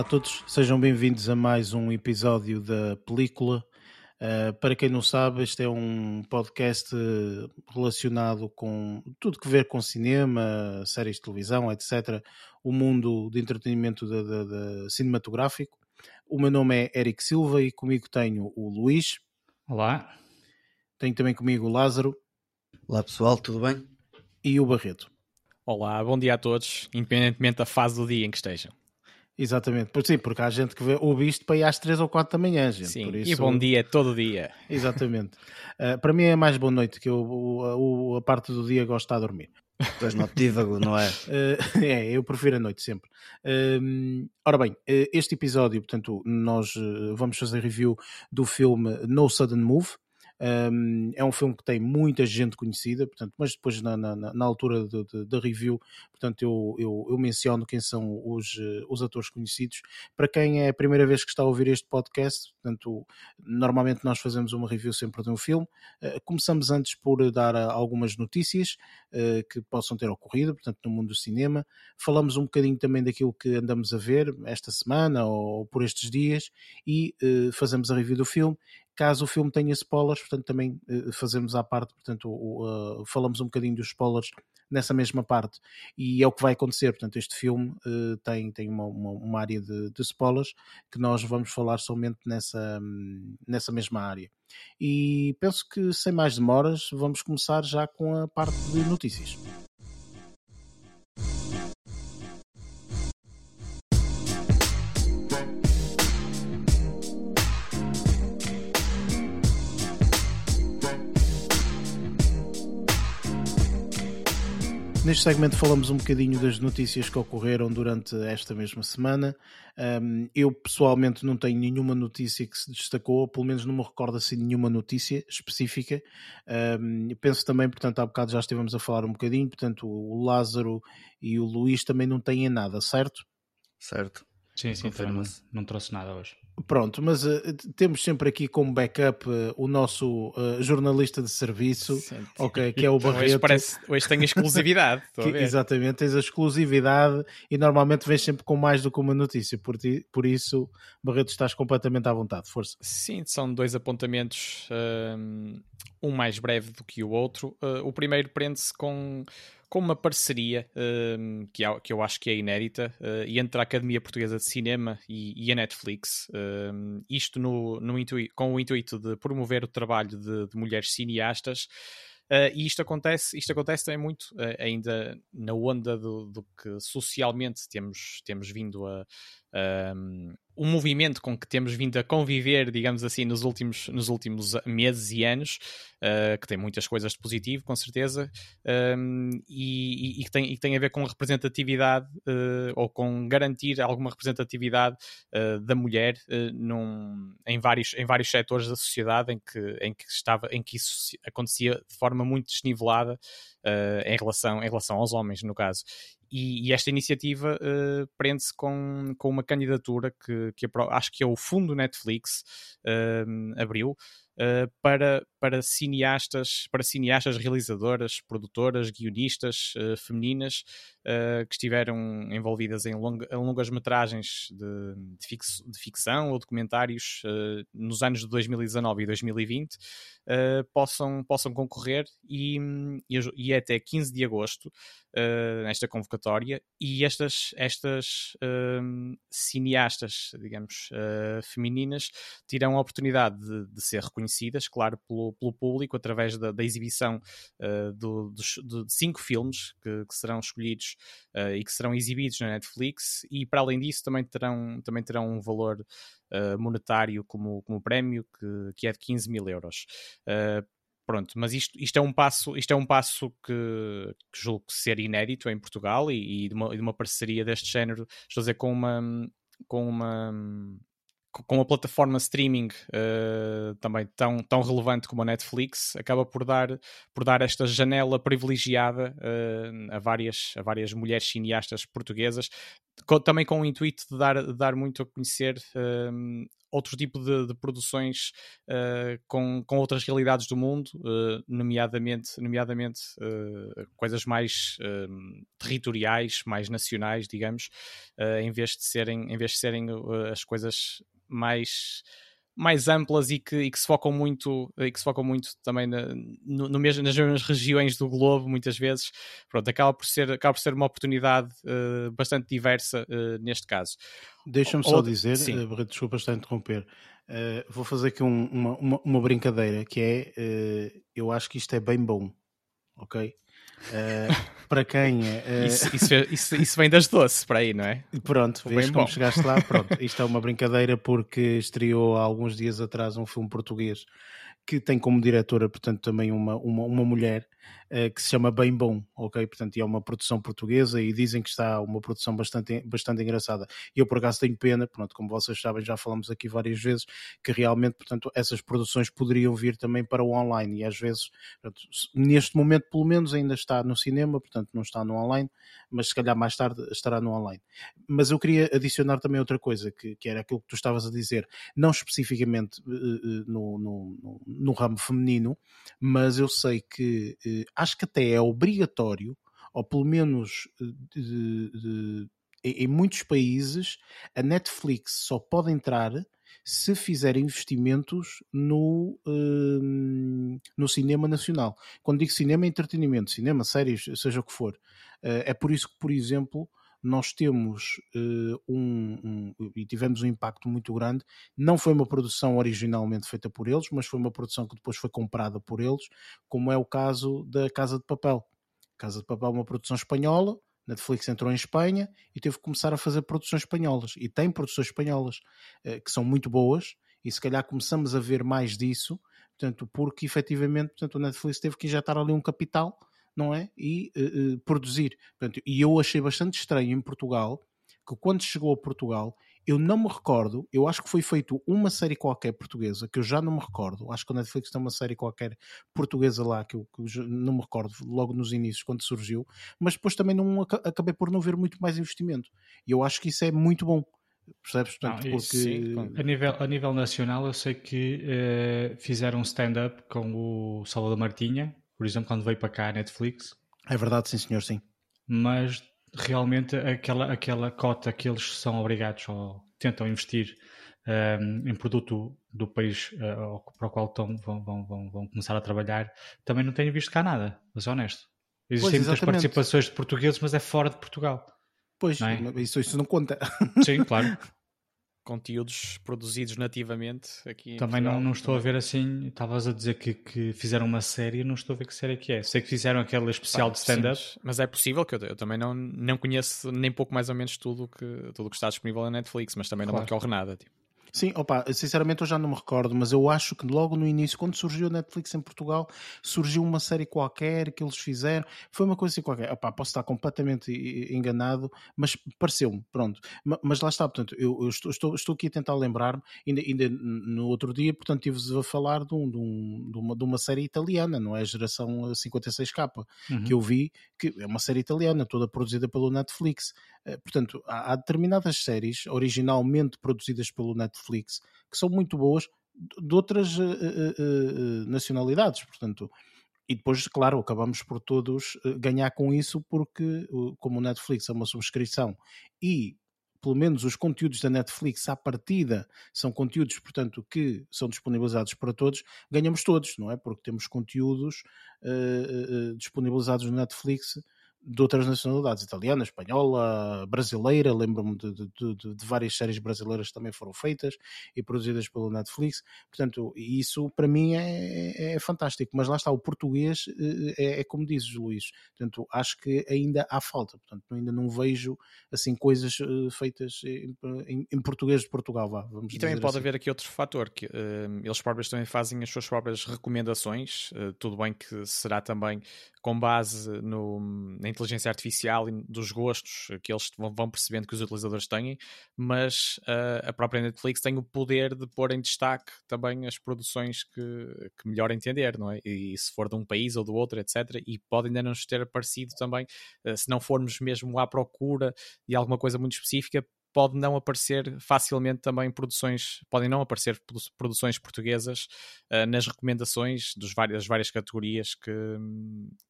Olá a todos, sejam bem-vindos a mais um episódio da película. Uh, para quem não sabe, este é um podcast relacionado com tudo que ver com cinema, séries de televisão, etc. O mundo de entretenimento de, de, de cinematográfico. O meu nome é Eric Silva e comigo tenho o Luís. Olá. Tenho também comigo o Lázaro. Olá pessoal, tudo bem? E o Barreto. Olá, bom dia a todos, independentemente da fase do dia em que estejam. Exatamente, sim, porque há gente que vê, ouve isto para ir às 3 ou 4 da manhã, gente. Sim, isso... e bom dia todo dia. Exatamente. uh, para mim é mais boa noite, que eu, a parte do dia gosto de estar a dormir. És notívago, não é? Uh, é, eu prefiro a noite sempre. Uh, ora bem, este episódio, portanto, nós vamos fazer review do filme No Sudden Move, um, é um filme que tem muita gente conhecida, portanto, mas depois na, na, na altura da review, portanto, eu, eu, eu, menciono quem são os, eh, os atores conhecidos. Para quem é a primeira vez que está a ouvir este podcast, portanto, normalmente nós fazemos uma review sempre de um filme. Uh, começamos antes por dar algumas notícias uh, que possam ter ocorrido, portanto, no mundo do cinema. Falamos um bocadinho também daquilo que andamos a ver esta semana ou por estes dias e uh, fazemos a review do filme caso o filme tenha spoilers, portanto também uh, fazemos à parte, portanto uh, falamos um bocadinho dos spoilers nessa mesma parte e é o que vai acontecer, portanto este filme uh, tem, tem uma, uma, uma área de, de, spoilers que nós vamos falar somente nessa, nessa mesma área e penso que sem mais demoras vamos começar já com a parte de notícias. Neste segmento falamos um bocadinho das notícias que ocorreram durante esta mesma semana. Eu pessoalmente não tenho nenhuma notícia que se destacou, pelo menos não me recordo assim nenhuma notícia específica. Penso também, portanto, há bocado já estivemos a falar um bocadinho, portanto, o Lázaro e o Luís também não têm nada, certo? Certo. Sim, sim, não, não trouxe nada hoje. Pronto, mas uh, temos sempre aqui como backup uh, o nosso uh, jornalista de serviço, okay, que é o Barreto. Hoje, parece, hoje tem exclusividade. que, exatamente, tens a exclusividade e normalmente vens sempre com mais do que uma notícia, por, ti, por isso, Barreto, estás completamente à vontade, força. Sim, são dois apontamentos, um mais breve do que o outro. o primeiro prende-se com com uma parceria um, que, que eu acho que é inédita uh, entre a Academia Portuguesa de Cinema e, e a Netflix. Um, isto no, no com o intuito de promover o trabalho de, de mulheres cineastas. Uh, e isto acontece, isto acontece também muito uh, ainda na onda do, do, que socialmente temos, temos vindo a, um, um movimento com que temos vindo a conviver, digamos assim, nos últimos, nos últimos meses e anos, uh, que tem muitas coisas de positivo, com certeza, um, e, e, que tem, e, que tem, a ver com representatividade uh, ou com garantir alguma representatividade uh, da mulher num, em, vários, em vários setores da sociedade em que, em, que estava, em que isso acontecia de forma muito desnivelada em, relação, em relação aos homens, no caso. E, e, esta iniciativa uh, prende-se com, com uma candidatura que, que acho que é o Fundo Netflix uh, abriu, uh, para, para cineastas, para cineastas, realizadoras, produtoras, guionistas uh, femininas uh, que estiveram envolvidas em, longa, em longas metragens de, de, fix, de, ficção ou documentários nos anos de 2019 e 2020 possam, possam concorrer e, e, e, até 15 de agosto nesta convocatória e estas, estas cineastas, digamos, femininas terão a oportunidade de, de ser reconhecidas conhecidas, claro, pelo, pelo público, através da, da exibição uh, do, de cinco filmes que, que serão escolhidos uh, e que serão exibidos na Netflix, e para além disso também terão, também terão um valor uh, monetário como, como prémio, que, que é de 15 mil euros. Pronto, mas isto, isto é um passo, isto é um passo que, que julgo ser inédito em Portugal e, e, de uma, de uma parceria deste género, estou a dizer, com uma com uma com uma plataforma streaming uh, também tão, tão relevante como a Netflix, acaba por dar, por dar esta janela privilegiada uh, a, várias, a várias mulheres cineastas portuguesas também com o intuito de dar, de dar muito a conhecer um, outro tipo de, de produções uh, com, com outras realidades do mundo, uh, nomeadamente, nomeadamente uh, coisas mais hum, territoriais, mais nacionais, digamos, em vez de serem, em vez de serem as coisas mais mais amplas e que, e que se focam muito e que se focam muito também na, no, no mesmo, nas mesmas regiões do globo muitas vezes. Pronto acaba por ser acaba por ser uma oportunidade uh, bastante diversa uh, neste caso. Deixa-me só dizer uh, desculpa estar a interromper. Uh, vou fazer aqui um, uma, uma, uma, brincadeira que é eu acho que isto é bem bom ok Uh, para quem. Uh... Isso, isso, isso, isso, vem das doces, para aí, não é? Pronto, vês como bom. chegaste lá. Pronto, isto é uma brincadeira porque estreou há alguns dias atrás um filme português que tem como diretora, portanto, também uma, uma, uma mulher que se chama Bem Bom, ok? Portanto, é uma produção portuguesa e dizem que está uma produção bastante, bastante engraçada. Eu, por acaso, tenho pena, pronto, como vocês sabem, já falamos aqui várias vezes, que realmente, portanto, essas produções poderiam vir também para o online e às vezes, portanto, neste momento, pelo menos, ainda está no cinema, portanto, não está no online, mas se calhar mais tarde estará no online. Mas eu queria adicionar também outra coisa, que, que era aquilo que tu estavas a dizer, não especificamente uh, no, no, no, ramo feminino, mas eu sei que uh, acho que até é obrigatório, ou pelo menos de, de, em muitos países, a Netflix só pode entrar se fizer investimentos no, uh, no cinema nacional. Quando digo cinema, é entretenimento, cinema, séries, seja o que for. Uh, é por isso que, por exemplo, nós temos uh, um, um, e tivemos um impacto muito grande. Não foi uma produção originalmente feita por eles, mas foi uma produção que depois foi comprada por eles, como é o caso da Casa de Papel. Casa de Papel é uma produção espanhola, Netflix entrou em Espanha e teve que começar a fazer produções espanholas. E tem produções espanholas uh, que são muito boas, e se calhar começamos a ver mais disso, portanto, porque efetivamente portanto, o Netflix teve que injetar ali um capital não é? E uh, uh, produzir. Portanto, e eu achei bastante estranho em Portugal que quando chegou a Portugal, eu não me recordo, eu acho que foi feito uma série qualquer portuguesa, que eu já não me recordo, acho que a Netflix tem uma série qualquer portuguesa lá, que eu, que eu não me recordo logo nos inícios, quando surgiu, mas depois também não acabei por não ver muito mais investimento. E eu acho que isso é muito bom. Percebes? Portanto, não, porque... Sim, a, nível, a nível nacional, eu sei que uh, fizeram um stand-up com o Salvador Martinha, por exemplo, quando veio para cá a Netflix. É verdade, sim, senhor, sim. Mas realmente aquela, aquela cota que eles são obrigados ou tentam investir um, ehm, em produto do país uh, para o qual estão, vão, vão, vão, vão, começar a trabalhar, também não tenho visto cá nada, mas honesto. Existem pois, muitas participações de portugueses, mas é fora de Portugal. Pois, é? isso, isso não conta. Sim, claro. conteúdos produzidos nativamente aqui Também não, não estou a ver assim, estavas a dizer que, que fizeram uma série, não estou a ver que série que é. Sei que fizeram aquele especial de stand-up. Mas é possível que eu, eu, também não, não conheço nem pouco mais ou menos tudo que, tudo que está disponível na Netflix, mas também claro. não me ocorre nada. Tipo. Sim, opa, sinceramente eu já não me recordo, mas eu acho que logo no início, quando surgiu a Netflix em Portugal, surgiu uma série qualquer que eles fizeram, foi uma coisa assim qualquer. Opa, posso estar completamente enganado, mas pareceu-me, pronto. Mas lá está, portanto, eu, eu estou, estou, estou, aqui a tentar lembrar-me, ainda, ainda no outro dia, portanto, tive-vos a falar de, um, de, um, de, uma, de uma série italiana, não é? A geração 56K, uhum. que eu vi, que é uma série italiana, toda produzida pelo Netflix. Eh, portanto, há, há determinadas séries originalmente produzidas pelo Netflix que são muito boas de outras uh, uh, nacionalidades, portanto, e depois, claro, acabamos por todos ganhar com isso, porque como o Netflix é uma subscrição e pelo menos os conteúdos da Netflix à partida são conteúdos, portanto, que são disponibilizados para todos, ganhamos todos, não é? Porque temos conteúdos uh, uh, disponibilizados no Netflix de outras nacionalidades, italiana, espanhola, brasileira, lembro-me de, de, de, de, várias séries brasileiras que também foram feitas e produzidas pelo Netflix, portanto, isso para mim é, é, é fantástico, mas lá está, o português eh, é, é, como dizes, Luís, portanto, acho que ainda há falta, portanto, ainda não vejo, assim, coisas eh, feitas em, em, em português de Portugal, vá, vamos E também pode assim. haver aqui outro fator, que uh, eles próprios também fazem as suas próprias recomendações, uh, tudo bem que será também com base no, na inteligência artificial e dos gostos que eles vão, percebendo que os utilizadores têm, mas uh, a própria Netflix tem o poder de pôr em destaque também as produções que, que melhor entender, não é? E, se for de um país ou do outro, etc. E pode ainda não nos ter aparecido também, uh, se não formos mesmo à procura de alguma coisa muito específica, pode não aparecer facilmente também produções, podem não aparecer produções portuguesas uh, nas recomendações dos várias, das várias categorias que,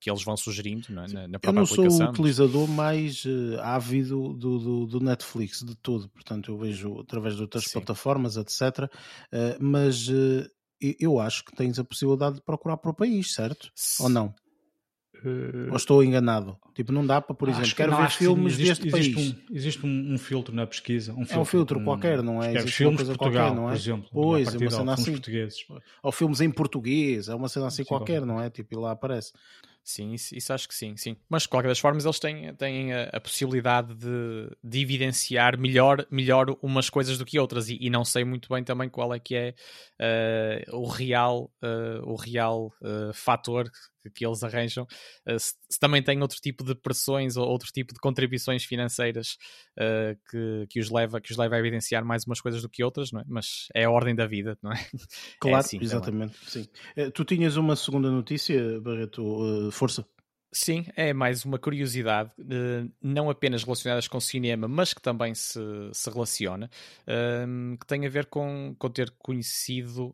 que eles vão sugerindo é? na, na, própria aplicação. Eu não sou o utilizador mais uh, ávido do, do, do, Netflix, de tudo, portanto eu vejo através de outras Sim. plataformas, etc. Uh, mas eu acho que tens a possibilidade de procurar para o país, certo? Ou não? Uh, Ou estou enganado? Tipo, não dá para, por exemplo, quero ver filmes existe, deste existe país. Um, existe um, um, filtro na pesquisa. Um filtro, é um filtro qualquer, não é? Existe filmes de Portugal, qualquer, não é? por exemplo. Pois, é uma cena assim. Portugueses. Ou filmes em português, é uma cena assim sim, qualquer, não é? Tipo, e lá aparece. Sim, isso, isso, acho que sim, sim. Mas de qualquer das formas eles têm, têm a, a possibilidade de, de, evidenciar melhor, melhor umas coisas do que outras e, e não sei muito bem também qual é que é uh, o real, uh, o real uh, fator que, que, eles arranjam. Se, se, também tem outro tipo de pressões ou outro tipo de contribuições financeiras que, que, os leva, que os leva a evidenciar mais umas coisas do que outras, não é? mas é a ordem da vida, não é? Claro, é assim, exatamente. Sim. Tu tinhas uma segunda notícia, Barreto, força. Sim, é mais uma curiosidade, não apenas relacionadas com cinema, mas que também se, se relaciona, que tem a ver com, com ter conhecido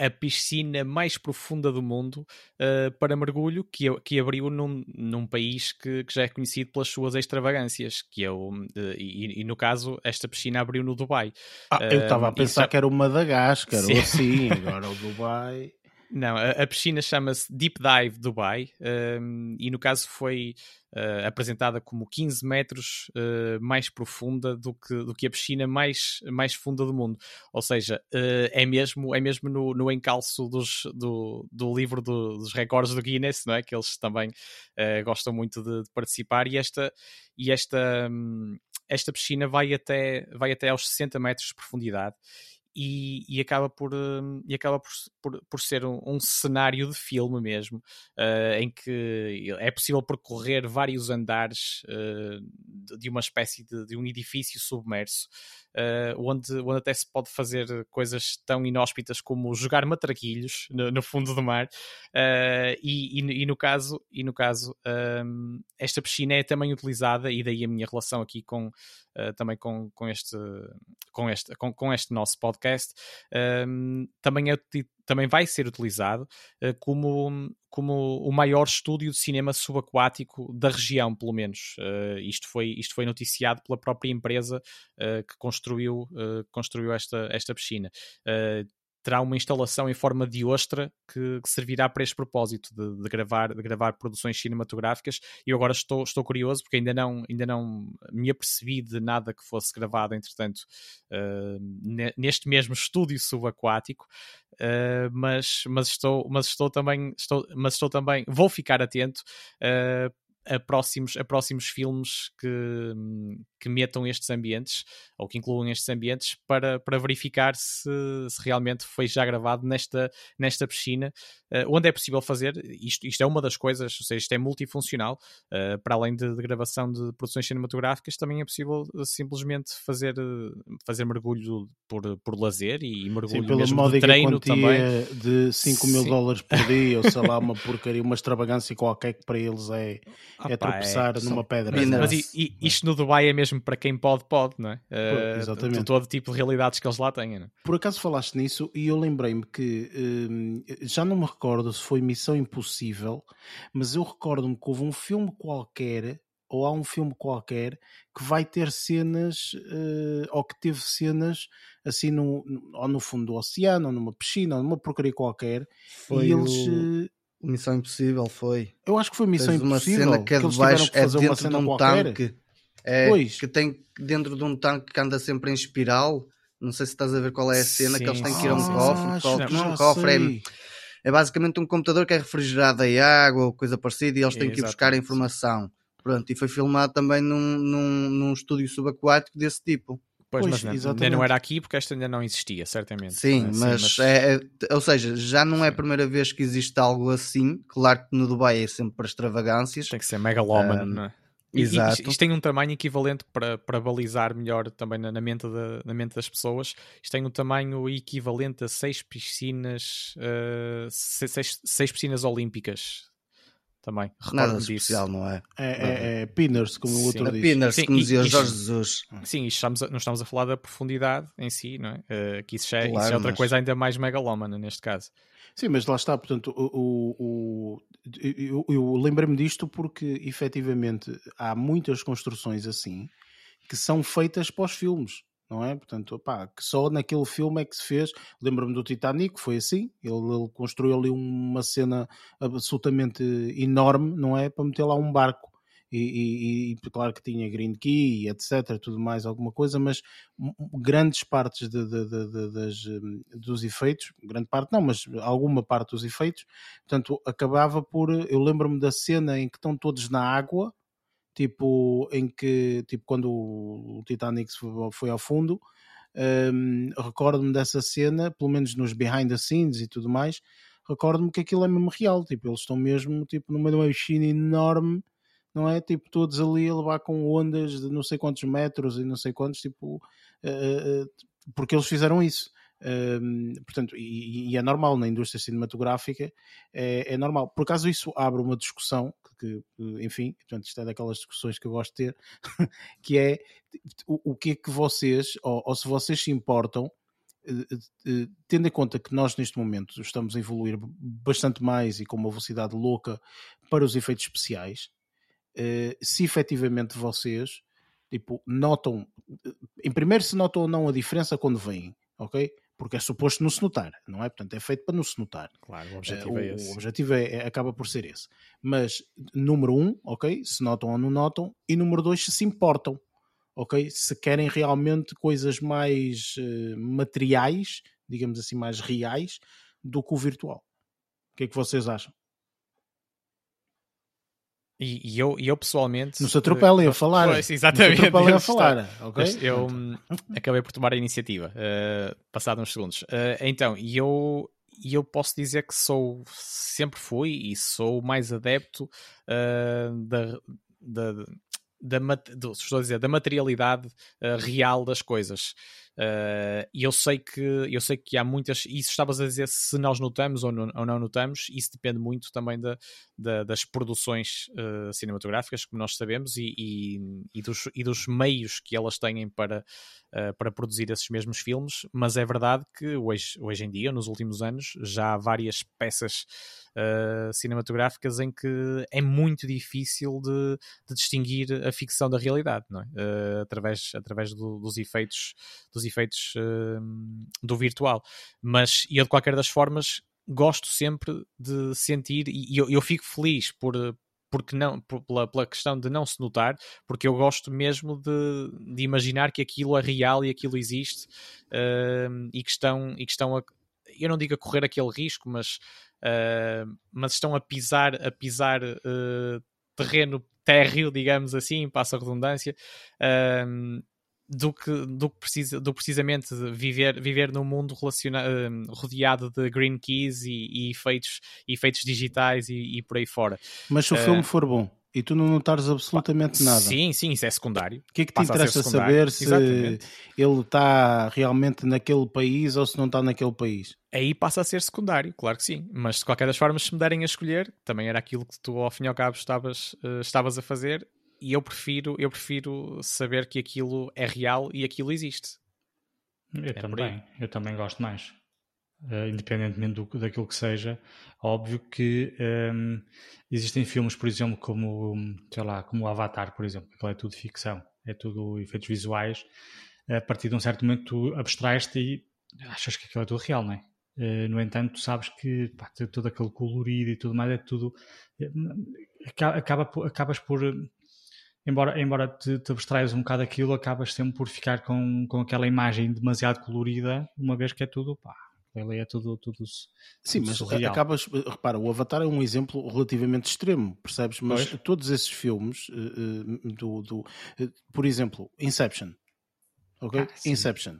a piscina mais profunda do mundo uh, para mergulho, que, que abriu num, num país que, que, já é conhecido pelas suas extravagâncias, que é o, uh, e, e, no caso esta piscina abriu no Dubai. Ah, eu estava a pensar já... que era o Madagascar, ou assim, agora o Dubai... Não, a, a piscina chama-se Deep Dive Dubai um, e no caso foi uh, apresentada como 15 metros uh, mais profunda do que, do que a piscina mais, mais funda do mundo. Ou seja, uh, é mesmo, é mesmo no, no encalço dos, do, do livro do, dos recordes do Guinness, não é? que eles também gostam muito de, de, participar e esta, e esta, um, esta piscina vai até, vai até aos 60 metros de profundidade e, e, acaba por, uh, e acaba por, por, por ser um, um, cenário de filme mesmo, uh, em que é possível percorrer vários andares uh, de uma espécie de, de, um edifício submerso, onde, onde até se pode fazer coisas tão inóspitas como jogar matraquilhos no, no fundo do mar, e, e, e, no caso, e no caso um, esta piscina é também utilizada, e daí a minha relação aqui com, também com, com, este, com, este, com, com este nosso podcast um, também, é, também vai ser utilizado uh, como, como o maior estúdio de cinema subaquático da região, pelo menos. Uh, isto, foi, isto foi noticiado pela própria empresa uh, que construiu, construiu esta, esta piscina terá uma instalação em forma de ostra que, que servirá para este propósito de, de, gravar, de gravar produções cinematográficas. E eu agora estou, estou curioso porque ainda não, ainda não me apercebi de nada que fosse gravado, entretanto, uh, neste mesmo estúdio subaquático. Uh, mas, mas, estou, mas estou também, estou, mas estou também, vou ficar atento uh, a próximos, a próximos filmes que, que metam estes ambientes ou que incluam estes ambientes para, para verificar se, se realmente foi já gravado nesta, nesta piscina, uh, onde é possível fazer. Isto, isto é uma das coisas, ou seja, isto é multifuncional. Uh, para além de, de, gravação de produções cinematográficas, também é possível simplesmente fazer, fazer mergulho por, por lazer e, e mergulho Sim, pela mesmo de treino também. de 5 mil Sim. dólares por dia, ou sei lá, uma porcaria, uma extravagância qualquer que para eles é é tropeçar é, numa pedra. Mas e, e, isto no Dubai é mesmo para quem pode, pode, não é? Uh, exatamente. Todo tipo de realidades que eles lá têm. Não é? Por acaso falaste nisso e eu lembrei-me que um, já não me recordo se foi Missão Impossível, mas eu recordo-me que houve um filme qualquer ou há um filme qualquer que vai ter cenas uh, ou que teve cenas assim no, no, ou no fundo do oceano ou numa piscina ou numa porcaria qualquer foi e eles o... Missão Impossível foi. Eu acho que foi Missão Tens Impossível. Uma cena que é de baixo, é dentro de um qualquer. tanque. É, pois. Que tem dentro de um tanque que anda sempre em espiral. Não sei se estás a ver qual é a cena, Sim. que eles têm que ir a um cofre. não, um cofre é, é, basicamente um computador que é refrigerado em água ou coisa parecida e eles têm que ir buscar a informação. Pronto, e foi filmado também num, num, num estúdio subaquático desse tipo. Pois, pois mas não, ainda não era aqui porque esta ainda não existia, certamente. Sim, mas, mas... É, é, ou seja, já não é a primeira vez que existe algo assim. Claro que no Dubai é sempre para extravagâncias. Tem que ser megalómano, um, não é? Exato. Isto, isto, tem um tamanho equivalente para, para balizar melhor também na, na, mente de, na mente das pessoas. Isto tem um tamanho equivalente a seis piscinas, uh, seis, seis piscinas olímpicas também. Nada especial, não é? É, é, é Pinners, como o outro é disse. Pinners, como dizia Jorge Jesus. Sim, estamos a, não estamos a falar da profundidade em si, não é? Uh, que isso, já, claro, isso é outra mas... coisa ainda mais megalómana neste caso. Sim, mas lá está, portanto, o, o, o eu, eu lembrei-me disto porque efetivamente há muitas construções assim que são feitas para os filmes não é? Portanto, opá, que só naquele filme é que se fez. Lembro-me do Titanic, foi assim. Ele, ele, construiu ali uma cena absolutamente enorme, não é? Para meter lá um barco. E, e, e claro que tinha Green Key, etc., tudo mais, alguma coisa, mas grandes partes de, de, de, das, dos efeitos, grande parte não, mas alguma parte dos efeitos, portanto, acabava por. Eu lembro-me da cena em que estão todos na água tipo em que tipo quando o Titanic foi ao fundo um, recordo-me dessa cena pelo menos nos behind the scenes e tudo mais recordo-me que aquilo é mesmo real tipo eles estão mesmo tipo no meio de uma piscina enorme não é tipo todos ali a levar com ondas de não sei quantos metros e não sei quantos tipo uh, uh, porque eles fizeram isso um, portanto, e, e, é normal na indústria cinematográfica, é, é, normal. Por acaso isso abre uma discussão que, que, enfim, portanto, isto é daquelas discussões que eu gosto de ter, que é o, o que é que vocês, ou, ou se vocês se importam, eh, eh, tendo em conta que nós neste momento estamos a evoluir bastante mais e com uma velocidade louca para os efeitos especiais, eh, se efetivamente vocês tipo, notam, em primeiro se notam ou não a diferença quando vêm, ok? Porque é suposto não se notar, não é? Portanto, é feito para não se notar. Claro, o objetivo uh, é esse. O objetivo é, é, acaba por ser esse. Mas, número um, ok? Se notam ou não notam. E número dois, se se importam, ok? Se querem realmente coisas mais uh, materiais, digamos assim, mais reais, do que o virtual. O que é que vocês acham? E, e, eu, e eu pessoalmente. Nos atropelem a falar. Pois, exatamente. Nos a falar. Okay? Eu hum, acabei por tomar a iniciativa, uh, passado uns segundos. Uh, então, e eu, eu posso dizer que sou, sempre fui e sou mais adepto uh, da, da, da, estou a dizer, da materialidade uh, real das coisas. Uh, e eu sei que eu sei que há muitas. Isso estavas a dizer se nós notamos ou não, ou não notamos, isso depende muito também da, das produções uh, cinematográficas, como nós sabemos, e, e, e, dos, e dos meios que elas têm para, uh, para produzir esses mesmos filmes. Mas é verdade que hoje, hoje em dia, nos últimos anos, já há várias peças uh, cinematográficas em que é muito difícil de, de distinguir a ficção da realidade, não é? Uh, através através do, dos efeitos, dos efeitos uh, do virtual. Mas eu, de qualquer das formas, gosto sempre de sentir e eu, eu fico feliz por, porque não, pela, pela, questão de não se notar, porque eu gosto mesmo de, de imaginar que aquilo é real e aquilo existe uh, e, que estão, e que estão a, eu não digo a correr aquele risco, mas uh, mas estão a pisar, a pisar uh, terreno térreo, digamos assim, passa a redundância, uh, do que, do que, precisa, do precisamente viver, viver num mundo rodeado de green keys e, e efeitos, efeitos digitais e, e, por aí fora. Mas se o filme for bom e tu não notares absolutamente nada. Sim, sim, isso é secundário. O que é que te interessa saber se Exatamente. ele está realmente naquele país ou se não está naquele país? Aí passa a ser secundário, claro que sim. Mas de qualquer das formas, se me derem a escolher, também era aquilo que tu ao fim e ao cabo estavas, uh, estavas a fazer, e eu prefiro, eu prefiro saber que aquilo é real e aquilo existe. Eu é também, eu também gosto mais. Uh, independentemente do, daquilo que seja, óbvio que um, ehm, existem filmes, por exemplo, como, sei lá, como Avatar, por exemplo, que é tudo ficção, é tudo efeitos visuais. A partir de um certo momento tu abstrais-te e achas que aquilo é tudo real, não é? Uh, no entanto, sabes que pá, todo aquele colorido e tudo mais é tudo. Eh, acaba, acabas por. Embora, embora te, te abstraias um bocado aquilo, acabas sempre por ficar com, com aquela imagem demasiado colorida, uma vez que é tudo pá, ele é tudo, tudo Sim, mas surreal. acabas, repara, o Avatar é um exemplo relativamente extremo, percebes? Mas pois. todos esses filmes, uh, do, do uh, por exemplo, Inception, ok? Ah, Inception.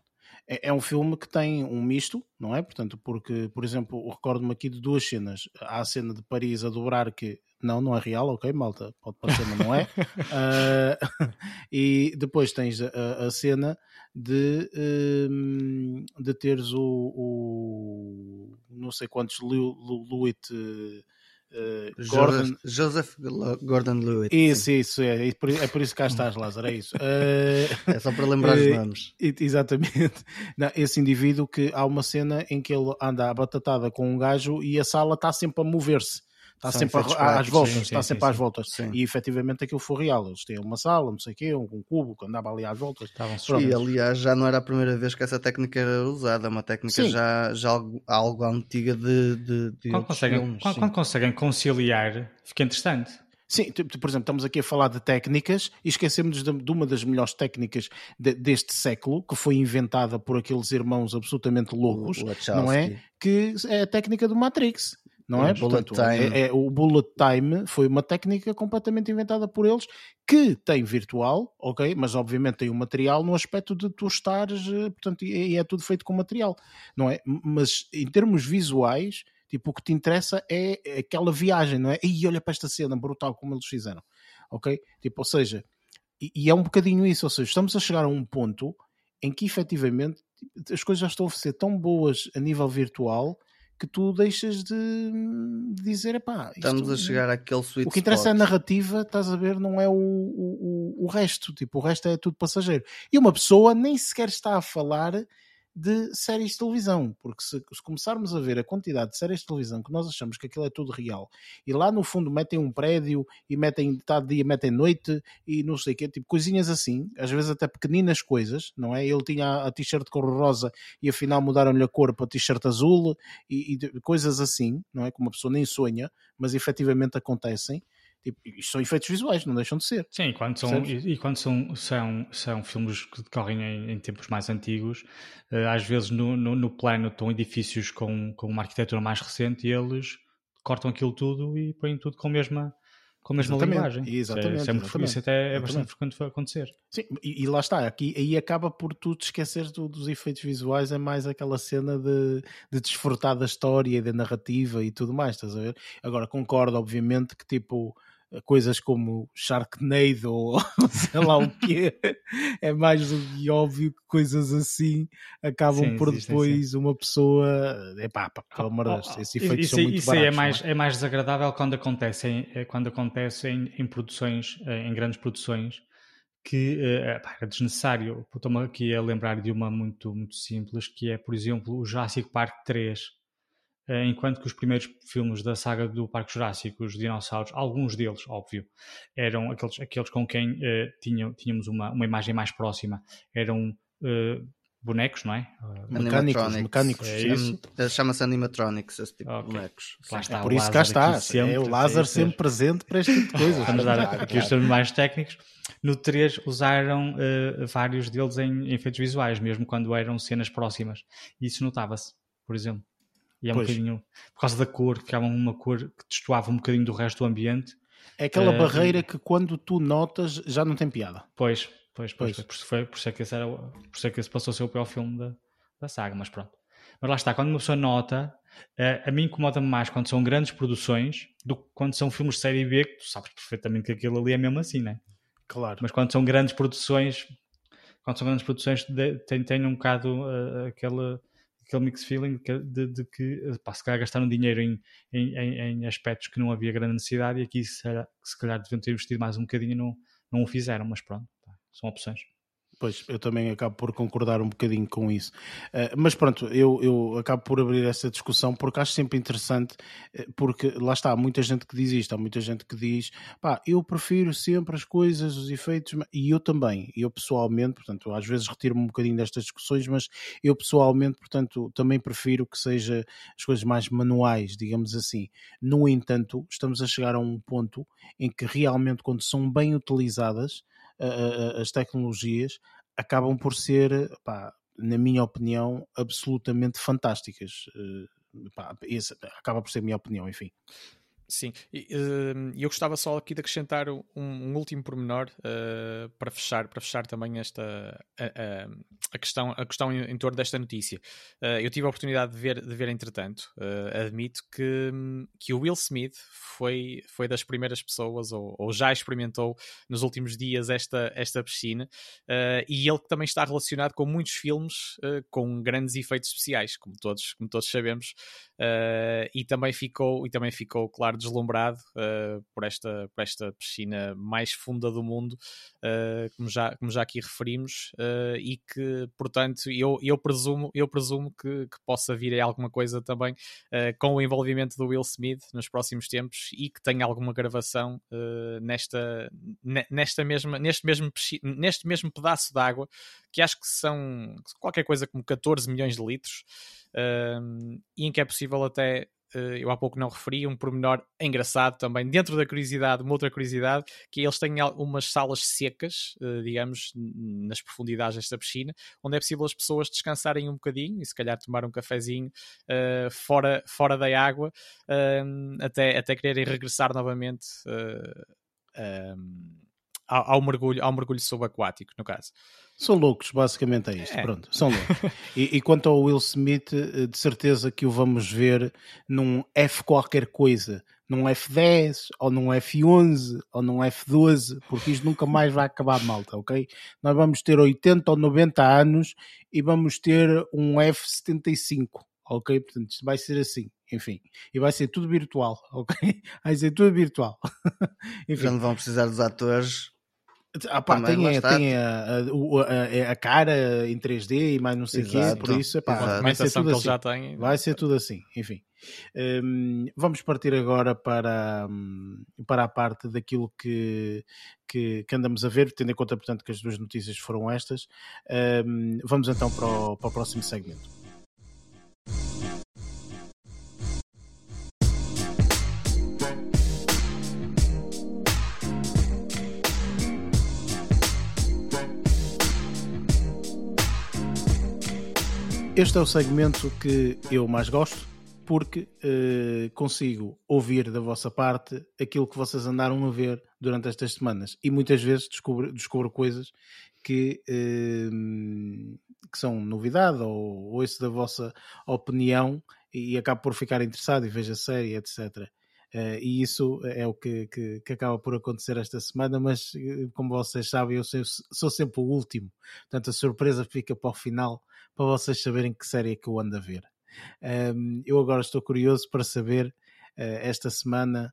É, é, um filme que tem um misto, não é? Portanto, porque, por exemplo, recordo-me aqui de duas cenas. Há a cena de Paris a dobrar que não, não é real, ok, malta, pode parecer, mas não é. uh, e depois tens a, a cena de, um, de teres o, o, não sei quantos Louis Uh, Gordon... Joseph, Gordon-Lewitt. Isso, isso, é, é por, é por isso que cá estás, Lázaro, é isso. Uh, é só para lembrar os nomes. Exatamente. Não, esse indivíduo que há uma cena em que ele anda à batatada com um gajo e a sala está sempre a mover-se. Está sempre às voltas, sim, está sim, sempre sim, às voltas. E efetivamente aquilo foi real. Eles têm uma sala, não sei o quê, um, um cubo que andava ali às voltas. Estavam e aliás, já não era a primeira vez que essa técnica era usada, é uma técnica já, já algo, algo antiga de, de, de quando, conseguem, filmes, quando, quando conseguem conciliar, fica interessante. Sim, por exemplo, estamos aqui a falar de técnicas e esquecemos de, de uma das melhores técnicas de, deste século, que foi inventada por aqueles irmãos absolutamente loucos, o, não é? Que é a técnica do Matrix não é? Portanto, é, é, o bullet time foi uma técnica completamente inventada por eles que tem virtual, ok, mas obviamente tem o um material no aspecto de tu estares, eh, portanto, e é tudo feito com material, não é? Mas em termos visuais, tipo, o que te interessa é aquela viagem, não é? E olha para esta cena brutal como eles fizeram, ok? Tipo, ou seja, e, e é um bocadinho isso, ou seja, estamos a chegar a um ponto em que efetivamente as coisas já estão a ser tão boas a nível virtual que tu deixas de, de dizer, epá, estamos a chegar àquele sweet O que interessa spot. é a narrativa, estás a ver, não é o, o, o resto, tipo, o resto é tudo passageiro. E uma pessoa nem sequer está a falar de séries de televisão, porque se, se, começarmos a ver a quantidade de séries de televisão que nós achamos que aquilo é tudo real, e lá no fundo metem um prédio e metem metade dia, metem noite e não sei o quê, tipo coisinhas assim, às vezes até pequeninas coisas, não é? Ele tinha a t-shirt cor rosa e afinal mudaram-lhe a cor para t-shirt azul e, e coisas assim, não é? Como uma pessoa nem sonha, mas efetivamente acontecem. Tipo, isto são efeitos visuais, não deixam de ser. Sim, quando são, e, e, quando são, são, são filmes que decorrem em, em tempos mais antigos, uh, às vezes no, no, no, plano estão edifícios com, com uma arquitetura mais recente e eles cortam aquilo tudo e põem tudo com a mesma, com a mesma exatamente, linguagem. Exatamente, isso, é, exatamente, isso até é bastante frequente acontecer. Sim, e, e, lá está, aqui, aí acaba por tu te esqueceres do, dos efeitos visuais, é mais aquela cena de, de desfrutar da história e da narrativa e tudo mais, estás a ver? Agora concordo, obviamente, que tipo coisas como Sharknado ou sei lá o que é mais do que óbvio que coisas assim acabam sim, por depois sim. uma pessoa epá, pelo amor de Deus, esses efeitos isso, são muito isso baratos, é mais, é? é? mais desagradável quando acontecem é quando acontece em, em, produções em grandes produções que epá, é desnecessário estou-me aqui a lembrar de uma muito, muito simples que é por exemplo o Jurassic Park 3 eh, enquanto que os primeiros filmes da saga do Parque Jurássico, os dinossauros, alguns deles, óbvio, eram aqueles, aqueles com quem uh, tinha, tínhamos uma, uma imagem mais próxima, eram uh, bonecos, não é? Mecânicos, mecânicos. É Chama-se animatronics, esse tipo okay. de bonecos. Lá está, é por isso cá está. Sempre, é o Lázaro sempre presente para este tipo de coisas. Vamos dar aqui os termos mais técnicos. No 3 usaram uh, vários deles em, em efeitos visuais, mesmo quando eram cenas próximas. E isso notava-se, por exemplo. E é um pois. bocadinho por causa da cor, que há uma cor que destoava um bocadinho do resto do ambiente. É aquela uh, barreira e... que quando tu notas já não tem piada. Pois, pois, pois. pois. Por, foi, por, isso é que esse era, por isso é que esse passou a ser o pior filme da, da saga, mas pronto. Mas lá está, quando uma pessoa nota, uh, a mim incomoda-me mais quando são grandes produções do que quando são filmes de série B, que tu sabes perfeitamente que aquilo ali é mesmo assim, né? Claro. Mas quando são grandes produções, quando são grandes produções, tem, tem um bocado uh, aquele aquele mix feeling de, de que pá, se calhar gastaram dinheiro em, em, em, aspectos que não havia grande necessidade e aqui se, se calhar deviam ter investido mais um bocadinho e não, não o fizeram, mas pronto, pá, são opções. Pois, eu também acabo por concordar um bocadinho com isso. Uh, mas pronto, eu, eu acabo por abrir essa discussão porque acho sempre interessante, eh, porque lá está, há muita gente que diz isto, há muita gente que diz, pá, eu prefiro sempre as coisas, os efeitos, e eu também, eu pessoalmente, portanto, às vezes retiro-me um bocadinho destas discussões, mas eu pessoalmente, portanto, também prefiro que seja as coisas mais manuais, digamos assim. No entanto, estamos a chegar a um ponto em que realmente, quando são bem utilizadas, as tecnologias acabam por ser, pá, na minha opinião, absolutamente fantásticas. Eh, pá, acaba por ser a minha opinião, enfim. Sim, e uh, eu gostava só aqui de acrescentar um, um último pormenor uh, para fechar, para fechar também esta a, a, a questão, a questão em, em, torno desta notícia. Uh, eu tive a oportunidade de ver, de ver entretanto, admito que, que o Will Smith foi, foi das primeiras pessoas, ou, ou já experimentou nos últimos dias esta, esta piscina, e ele também está relacionado com muitos filmes com grandes efeitos especiais, como todos, como todos sabemos, e também ficou, e também ficou claro deslumbrado uh, por, esta, por esta piscina mais funda do mundo, uh, como, já, como já aqui referimos, uh, e que, portanto, eu, eu presumo, eu presumo que, que possa vir aí alguma coisa também com o envolvimento do Will Smith nos próximos tempos e que tenha alguma gravação nesta, nesta mesma, neste, mesmo, neste mesmo pedaço de água, que acho que são qualquer coisa como 14 milhões de litros. e em que é possível até eu há pouco não referi, um pormenor engraçado também, dentro da curiosidade, uma outra curiosidade, que eles têm umas salas secas, eh, digamos, nas profundidades desta piscina, onde é possível as pessoas descansarem um bocadinho e se calhar tomar um cafezinho uh, fora, fora da água, uh, até, até quererem regressar novamente uh, ao, ao, mergulho, ao mergulho subaquático, no caso. São loucos, basicamente é isto. É. Pronto, são loucos. e, e, quanto ao Will Smith, eh, de certeza que o vamos ver num F qualquer coisa, num F10, ou num F11, ou num F12, porque isto nunca mais vai acabar malta, ok? Nós vamos ter 80 ou 90 anos e vamos ter um F75, ok? Portanto, isto vai ser assim, enfim. E vai ser tudo virtual, ok? Vai ser tudo virtual. enfim. Já não vão precisar dos atores ah, pá, tem, a, tem a, a, a, cara em 3D e mais não sei o quê, por isso epá, vai ser tudo assim. Já tem... Vai ser tudo assim, enfim. Um, vamos partir agora para, hum, para a parte daquilo que, que, que, andamos a ver, tendo em conta, portanto, que as duas notícias foram estas. Um, vamos então para o, para o próximo segmento. Este é o segmento que eu mais gosto porque uh, consigo ouvir da vossa parte aquilo que vocês andaram a ver durante estas semanas e muitas vezes descubro, descubro coisas que, uh, que são novidade ou ouço da vossa opinião e acabo por ficar interessado e vejo a série, etc. Uh, eh, e isso é o que, que, que, acaba por acontecer esta semana, mas como vocês sabem, eu sou, sou sempre o último, portanto a surpresa fica para o final para vocês saberem que série é que eu ando a ver. Um, eu agora estou curioso para saber uh, esta semana,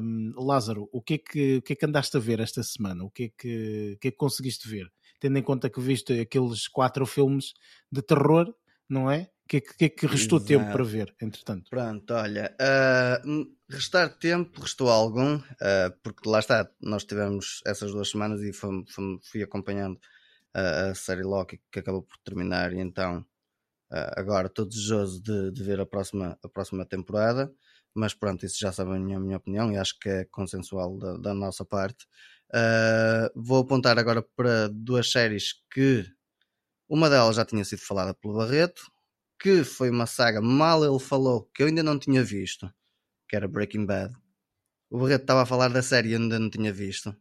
um, Lázaro, o que, é que, o que é que andaste a ver esta semana? O que é que, que, é que conseguiste ver? Tendo em conta que viste aqueles quatro filmes de terror, não é? O que, é que, é que restou Exato. tempo para ver, entretanto? Pronto, olha, uh, restar tempo restou algum, uh, porque lá está, nós tivemos essas duas semanas e fui, fui, fui acompanhando a, a série Loki que acabou por terminar e então agora estou desejoso de, de, ver a próxima, a próxima temporada mas pronto, isso já sabem a minha, a minha opinião e acho que é consensual da, da nossa parte. Uh, vou apontar agora para duas séries que uma delas já tinha sido falada pelo Barreto que foi uma saga mal ele falou que eu ainda não tinha visto que era Breaking Bad. O Barreto estava a falar da série e ainda não tinha visto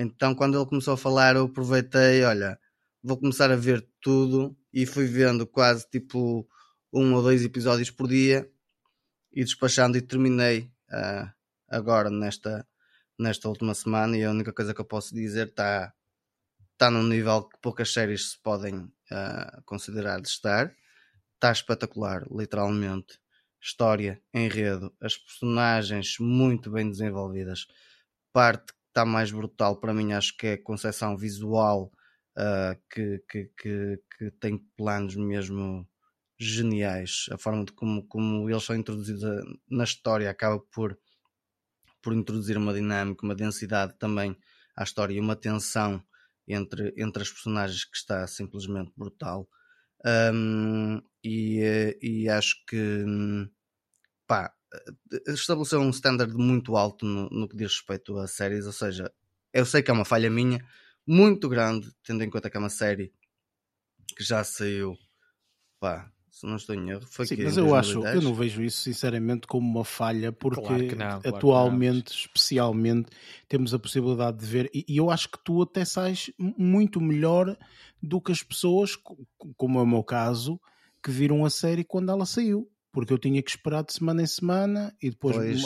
então, quando ele começou a falar, eu aproveitei, olha, vou começar a ver tudo e fui vendo quase tipo um ou dois episódios por dia e despachando e terminei uh, agora nesta, nesta última semana e a única coisa que eu posso dizer está tá num nível que poucas séries se podem uh, considerar de estar. Está espetacular, literalmente. História, enredo, as personagens muito bem desenvolvidas. Parte está mais brutal para mim, acho que é a concepção visual uh, que, que, que, que, tem planos mesmo geniais. A forma de como, como eles são introduzidos na história acaba por, por introduzir uma dinâmica, uma densidade também à história e uma tensão entre, entre as personagens que está simplesmente brutal. Um, e, e acho que pá, eh, estabeleceu um standard muito alto no, no, que diz respeito a séries, ou seja, eu sei que é uma falha minha muito grande, tendo em conta que é uma série que já saiu pá, se não estou em erro. Foi Sim, que mas eu acho, eu não vejo isso sinceramente como uma falha, porque claro não, claro atualmente, especialmente, temos a possibilidade de ver, e, e, eu acho que tu até sais muito melhor do que as pessoas, como é o meu caso, que viram a série quando ela saiu porque eu tinha que esperar de semana em semana e depois pois.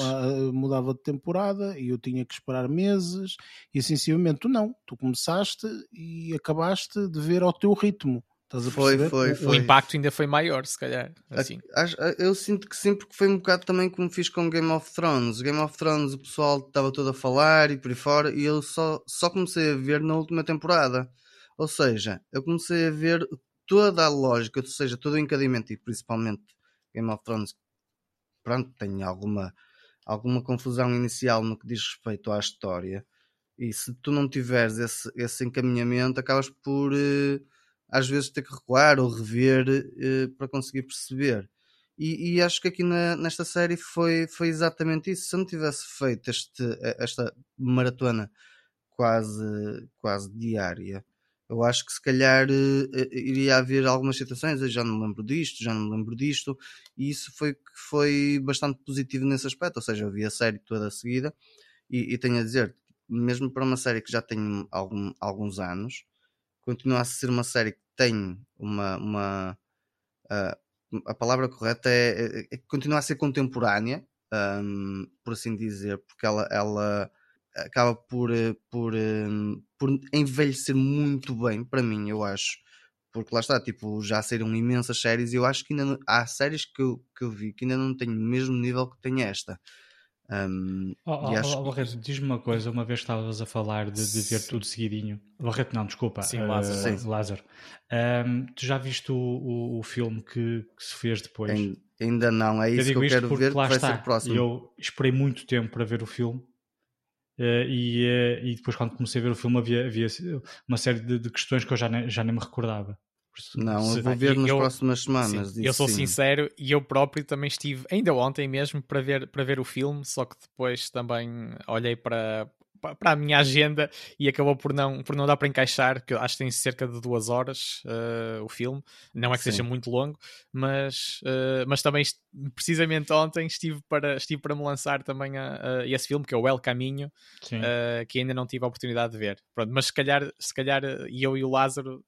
mudava de temporada e eu tinha que esperar meses e assim sucessivamente. Tu não, tu começaste e acabaste de ver ao teu ritmo. Estás a foi, foi, foi. O impacto ainda foi maior, se calhar. Assim. Eu sinto que sim, porque foi um bocado também como fiz com Game of Thrones. Game of Thrones o pessoal estava todo a falar e por aí fora e eu só, só comecei a ver na última temporada. Ou seja, eu comecei a ver toda a lógica, ou seja, todo o encadimento e principalmente Game of Thrones, pronto, tem alguma, alguma confusão inicial no que diz respeito à história. E se tu não tiveres esse, esse encaminhamento, acabas por uh, às vezes ter que recuar ou rever uh, para conseguir perceber. E, e, acho que aqui na, nesta série foi, foi exatamente isso. Se eu não tivesse feito este, esta maratona quase, quase diária, eu acho que se calhar uh, iria haver algumas situações, eu já não me lembro disto, já não me lembro disto, e isso foi foi bastante positivo nesse aspecto, ou seja, eu vi a série toda a seguida e, e tenho a dizer, mesmo para uma série que já tem algum, alguns anos, continua a ser uma série que tem uma, uma uh, a palavra correta é, é, é continua a ser contemporânea, um, por assim dizer, porque ela, ela acaba por, eh, por, eh, por envelhecer muito bem para mim, eu acho. Porque lá está, tipo, já saíram imensas séries e eu acho que ainda não, há séries que eu, que eu vi que ainda não têm o mesmo nível que tem esta. Um, oh, oh, acho... oh, Barreto, diz-me uma coisa, uma vez estavas a falar de, de ver tudo seguidinho. Barreto, não, desculpa. Sim, uh, Lázaro. Sim. Lázaro. Um, tu já viste o, o, o filme que, que, se fez depois? Ainda não, é isso eu que eu quero ver, lá vai está. ser próximo. Eu esperei muito tempo para ver o filme Uh, e, uh, e depois quando comecei a ver o filme havia, havia uma série de, de, questões que eu já nem, já nem me recordava. Não, se, eu vou ver nas próximas semanas. Sim, eu sou sim. sincero e eu próprio também estive, ainda ontem mesmo, para ver, para ver o filme, só que depois também olhei para, para a minha agenda e acabou por não, por não dar para encaixar, que acho que tem cerca de duas horas uh, o filme. Não é que Sim. seja muito longo, mas, uh, mas também precisamente ontem estive para, estive para me lançar também a, a esse filme, que é o El Caminho, uh, que ainda não tive a oportunidade de ver. Pronto, mas se calhar, se calhar eu e o Lázaro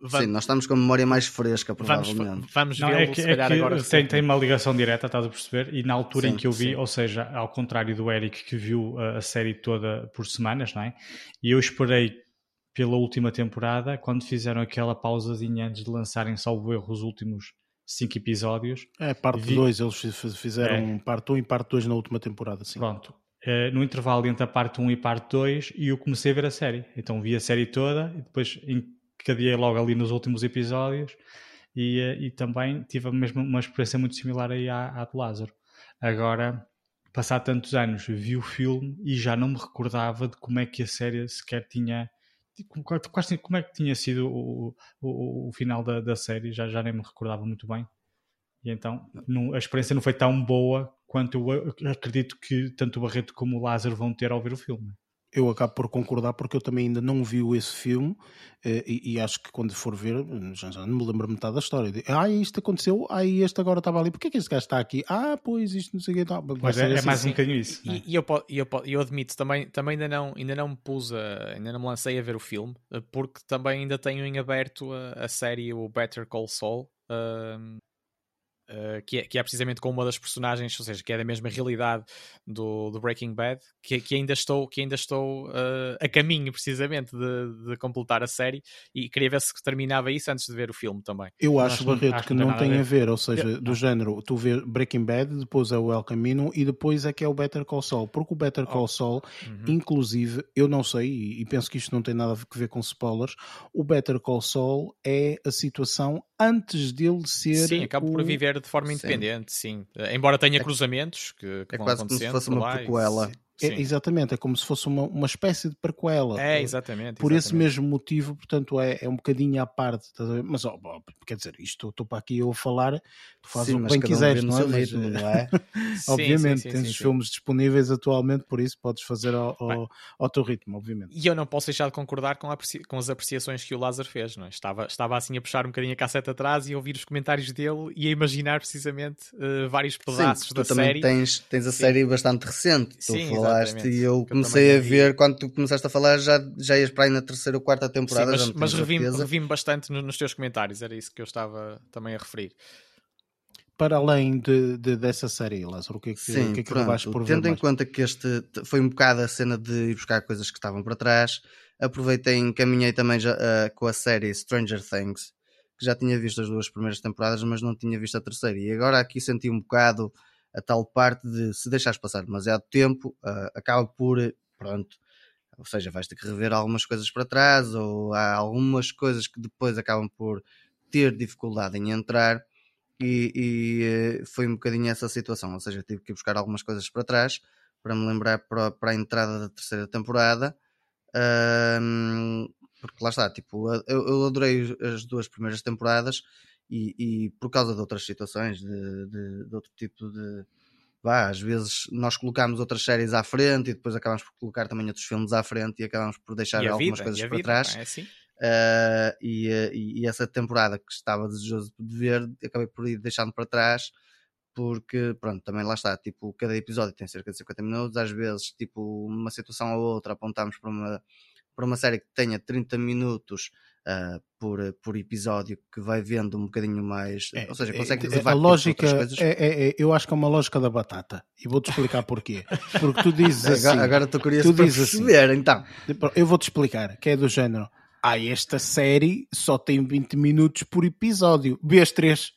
vamos... Sim, nós estamos com a memória mais fresca, provavelmente. Vamos, vamos vê-lo, é que, se é calhar é agora. Tem, tem uma ligação direta, estás a perceber? E na altura sim, em que eu vi, sim. ou seja, ao contrário do Eric que viu a, a série toda por semanas, não é? E eu esperei pela última temporada, quando fizeram aquela pausazinha antes de lançarem, salvo erro, os últimos cinco episódios. É, parte 2, vi... eles fizeram é. parte 1 um e parte 2 na última temporada, sim. Pronto. Uh, no intervalo entre a parte 1 um e parte 2, e eu comecei a ver a série. Então vi a série toda e depois encadeei logo ali nos últimos episódios e, uh, e também tive a mesma, uma experiência muito similar aí à, à do Lázaro. Agora, passar tantos anos, vi o filme e já não me recordava de como é que a série sequer tinha. Quase, como é que tinha sido o, o, o final da, da, série, já, já nem me recordava muito bem. E então não, a experiência não foi tão boa quanto eu acredito que tanto o Barreto como o Lázaro vão ter ao ver o filme eu acabo por concordar porque eu também ainda não vi esse filme eh, e, e, acho que quando for ver já, já, não me lembro metade da história. De, ah, isto aconteceu, ah, este agora estava ali, porquê que este gajo está aqui? Ah, pois isto não sei o que. Tá. Mas é, é, assim, mais um bocadinho isso. E, é? e eu, eu, eu, admito, também, também ainda, não, ainda não me pus, a, ainda não me lancei a ver o filme eh, porque também ainda tenho em aberto a, a série o Better Call Saul. Uh, Uh, que, é, que, é, precisamente com uma das personagens, ou seja, que é da mesma realidade do, do Breaking Bad, que, que, ainda estou, que ainda estou uh, a caminho precisamente de, de, completar a série e queria ver se terminava isso antes de ver o filme também. Eu acho, acho Barreto, acho que não, tem a ver, ou seja, eu, do género, tu vês Breaking Bad, depois é o El Camino e depois é que é o Better Call Saul, porque o Better Call oh. Saul, uhum. inclusive, eu não sei, e, e penso que isto não tem nada a ver com spoilers, o Better Call Saul é a situação antes dele ser. Sim, acaba o... por viver de forma independente, sim. sim. Embora tenha é cruzamentos que, que é vão quase como se fosse uma prequela. É, exatamente, é como se fosse uma, uma espécie de prequela. É, exatamente. Por exatamente. esse mesmo motivo, portanto, é, é um bocadinho à parte. Mas, ó, ó, quer dizer, isto estou para aqui eu a falar, tu fazes sim, o que bem quiseres, não é? Mas, ritmo, não é? obviamente, sim, sim, tens os filmes disponíveis atualmente, por isso podes fazer ao, ao, ao, teu ritmo, obviamente. E eu não posso deixar de concordar com, com as apreciações que o Lázaro fez, não é? Estava, estava assim a puxar um bocadinho a cassete atrás e a ouvir os comentários dele e a imaginar precisamente uh, vários pedaços sim, da tu série. Também tens, tens a série bastante recente, tu Sim, falaste e eu comecei a ver, quando tu começaste a falar, já, já ias para aí na terceira ou quarta temporada. Sim, mas, mas revi-me revi bastante nos teus comentários, era isso que eu estava também a referir para além de, de, dessa série, Lázaro, o que é que, Sim, o que, é que pronto, vais por Tendo em conta que este foi um bocado a cena de ir buscar coisas que estavam para trás, aproveitei e encaminhei também já, uh, com a série Stranger Things, que já tinha visto as duas primeiras temporadas, mas não tinha visto a terceira. E agora aqui senti um bocado a tal parte de se deixares passar demasiado tempo, uh, acaba por, pronto, ou seja, vais ter que rever algumas coisas para trás, ou há algumas coisas que depois acabam por ter dificuldade em entrar, e, e eh, foi um bocadinho essa situação, ou seja, tive que buscar algumas coisas para trás para me lembrar para, para a entrada da terceira temporada. Porque lá está, tipo, eu, eu adorei as duas primeiras temporadas e, e por causa de outras situações, de, de, de outro tipo de. Vá, às vezes nós colocamos outras séries à frente e depois acabamos por colocar também outros filmes à frente e acabamos por deixar algumas vida, coisas para vida, trás. É assim? Uh, e, e, e, essa temporada que estava desejoso de ver, acabei por ir deixando para trás, porque, pronto, também lá está, tipo, cada episódio tem cerca de 50 minutos, às vezes, tipo, uma situação ou outra apontamos para uma, para uma série que tenha 30 minutos uh, por, por episódio, que vai vendo um bocadinho mais, é, ou seja, consegue é, a lógica é, é, é, eu acho que é uma lógica da batata, e vou-te explicar porquê. Porque tu dizes assim... Agora, estou curioso tu para dizes assim, perceber, assim, então. Eu vou-te explicar, que é do género ah, esta série só tem 20 minutos por episódio. Vês 3.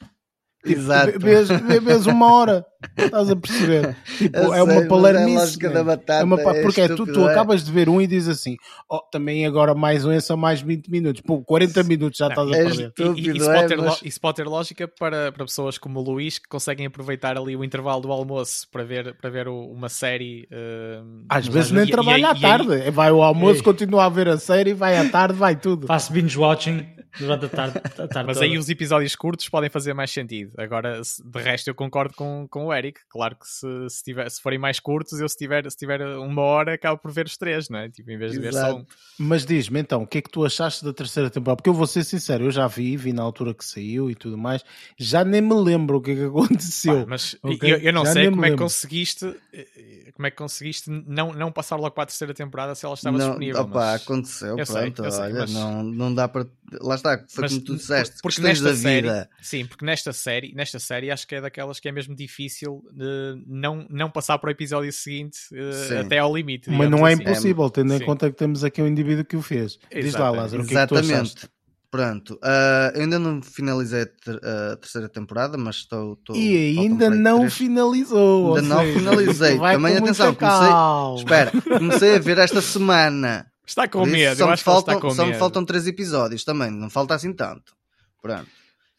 Tipo, Exato. Vês, vês uma hora. Estás a perceber? Tipo, é uma palermice. É, da batata, é uma, porque é, tu, tu acabas de ver um e dizes assim: oh, também agora mais um é só mais 20 minutos. Pô, 40 minutos já estás a perder. Estúpido, e, e, isso pode ter, mas... isso pode ter lógica para, para pessoas como o Luís que conseguem aproveitar ali o intervalo do almoço para ver, para ver uma série. Uh, às vezes nem trabalha à tarde. Aí... Vai o almoço, Ei. continua a ver a série, vai à tarde, vai tudo. Faço binge watching durante a tarde. A tarde mas toda. aí os episódios curtos podem fazer mais sentido. Agora, de resto, eu concordo com, com o Eric. Claro que se, se, tiver, se forem mais curtos, eu se tiver, se tiver uma hora, acabo por ver os três, não é? Tipo, em vez de Exato. ver só um. Mas diz-me então, o que é que tu achaste da terceira temporada? Porque eu vou ser sincero, eu já vi, vi na altura que saiu e tudo mais, já nem me lembro o que é que aconteceu. Pá, mas okay? eu, eu, não já sei como é que conseguiste eh, como é que conseguiste não, não passar logo para a terceira temporada se ela estava não, disponível. Opa, mas... aconteceu, eu pronto, sei, olha, sei, mas... não, não dá para. Lá está, foi mas, como tu disseste, porque nesta da série, vida. Sim, porque nesta série, nesta série acho que é daquelas que é mesmo difícil de não, não passar para o episódio seguinte uh, até ao limite. Mas não é assim. impossível, tendo em conta que temos aqui um indivíduo que o fez. Exatamente. Diz lá, Lázaro, o que Exatamente. É que Pronto, uh, ainda não finalizei a, ter, a, terceira temporada, mas estou. estou e ainda não três. finalizou. Ainda não seja, finalizei. Também atenção, comecei, espera, comecei a ver esta semana. Está com medo, só, me faltam, só me faltam três episódios também, não falta assim tanto. Pronto.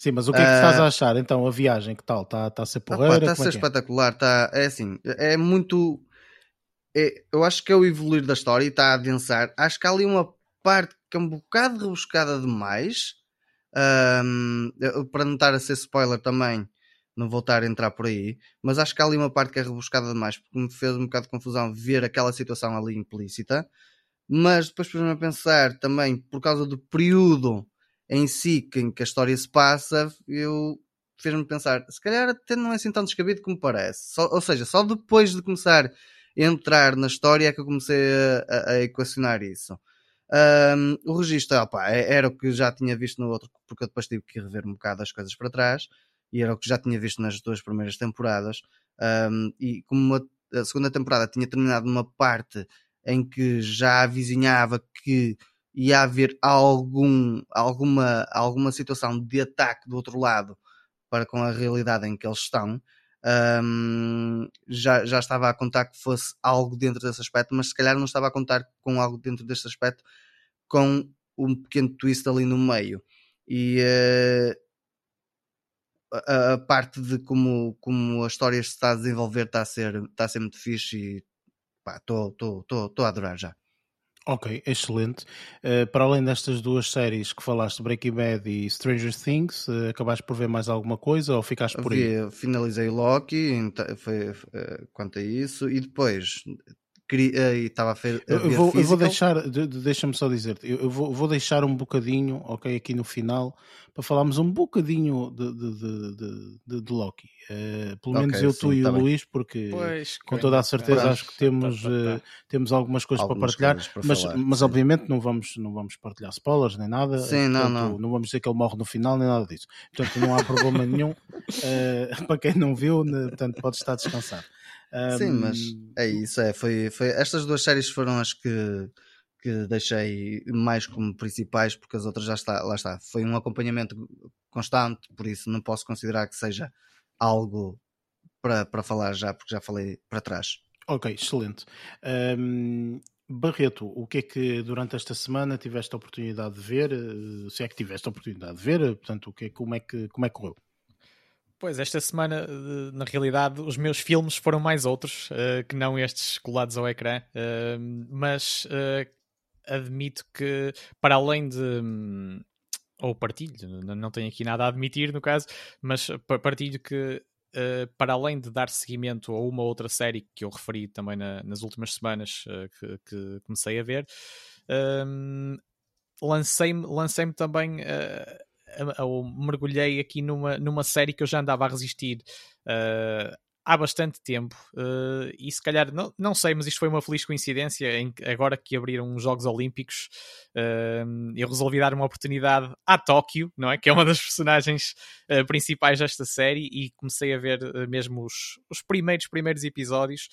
Sim, mas o que é que uh, estás a achar então? A viagem, que tal? Está tá a ser porreira? Está a ser é, é espetacular, está, é assim, é muito. É, eu acho que é o evoluir da história e está a adensar. Acho que há ali uma parte que é um bocado rebuscada demais. Um, para não estar a ser spoiler também, não vou estar a entrar por aí, mas acho que há ali uma parte que é rebuscada demais, porque me fez um bocado de confusão ver aquela situação ali implícita. Mas depois pus-me a pensar também, por causa do período em si em que a história se passa, eu fez-me pensar, se calhar até não é assim tão descabido como parece. Só, ou seja, só depois de começar a entrar na história é que eu comecei a, a, equacionar isso. Um, o registro opa, é, era o que já tinha visto no outro, porque eu depois tive que rever um bocado as coisas para trás, e era o que já tinha visto nas duas primeiras temporadas. Um, e como a, a segunda temporada tinha terminado numa parte em que já avizinhava que ia haver algum, alguma, alguma situação de ataque do outro lado para com a realidade em que eles estão. Um, já, já estava a contar que fosse algo dentro desse aspecto, mas se calhar não estava a contar com algo dentro deste aspecto, com um pequeno twist ali no meio. E uh, a, a, parte de como, como a história se está a desenvolver está a ser, está a ser muito fixe e estou a adorar já. Ok, excelente. Uh, para além destas duas séries que falaste, Breaking Bad e Stranger Things, uh, acabaste por ver mais alguma coisa ou ficaste por Vi, aí? Finalizei Loki, então, foi, uh, quanto a isso, e depois e estava a, ver eu, vou, eu vou deixar, deixa-me só dizer, eu, eu vou, vou, deixar um bocadinho, ok, aqui no final, para falarmos um bocadinho de, de, de, de Loki. Uh, pelo menos okay, eu, sim, tu e tá o bem. Luís, porque pois, com toda a certeza acho que temos, tá, tá, tá. Uh, temos algumas coisas algumas para partilhar, para mas, falar, mas obviamente não vamos, não vamos partilhar spoilers nem nada. Sim, portanto, não, não. não vamos dizer que ele morre no final nem nada disso. Portanto, não há problema nenhum. Uh, para quem não viu, né, portanto, pode estar descansado. Um... Sim, mas é isso, é. Foi, foi, estas duas séries foram as que, que deixei mais como principais, porque as outras já está, lá está. Foi um acompanhamento constante, por isso não posso considerar que seja algo para, para falar já, porque já falei para trás. Ok, excelente. Um, Barreto, o que é que durante esta semana tiveste a oportunidade de ver? Eh, se é que tiveste a oportunidade de ver, portanto, o que, é, como, é que, como é que correu? Pois, esta semana, na realidade, os meus filmes foram mais outros uh, que não estes colados ao ecrã, uh, mas uh, admito que, para além de. Um, ou partilho, não tenho aqui nada a admitir no caso, mas partilho que, para além de dar seguimento a uma outra série que eu referi também na, nas últimas semanas que, que, comecei a ver, lancei-me lancei também eu mergulhei aqui numa, numa série que eu já andava a resistir uh, há bastante tempo uh, e se calhar, não, não sei, mas isto foi uma feliz coincidência em agora que abriram os Jogos Olímpicos uh, eu resolvi dar uma oportunidade à Tóquio, não é? Que é uma das personagens uh, principais desta série e comecei a ver mesmo os, os primeiros primeiros episódios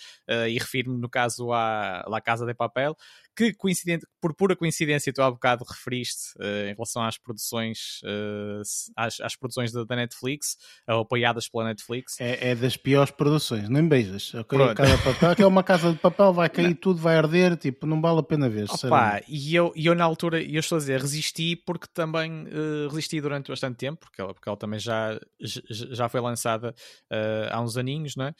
e refiro-me no caso à La Casa de Papel que coincidente, por pura coincidência tu há bocado referiste uh, em relação às produções uh, às, às, produções da, da Netflix, uh, apoiadas pela Netflix. É, é, das piores produções, nem beijas. Okay? Cada papel, que é uma casa de papel, vai cair não. tudo, vai arder, tipo, não vale a pena ver. Opa, e eu, eu na altura, eu estou a dizer, resisti porque também resisti durante bastante tempo, porque ela, porque ela também já, já foi lançada há uns aninhos, não é?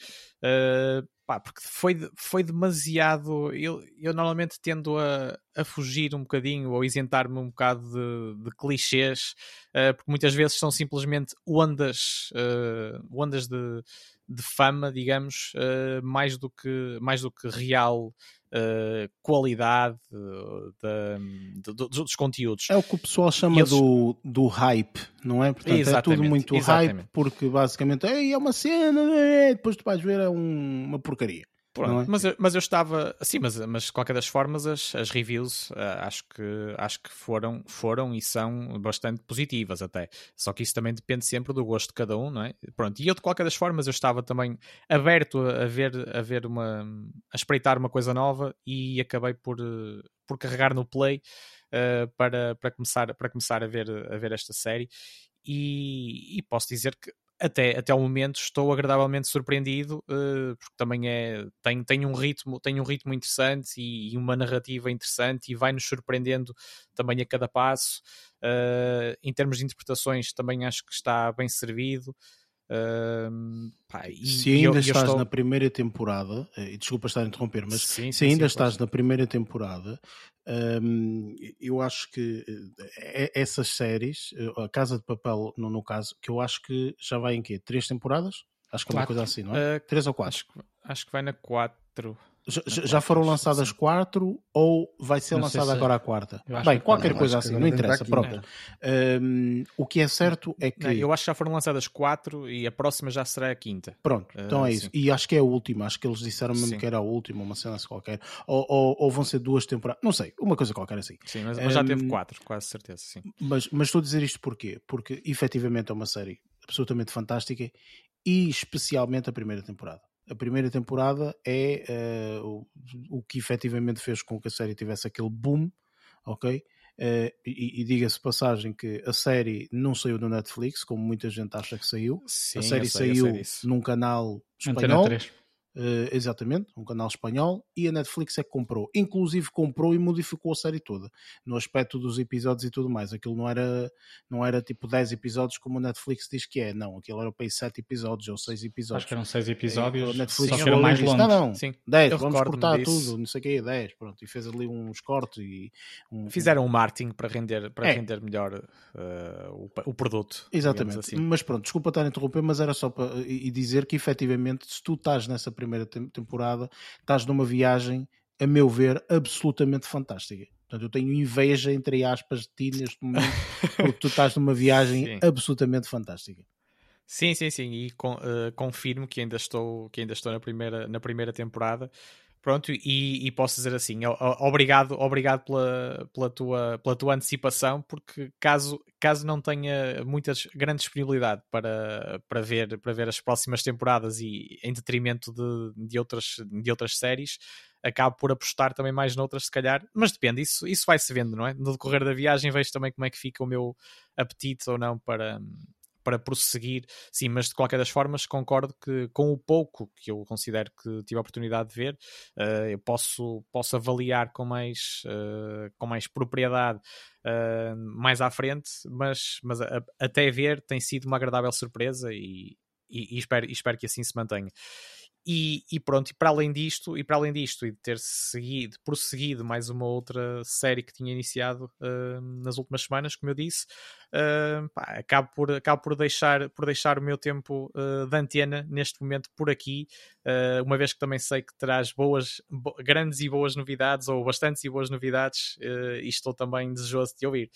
Pá, porque foi, foi demasiado. Eu, eu normalmente tendo a, a fugir um bocadinho ou isentar-me um bocado de, de clichês, uh, porque muitas vezes são simplesmente ondas, uh, ondas de, de fama, digamos, uh, mais, do que, mais do que real uh, qualidade de, de, dos conteúdos. É o que o pessoal chama eles... do, do hype, não é? Portanto, exatamente, é tudo muito exatamente. hype, porque basicamente é uma cena, é, depois tu vais ver é um, uma porcaria. Pronto, é? mas, eu, mas eu estava assim, mas, mas de qualquer das formas as, as reviews uh, acho, que, acho que foram, foram e são bastante positivas até. Só que isso também depende sempre do gosto de cada um, não é? Pronto, e eu de qualquer das formas eu estava também aberto a, a ver, a ver uma a espreitar uma coisa nova e acabei por, por carregar no play uh, para, para, começar, para começar a ver, a ver esta série. E, e, posso dizer que até, até o momento estou agradavelmente surpreendido, uh, porque também é, tem, tem, um ritmo, tem um ritmo interessante e, e uma narrativa interessante e vai-nos surpreendendo também a cada passo. Uh, em termos de interpretações, também acho que está bem servido. Uh, pá, e, se ainda eu, estás estou... na primeira temporada, eh, e desculpa estar a interromper, mas sim, se sim, ainda sim, estás na primeira temporada, um, eu acho que eh, essas séries, a Casa de Papel, no, no, caso, que eu acho que já vai em quê? Três temporadas? Acho que é uma coisa assim, não é? Uh, Três ou quatro? Acho, acho que vai na quatro. Já, já foram lançadas quatro ou vai ser não lançada agora a quarta? Bem, qualquer coisa assim, não interessa. Pronto. Um, o que é certo é que. Não, eu acho que já foram lançadas quatro e a próxima já será a quinta. Pronto, então uh, é isso. Sim. E acho que é a última. Acho que eles disseram mesmo sim. que era a última, uma cena qualquer. Ou, ou, ou, vão ser duas temporadas. Não sei, uma coisa qualquer assim. Sim, mas, mas um, já teve quatro, quase certeza. Sim. Mas, mas estou a dizer isto porquê? Porque efetivamente é uma série absolutamente fantástica e especialmente a primeira temporada a primeira temporada é uh, o, o, que efetivamente fez com que a série tivesse aquele boom, ok? Uh, e, e diga-se passagem que a série não saiu no Netflix, como muita gente acha que saiu. Sim, a série sei, saiu num canal espanhol. Uh, exatamente, um canal espanhol, e a Netflix é que comprou. Inclusive comprou e modificou a série toda, no aspecto dos episódios e tudo mais. Aquilo não era, não era tipo 10 episódios como a Netflix diz que é, não. Aquilo era para 7 episódios ou 6 episódios. Acho que eram 6 episódios, a Netflix só que eram mais longos. Não, não, Sim. 10, vamos cortar tudo, não sei o que, 10, pronto. E fez ali uns cortes e... Um, Fizeram um marketing para render, para é. render melhor uh, o, o, produto. Exatamente, assim. mas pronto, desculpa estar a interromper, mas era só para e dizer que efetivamente se tu estás nessa primeira temporada, estás numa viagem, a meu ver, absolutamente fantástica. Portanto, eu tenho inveja, entre aspas, de ti neste momento, porque tu estás numa viagem absolutamente fantástica. Sim, sim, sim, e com, uh, confirmo que ainda estou, que ainda estou na, primeira, na primeira temporada. Pronto, e, e, posso dizer assim, obrigado, obrigado pela, pela, tua, pela tua antecipação, porque caso, caso não tenha muita grande disponibilidade para, para, ver, para ver as próximas temporadas e em detrimento de, de, outras, de outras séries, acabo por apostar também mais noutras, se calhar, mas depende, isso, isso vai-se vendo, não é? No decorrer da viagem vejo também como é que fica o meu apetite ou não para, para prosseguir, sim, mas de qualquer das formas concordo que com o pouco que eu considero que tive a oportunidade de ver, uh, eu posso, posso avaliar com mais, uh, com mais propriedade uh, mais à frente, mas, mas a, até ver tem sido uma agradável surpresa e, e, e, espero, e espero que assim se mantenha. E, e, pronto, e para além disto, e para além disto, e de ter seguido, prosseguido mais uma outra série que tinha iniciado uh, nas últimas semanas, como eu disse, uh, pá, acabo, por, acabo por, deixar, por deixar o meu tempo uh, de antena neste momento por aqui, uma vez que também sei que terás boas, bo grandes e boas novidades, ou bastantes e boas novidades, e estou também desejoso de ouvir.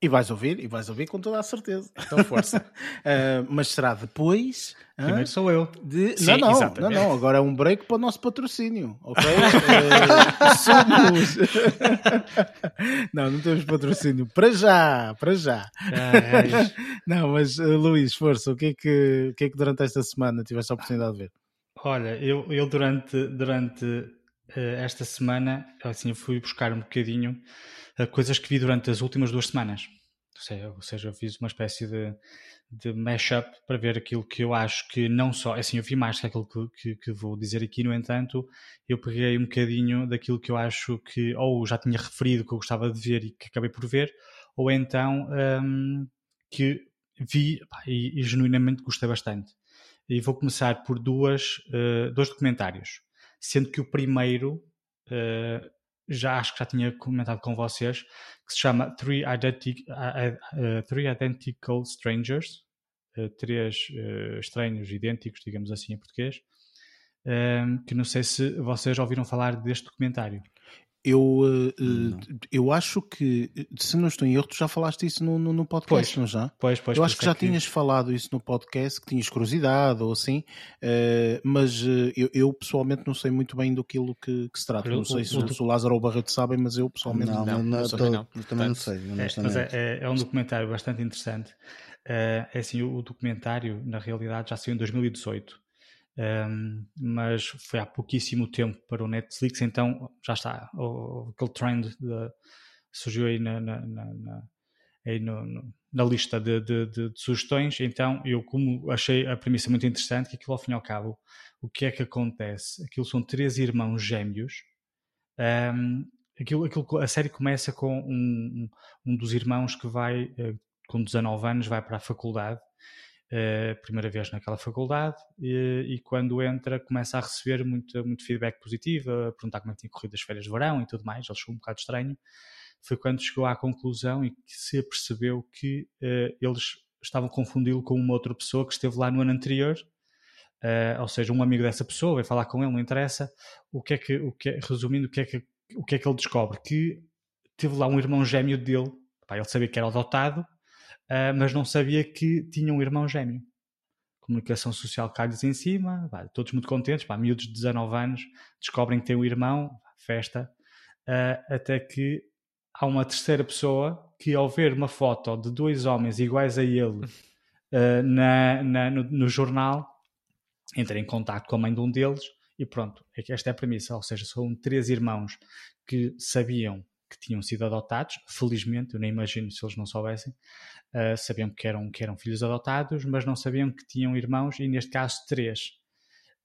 E vais ouvir, e vais ouvir com toda a certeza. Então força. uh, mas será depois. Primeiro sou eu. De... Sim, não, não, não, não, agora é um break para o nosso patrocínio, ok? uh, somos. não, não temos patrocínio. Para já, para já. não, mas uh, Luís, força, o que, é que, o que é que durante esta semana tiveste a oportunidade de ver? Olha, eu, eu durante, durante esta semana, assim, fui buscar um bocadinho coisas que vi durante as últimas duas semanas. Ou seja, eu fiz uma espécie de, de mashup para ver aquilo que eu acho que não só. É assim, eu vi mais que aquilo que, que, que, vou dizer aqui, no entanto, eu peguei um bocadinho daquilo que eu acho que ou já tinha referido que eu gostava de ver e que acabei por ver, ou então um, que vi pá, e, e, genuinamente gostei bastante. E vou começar por duas, uh, dois documentários, sendo que o primeiro uh, já acho que já tinha comentado com vocês, que se chama Three, Identic, uh, Three Identical Strangers, uh, três uh, estranhos idênticos, digamos assim em português, que não sei se vocês ouviram falar deste documentário. Eu, uh, eu acho que, se não estou em erro, tu já falaste isso no, no, no podcast, pois, não já? Pois, pois. Eu acho que já que... tinhas falado isso no podcast, que tinhas curiosidade ou assim, uh, mas uh, eu, eu, pessoalmente não sei muito bem do que, que se trata. Eu, não sei o, se, o, se o Lázaro ou o Barreto sabem, mas eu pessoalmente não. Não, não, não, tô, não. também não sei. É, mas é, é, é, um documentário bastante interessante. é assim, o, o documentário, na realidade, já saiu em 2018 um, mas foi há pouquíssimo tempo para o Netflix, então já está. O, aquele trend de, surgiu aí na, na, na, aí no, no, na lista de, de, de, sugestões. Então, eu, como achei a premissa muito interessante, que aquilo ao fim e ao cabo, o que é que acontece? Aquilo são três irmãos gêmeos. Um, aquilo, aquilo, a série começa com um, um dos irmãos que vai, eh, com 19 anos, vai para a faculdade primeira vez naquela faculdade e, e, quando entra começa a receber muito, muito feedback positivo, a perguntar como é que tinha corrido as férias de verão e tudo mais, ele chegou um bocado estranho. Foi quando chegou à conclusão e que se apercebeu que uh, eles estavam a confundi-lo com uma outra pessoa que esteve lá no ano anterior, uh, ou seja, um amigo dessa pessoa, vai falar com ele, não interessa. O que é que, o que é, resumindo, o que, é que, o que é que ele descobre? Que teve lá um irmão gêmeo dele, pá, ele sabia que era adotado, uh, mas não sabia que tinha um irmão gêmeo. Comunicação social cai-lhes em cima, pá, todos muito contentes, pá, miúdos de 19 anos descobrem que tem um irmão, festa, uh, até que há uma terceira pessoa que, ao ver uma foto de dois homens iguais a ele uh, na, na no, no, jornal, entra em contato com a mãe de um deles e pronto, é esta é a premissa, ou seja, são três irmãos que sabiam que tinham sido adotados, felizmente, eu nem imagino se eles não soubessem, uh, sabiam que eram, que eram filhos adotados, mas não sabiam que tinham irmãos, e neste caso três.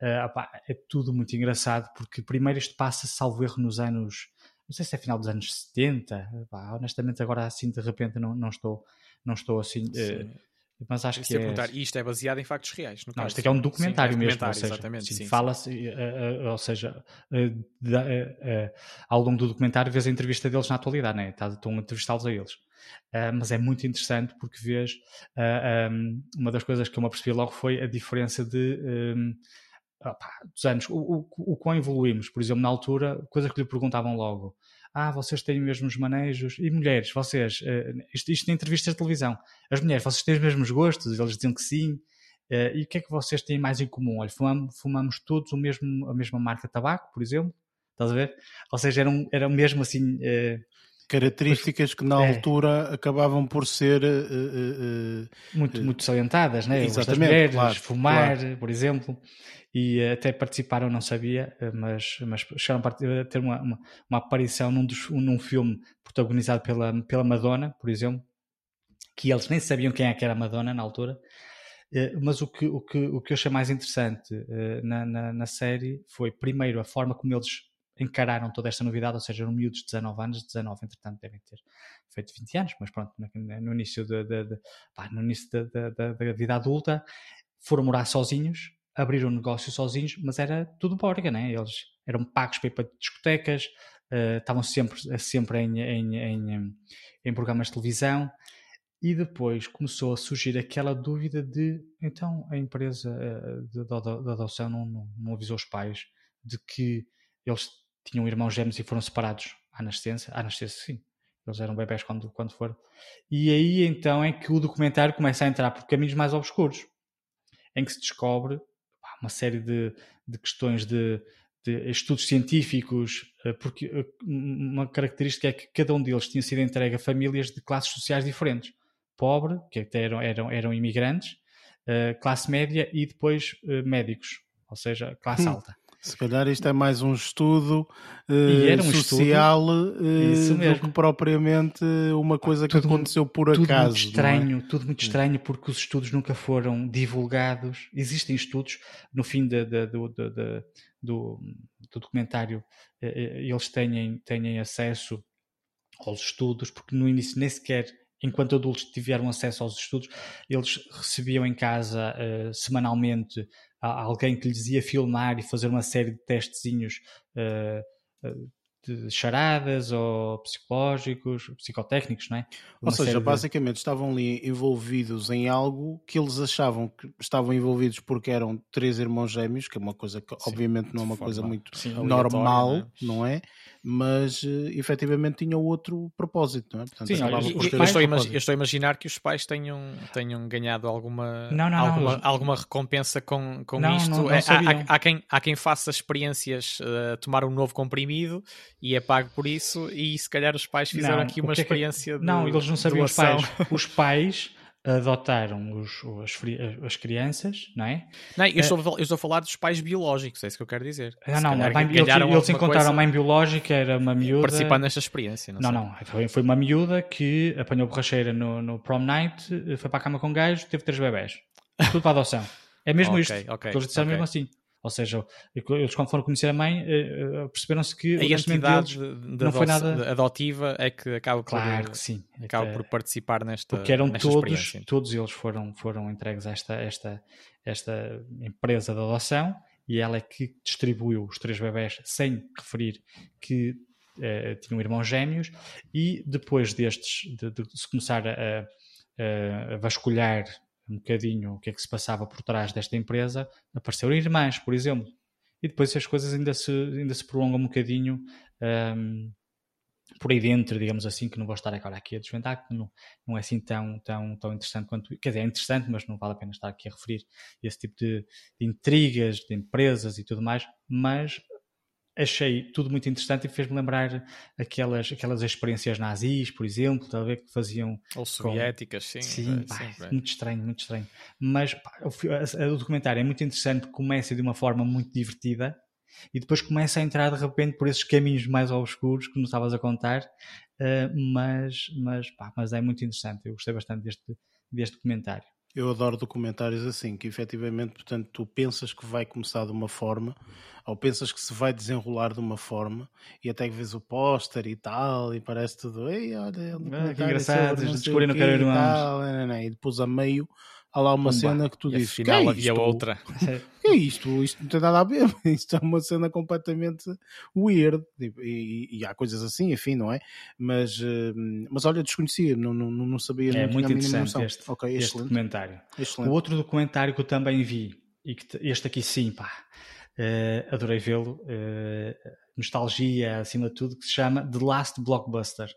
Uh, opá, é tudo muito engraçado, porque primeiro isto passa, salvo erro, nos anos. Não sei se é final dos anos 70. Opá, honestamente, agora assim de repente não, não, estou, não estou assim. Uh, mas acho que é... isto é baseado em factos reais. não, isto aqui é um documentário sim, mesmo. Ou seja, exatamente, sim, fala-se, uh, uh, ou seja, uh, ao longo do documentário vês a entrevista deles na atualidade, né? estão a entrevistá-los a eles. mas é muito interessante porque vês um, uma das coisas que eu me apercebi logo foi a diferença de um, opa, dos anos, o, o, o quão evoluímos. Por exemplo, na altura, coisas que lhe perguntavam logo ah, vocês têm os mesmos manejos, e mulheres, vocês, uh, isto, isto em entrevistas de televisão, as mulheres, vocês têm os mesmos gostos? Eles diziam que sim, uh, e o que é que vocês têm mais em comum? Olha, fumamos, fumamos todos o mesmo, a mesma marca de tabaco, por exemplo, estás a ver? Ou seja, eram, eram mesmo assim... Uh, características que na é. altura acabavam por ser uh, uh, muito, muito salientadas, né? Exatamente, mulheres, claro, fumar, claro. por exemplo e até participaram, não sabia, mas, mas chegaram a ter uma, uma, uma aparição num, dos, num filme protagonizado pela, pela Madonna, por exemplo, que eles nem sabiam quem é que era a Madonna na altura, mas o que, o que, o que eu achei mais interessante na, na, na série foi, primeiro, a forma como eles encararam toda esta novidade, ou seja, eram miúdos de 19 anos, 19 entretanto devem ter feito 20 anos, mas pronto, no início, no início da, da, da, vida adulta, foram morar sozinhos, abriram um negócio sozinhos, mas era tudo borga, né? Eles eram pagos para ir para discotecas, uh, estavam sempre, sempre em, em, em, em, programas de televisão e depois começou a surgir aquela dúvida de então a empresa de, de, adoção não, não, não, avisou os pais de que eles tinham irmãos gêmeos e foram separados à nascença, à nascença sim, eles eram bebés quando, quando foram. E aí então é que o documentário começa a entrar por caminhos mais obscuros, em que se descobre uma série de, de questões de, de, estudos científicos, eh, porque eh, uma característica é que cada um deles tinha sido entregue a famílias de classes sociais diferentes. Pobre, que até eram, eram, eram imigrantes, eh, classe média e depois médicos, ou seja, classe hum. alta. Se calhar isto é mais um estudo uh, um social estudo, uh, do que propriamente uma coisa que tudo, aconteceu por tudo acaso. Muito é? estranho, é? Tudo muito estranho porque os estudos nunca foram divulgados. Existem estudos, no fim de, de, de, do, do, documentário, uh, eles têm, têm acesso aos estudos, porque no início nem sequer enquanto adultos tiveram acesso aos estudos, eles recebiam em casa uh, semanalmente alguém que lhes ia filmar e fazer uma série de testezinhos uh, uh, de charadas ou psicológicos, psicotécnicos, não é? Uma ou seja, basicamente de... estavam ali envolvidos em algo que eles achavam que estavam envolvidos porque eram três irmãos gêmeos, que é uma coisa que Sim, obviamente não é uma coisa muito Sim, normal, não é? É? Mas uh, efetivamente tinha outro propósito, não é? Portanto, Sim, olha, eu, eu, estou eu, estou a imaginar que os pais tenham, tenham ganhado alguma, não, não, alguma, não, alguma recompensa com, com isto. É, há, há, quem, há quem faça experiências uh, tomar um novo comprimido e é pago por isso, e se calhar os pais fizeram não, aqui uma experiência é que... Não, eles não sabiam os pais. Os pais adotaram os, as, as, crianças, não é? Não, eu, estou, eu estou a falar dos pais biológicos, é isso que eu quero dizer. Não, não, mãe, eles, eles encontraram a mãe biológica, era uma miúda. Participando nesta experiência, não Não, não, foi, foi uma miúda que apanhou borracheira no, no prom night, foi para a cama com gajo, teve três bebés. Tudo para adoção. É mesmo okay, isto. Okay, eles disseram okay. mesmo assim. Ou seja, eles quando foram conhecer a mãe eh, eh, perceberam-se que a entidade de, não foi nada adotiva é que acaba por, claro que sim. acaba por participar nesta porque eram todos todos eles foram foram entregues a esta esta esta empresa de adoção e ela é que distribuiu os três bebés sem referir que eh, tinham irmãos gêmeos e depois destes de, de se começar a, a, a vasculhar um bocadinho o que é que se passava por trás desta empresa, apareceram irmãs, por exemplo. E depois as coisas ainda se, ainda se prolongam um bocadinho um, por aí dentro, digamos assim, que não vou estar agora aqui a desvendar, que não, não é assim tão, tão, tão interessante quanto. Quer dizer, é interessante, mas não vale a pena estar aqui a referir esse tipo de, de intrigas, de empresas e tudo mais. Mas achei tudo muito interessante e fez-me lembrar aquelas, aquelas experiências nazis, por exemplo, a ver que faziam. Ou soviéticas, com... sim. Sim, pá, sim muito estranho, muito estranho. Mas pá, o, o, documentário é muito interessante começa de uma forma muito divertida e depois começa a entrar de repente por esses caminhos mais obscuros que não estavas a contar, uh, mas, mas, pá, mas é muito interessante. Eu gostei bastante deste, deste documentário. Eu adoro documentários assim, que efetivamente, portanto, tu pensas que vai começar de uma forma, ou pensas que se vai desenrolar de uma forma, e até que vês o póster e tal, e parece tudo, ei, olha, é um ah, que engraçado, descobriram que era irmãos. E depois a meio há lá uma Pumba. cena que tu e dizes, afinal que é havia outra. que é isto? Isto não tem nada a ver. Isto é uma cena completamente weird. Tipo, e, e, há coisas assim, enfim, não é? Mas, uh, mas olha, desconhecia, não, não, não sabia. É não muito interessante este, okay, este documentário. Excelente. O outro documentário que eu também vi, e que este aqui sim, pá, uh, adorei vê-lo. Uh, nostalgia acima de tudo, que se chama The Last Blockbuster.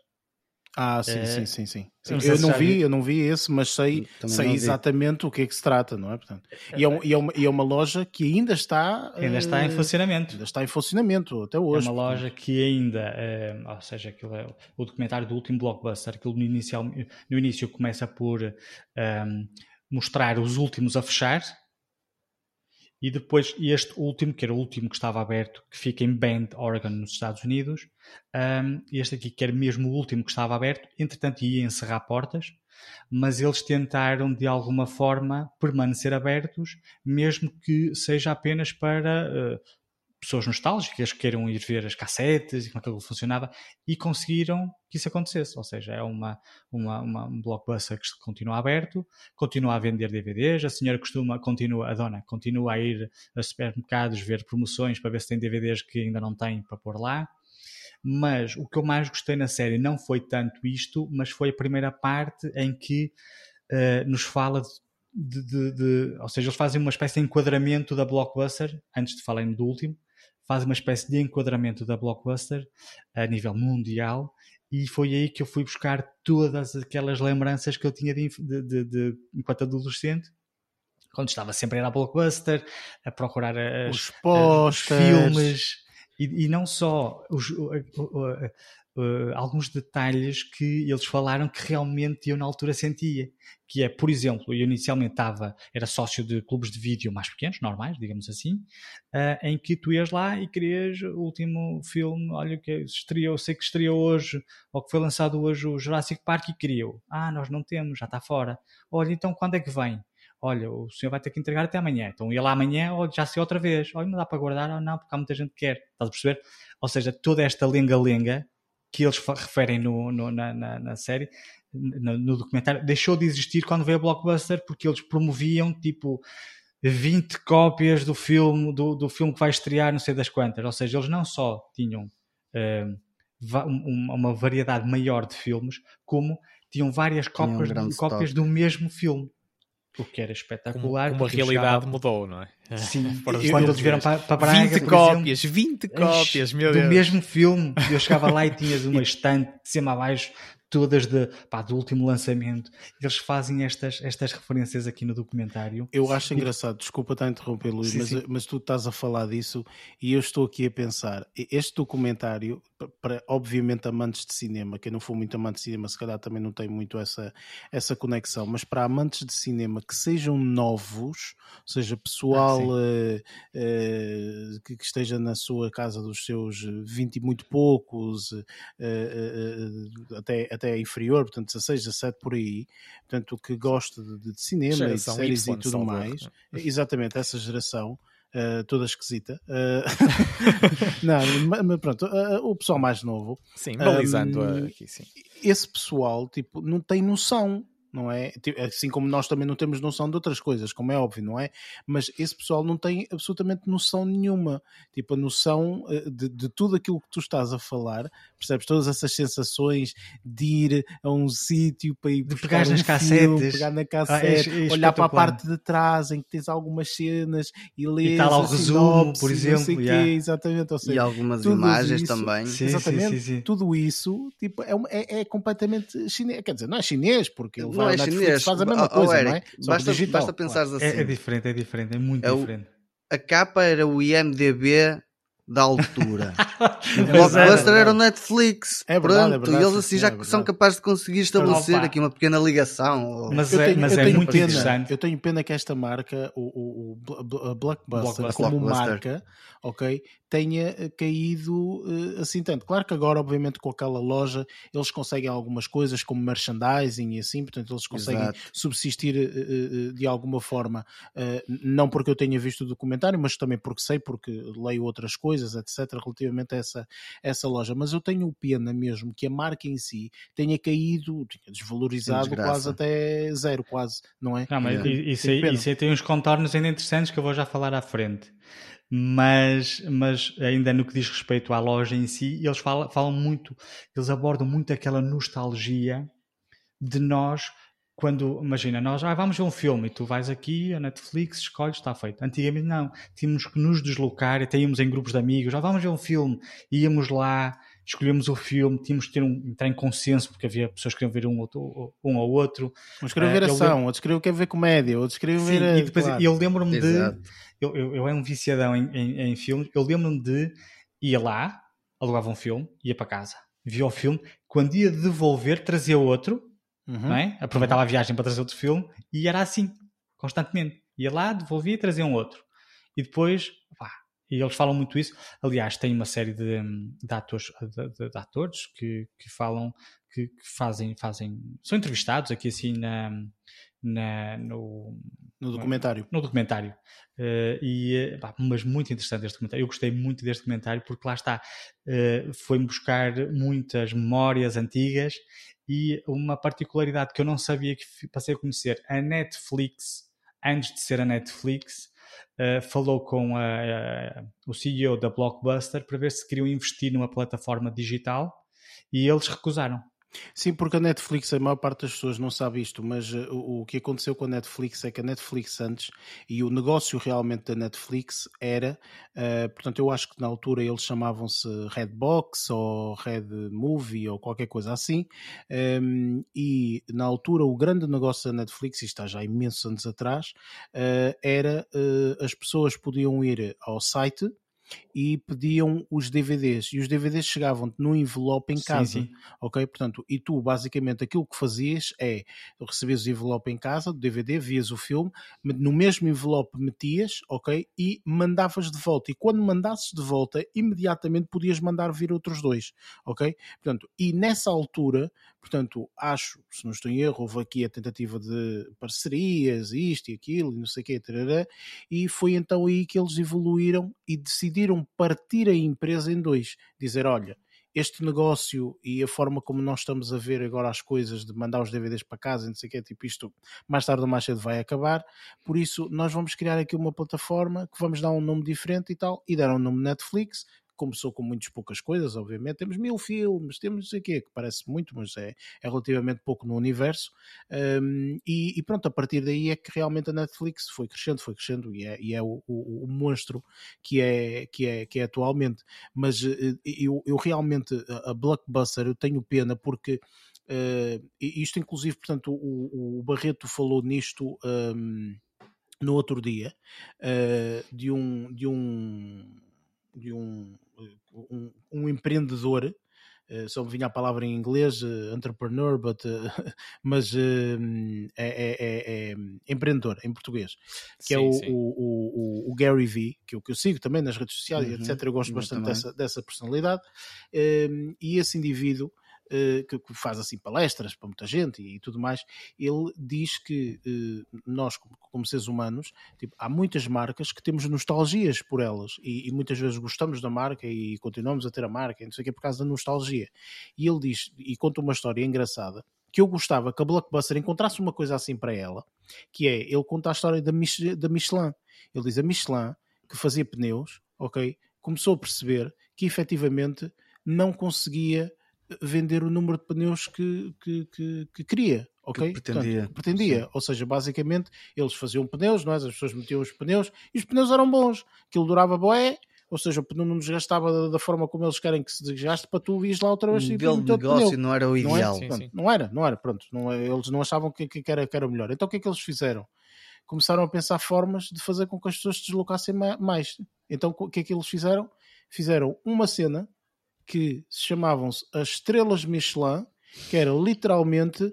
Ah, sim, é... sim, sim, sim. sim. Eu não vi, eu não vi esse, mas sei, sei exatamente o que é que se trata, não é? Portanto, e, é, e, é uma, e é uma loja que ainda está ainda está em eh, funcionamento. Ainda está em funcionamento até hoje. É uma loja que ainda, é, ou seja, aquilo é o documentário do último blockbuster, aquilo no, inicial, no início começa por um, ehm, mostrar os últimos a fechar e depois este último, que era o último que estava aberto, que fica em Bend, Oregon, nos Estados Unidos, um, este aqui, que era mesmo o último que estava aberto, entretanto ia encerrar portas, mas eles tentaram de alguma forma permanecer abertos, mesmo que seja apenas para uh, pessoas nostálgicas que queiram ir ver as cassetes e como aquilo funcionava e conseguiram que isso acontecesse. Ou seja, é uma, uma, uma, um blockbuster que continua aberto, continua a vender DVDs, a senhora costuma, continua, a dona continua a ir a supermercados ver promoções para ver se tem DVDs que ainda não tem para pôr lá. Mas o que eu mais gostei na série não foi tanto isto, mas foi a primeira parte em que uh, nos fala de, de, de, ou seja, eles fazem uma espécie de enquadramento da blockbuster, antes de falarem do último, faz uma espécie de enquadramento da Blockbuster a nível mundial e foi aí que eu fui buscar todas aquelas lembranças que eu tinha de, de, de, de enquanto adolescente quando estava sempre a ir à Blockbuster a procurar as, os posters. filmes e, e, não só os, uh, alguns detalhes que eles falaram que realmente eu na altura sentia. Que é, por exemplo, eu inicialmente estava, era sócio de clubes de vídeo mais pequenos, normais, digamos assim, uh, em que tu ias lá e querias o último filme, olha que estreou, sei que estreou hoje, ou que foi lançado hoje o Jurassic Park e queriam. Ah, nós não temos, já está fora. Olha, então quando é que vem? olha, o senhor vai ter que entregar até amanhã. Então ia lá amanhã, olha, já sei outra vez. Olha, não dá para guardar, ou não, porque há muita gente que quer. Estás a perceber? Ou seja, toda esta lenga-lenga que eles referem no, no na, na, na, série, no, no, documentário, deixou de existir quando veio a Blockbuster, porque eles promoviam tipo 20 cópias do filme, do, do filme que vai estrear, não sei das quantas. Ou seja, eles não só tinham uh, uma variedade maior de filmes, como tinham várias cópias, um cópias do mesmo filme. O que era espetacular. Como, como a realidade mudou, não é? Sim, quando eles vieram para, para Braga. 20 cópias, exemplo, 20 cópias, meu do Deus. Do mesmo filme. Eu chegava lá e tinhas uma estante de cima a baixo todas de, pá, do último lançamento. Eles fazem estas, estas referências aqui no documentário. Eu acho engraçado, desculpa estar a interromper, Luís, sim, mas, sim. mas tu estás a falar disso e eu estou aqui a pensar. Este documentário, para obviamente amantes de cinema, quem não for muito amante de cinema, se calhar também não tem muito essa, essa conexão, mas para amantes de cinema que sejam novos, ou seja, pessoal ah, uh, uh, que, que, esteja na sua casa dos seus 20 e muito poucos, uh, até, até inferior, portanto 16, 17 por aí, portanto que gosta de, de cinema geração e de séries y, e tudo mais, ver, né? exatamente essa geração. Uh, toda esquisita. Uh, não, mas pronto, uh, o pessoal mais novo. Sim, balizando um, aqui, sim. Esse pessoal, tipo, não tem noção não é? Assim como nós também não temos noção de outras coisas, como é óbvio, não é? Mas esse pessoal não tem absolutamente noção nenhuma. Tipo, a noção eh, de, de tudo aquilo que tu estás a falar, percebes? Todas essas sensações de ir a um sítio para ir de pegar um nas cassetes, pegar na cassete, ah, é, é olhar para a parte de trás em que tens algumas cenas e ler. E tal ao resumo, por exemplo. Yeah. Quê, exatamente. Ou seja, e algumas imagens isso, também. Sim, exatamente. Sim, sim, tudo isso tipo, é, é, é completamente chinês. Quer dizer, não é chinês, porque ele não é chinês. faz a mesma oh, coisa, Eric, não é? basta, digital, basta pensar claro. assim. É, é, diferente, é diferente, é muito é diferente. a capa era o IMDB da altura. o Blockbuster era o Netflix. É verdade, Pronto, é verdade, e eles assim já é são capazes de conseguir estabelecer aqui uma pequena ligação. Mas eu é, tenho, mas é muito pena, interessante. Eu tenho pena que esta marca, o, o, o Blockbuster, Blockbuster, como Blockbuster. marca, ok, tenha eh, caído uh, assim tanto. Claro que agora, obviamente, com aquela loja, eles conseguem algumas coisas como merchandising e assim, portanto, eles conseguem Exato. subsistir uh, uh, de alguma forma. não porque eu tenha visto o documentário, mas também porque sei, porque leio outras coisas, etc., relativamente a essa, essa loja. Mas eu tenho pena mesmo que a marca em si tenha caído, tenha desvalorizado quase até zero, quase, não é? Não, mas é. isso, aí, isso aí tem uns contornos ainda interessantes que eu vou já falar à frente mas, mas ainda no que diz respeito à loja em si, eles falam, falam muito, eles abordam muito aquela nostalgia de nós quando, imagina, nós ah, vamos ver um filme e tu vais aqui, a Netflix, escolhes, está feito. Antigamente não, tínhamos que nos deslocar e tínhamos em grupos de amigos, ah, vamos ver um filme, íamos lá, escolhemos o filme, tínhamos que ter um, entrar em consenso, porque havia pessoas que queriam ver um, outro, um ou outro. Uns queriam ver uh, ação, outros queriam ver comédia, outros queriam ver. E depois claro. eu lembro-me de. Eu, eu, eu era um viciadão em, em, em filmes, eu lembro-me de ir lá, alugava um filme, ia para casa, via o filme, quando ia devolver, trazia outro, uhum. não é? aproveitava uhum. a viagem para trazer outro filme, e era assim, constantemente. Ia lá, devolvia, trazia um outro. E depois, pá, e eles falam muito isso. Aliás, tem uma série de, de atores, de, de, de, atores que, que falam, que, que, fazem, fazem, são entrevistados aqui assim na, na no, no documentário. No, documentário. Uh, e, pá, mas muito interessante este documentário. Eu gostei muito deste documentário porque lá está, uh, foi-me buscar muitas memórias antigas e uma particularidade que eu não sabia que passei a conhecer. A Netflix, antes de ser a Netflix, uh, falou com a, o CEO da Blockbuster para ver se queriam investir numa plataforma digital e eles recusaram. Sim, porque a Netflix, a maior parte das pessoas não sabe isto, mas uh, o, o, que aconteceu com a Netflix é que a Netflix antes, e o negócio realmente da Netflix era, uh, portanto, eu acho que na altura eles chamavam-se Redbox ou Red Movie ou qualquer coisa assim, um, ehm, e na altura o grande negócio da Netflix, e está já imensos anos atrás, uh, era as pessoas podiam ir ao site e pediam os DVDs e os DVDs chegavam-te num envelope em casa, sim, sim. ok? Portanto, e tu basicamente aquilo que fazias é recebias o envelope em casa do DVD, vias o filme, no mesmo envelope metias, ok? E mandavas de volta. E quando mandasses de volta, imediatamente podias mandar vir outros dois, ok? Portanto, e nessa altura, portanto, acho, se não estou em erro, houve aqui a tentativa de parcerias, isto e aquilo, e não sei o quê, tarará, e foi então aí que eles evoluíram e decidiram partir a empresa em dois. Dizer, olha, este negócio e a forma como nós estamos a ver agora as coisas de mandar os DVDs para casa, não sei o que, tipo isto mais tarde ou mais cedo vai acabar, por isso nós vamos criar aqui uma plataforma que vamos dar um nome diferente e tal, e deram um nome Netflix, começou com muitas poucas coisas, obviamente. Temos mil filmes, temos não sei o quê, que parece muito, mas é, é relativamente pouco no universo. Um, e, e, pronto, a partir daí é que realmente a Netflix foi crescendo, foi crescendo e é, e é o, o, o, monstro que é, que é, que é atualmente. Mas eh, eu, eu realmente, a Blockbuster, eu tenho pena porque. Uh, isto, inclusive, portanto, o, o Barreto falou nisto um, no outro dia, uh, de um, de um, de um um, um empreendedor, Uh, só me vinha a palavra em inglês, uh, entrepreneur, but, uh, mas é, é, é, é, empreendedor em português, que sim, é o, o, o, o, Gary Vee, que eu, que eu sigo também nas redes sociais, uhum, etc. Eu gosto bastante dessa, dessa personalidade. e esse indivíduo eh, que, faz assim palestras para muita gente e, tudo mais, ele diz que eh, nós, como, seres humanos, tipo, há muitas marcas que temos nostalgias por elas e, e, muitas vezes gostamos da marca e continuamos a ter a marca, não sei o que, por causa da nostalgia. E ele diz, e conta uma história engraçada, que eu gostava que a Blockbuster encontrasse uma coisa assim para ela, que é, ele conta a história da, Mich da Michelin. Ele diz, a Michelin, que fazia pneus, ok, começou a perceber que efetivamente não conseguia vender o número de pneus que, que, que, que queria. Ok? Que pretendia. Portanto, pretendia. Ou seja, basicamente eles faziam pneus, não é? as pessoas metiam os pneus e os pneus eram bons. Aquilo durava boé, ou seja, o pneu não desgastava da, da, forma como eles querem que se desgaste para tu ires lá outra vez. O modelo de negócio pneu. não era o ideal. Não, é? sim, sim. não era, não era, pronto. Não, é, eles não achavam que, que, era, que era melhor. Então o que é que eles fizeram? Começaram a pensar formas de fazer com que as pessoas se deslocassem mais. Então o que é que eles fizeram? fizeram uma cena que se chamavam-se as estrelas Michelin, que era literalmente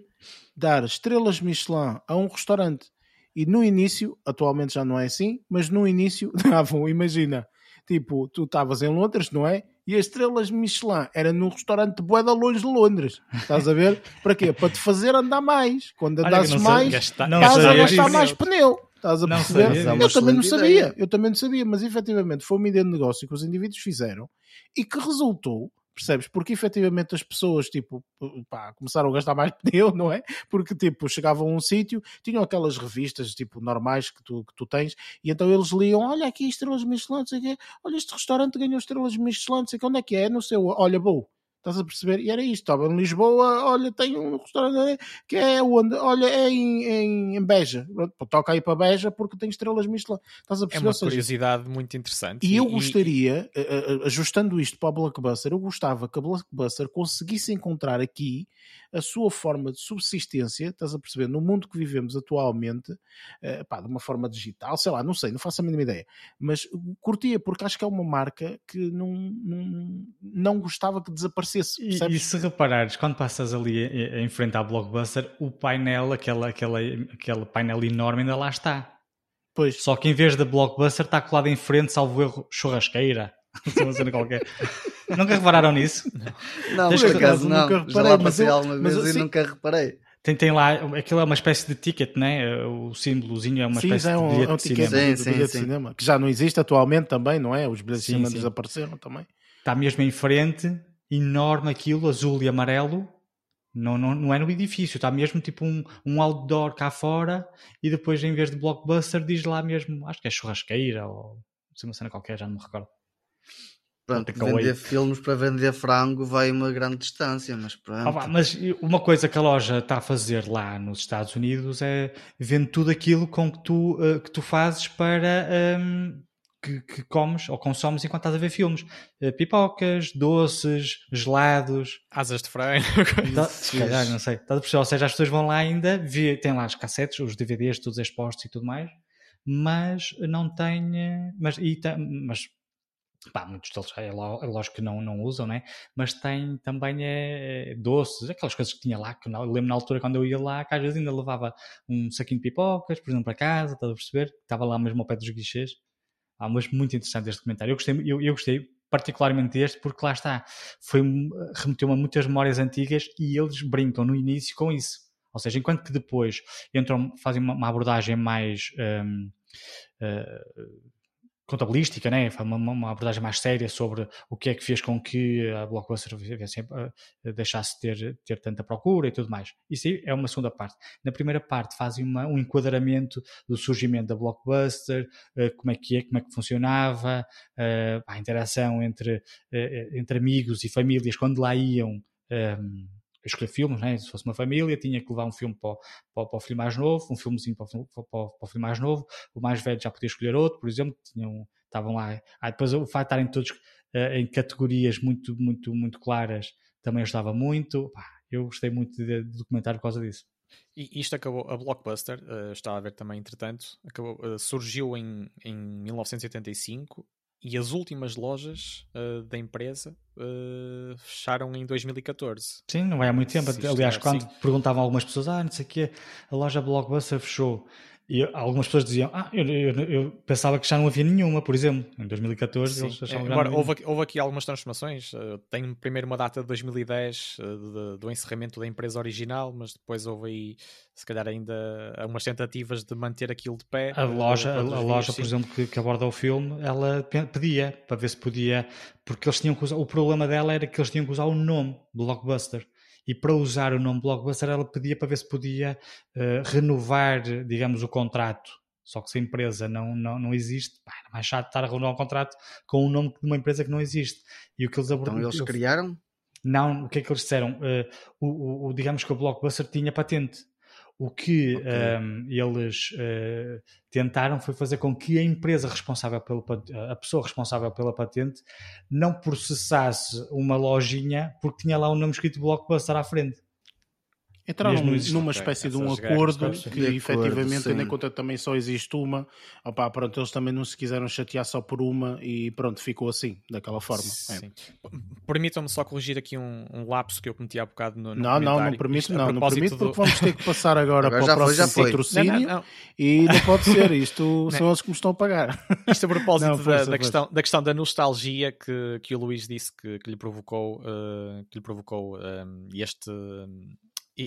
dar estrelas Michelin a um restaurante. E no início, atualmente já não é assim, mas no início davam, imagina, tipo, tu estavas em Londres, não é? E as estrelas Michelin era num restaurante de boeda longe de Londres. Estás a ver? Para quê? Para te fazer andar mais. Quando andasses mais, estás a gastar mais pneu. Estás a perceber? eu também não sabia, ideia. eu também não sabia, mas efetivamente foi uma ideia de negócio que os indivíduos fizeram e que resultou percebes? Porque efetivamente as pessoas, tipo, pá, começaram a gastar mais pneu, não é? Porque, tipo, chegavam a um sítio, tinham aquelas revistas, tipo, normais que tu, que tu tens, e então eles liam, olha aqui estrelas Michelin, não sei o quê, olha este restaurante ganhou estrelas Michelin, não sei o quê, onde é que é? Não sei, olha, bom Estás a perceber? E era isto. Estava em Lisboa, olha, tem um restaurante que é onde? Olha, é em, em, Beja. Toca aí para Beja porque tem estrelas Michelin. Estás a perceber? É uma curiosidade muito interessante. E, e eu gostaria, e... ajustando isto para o Blockbuster, eu gostava que a Blockbuster conseguisse encontrar aqui a sua forma de subsistência, estás a perceber, no mundo que vivemos atualmente, uh, pá, de uma forma digital, sei lá, não sei, não faço a mínima ideia, mas curtia porque acho que é uma marca que não, não, não gostava que desaparecesse. E, e, se reparares, quando passas ali em frente à Blockbuster, o painel, aquela, aquela, aquele painel enorme ainda lá está. Pois. Só que em vez da Blockbuster está colado em frente, salvo erro, churrasqueira. uma cena qualquer. nunca repararam nisso? Não, não por acaso não. Nunca reparei, Já lá passei eu, alguma vez assim, e nunca reparei. Tem, tem lá, aquilo é uma espécie de ticket, né? O símbolozinho é uma sim, espécie é um, de bilhete é um de cinema. Sim, sim, bilhete sim. de cinema. Que já não existe atualmente também, não é? Os bilhetes de cinema desapareceram também. Está mesmo em frente, enorme aquilo, azul e amarelo. Não, não, não é no edifício, está mesmo tipo um, um outdoor cá fora e depois em vez de blockbuster diz lá mesmo, acho que é churrasqueira ou uma cena qualquer, já não me recordo. Pronto, vender filmes para vender frango vai uma grande distância, mas pronto. Ah, mas uma coisa que a loja está a fazer lá nos Estados Unidos é vender tudo aquilo com que tu, uh, que tu fazes para um, que, que, comes ou consomes enquanto estás a ver filmes. Uh, pipocas, doces, gelados. Asas de frango. Tá, se calhar, não sei. Perceber? Ou seja, as pessoas vão lá ainda, ver, têm lá os cassetes, os DVDs todos expostos e tudo mais, mas não têm. Eh, mas, e, mas Pá, muitos deles é, é lógico que não, não usam, né? mas tem também é, doces, aquelas coisas que tinha lá, que eu lembro na altura quando eu ia lá, que às vezes ainda levava um saquinho de pipocas, por exemplo, para casa, estás a perceber? Estava lá mesmo ao pé dos guichês. Ah, mas muito interessante este comentário. Eu gostei, eu, eu gostei particularmente deste, porque lá está, foi, remeteu-me a muitas memórias antigas e eles brincam no início com isso. Ou seja, enquanto que depois entram, fazem uma, uma abordagem mais. Um, uh, ah, contabilística, né? uma, uma abordagem mais séria sobre o que é que fez com que a Blockbuster deixasse de ter, ter tanta procura e tudo mais. Isso aí é uma segunda parte. Na primeira parte fazem uma, um enquadramento do surgimento da Blockbuster, uh, como é que é, como é que funcionava, a interação entre, entre amigos e famílias quando lá iam um, ehm, escolher filmes, né? se fosse uma família, tinha que levar um filme para, para, para o filho mais novo, um filmezinho para, para, para, o filho mais novo, o mais velho já podia escolher outro, por exemplo, tinham, estavam lá. Ah, depois o fato de estarem todos uh, em categorias muito, muito, muito claras também ajudava muito. Pá, eu gostei muito de, documentar por causa disso. E isto acabou, a Blockbuster, uh, está a ver também entretanto, acabou, uh, surgiu em, em 1985 e as últimas lojas uh, da empresa uh, fecharam em 2014. Sim, não é há muito tempo. Aliás, quando assim. perguntavam algumas pessoas, ah, não sei o quê, a loja Blockbuster fechou. E algumas pessoas diziam, ah, eu, eu, eu, pensava que já não havia nenhuma, por exemplo. Em 2014 Sim. eles achavam é, Agora, houve, houve, aqui algumas transformações. Uh, tem primeiro uma data de 2010 uh, de, do encerramento da empresa original, mas depois houve aí, se calhar, ainda umas tentativas de manter aquilo de pé. A loja, a, a loja por exemplo, que, que aborda o filme, ela pedia para ver se podia, porque eles tinham que usar, o problema dela era que eles tinham que usar o nome Blockbuster e para usar o nome Blockbuster ela pedia para ver se podia uh, renovar, digamos, o contrato. Só que se a empresa não, não, não existe, pá, era mais chato estar a renovar um contrato com o nome de uma empresa que não existe. E o que eles abordaram. Então eles criaram? Não, o que é que eles disseram? Uh, o, o, digamos que o Blockbuster tinha patente. O que okay. um, eles uh, tentaram foi fazer com que a empresa responsável pelo a pessoa responsável pela patente não processasse uma lojinha porque tinha lá o um nome escrito Blockbuster à frente. Entraram numa espécie de um acordo que de efetivamente, acordo, tendo em conta que também só existe uma, opá, pronto, eles também não se quiseram chatear só por uma e pronto, ficou assim, daquela forma. É. Permitam-me só corrigir aqui um, um, lapso que eu cometi há bocado no, no Não, não, não permito, não, não permito porque vamos ter que passar agora, agora para o próximo foi, patrocínio não, não, não. e não pode ser, isto são eles que me estão a pagar. Isto a propósito não, da, da, questão, da questão da nostalgia que, que o Luís disse que, que lhe provocou, uh, que lhe provocou um, eh, este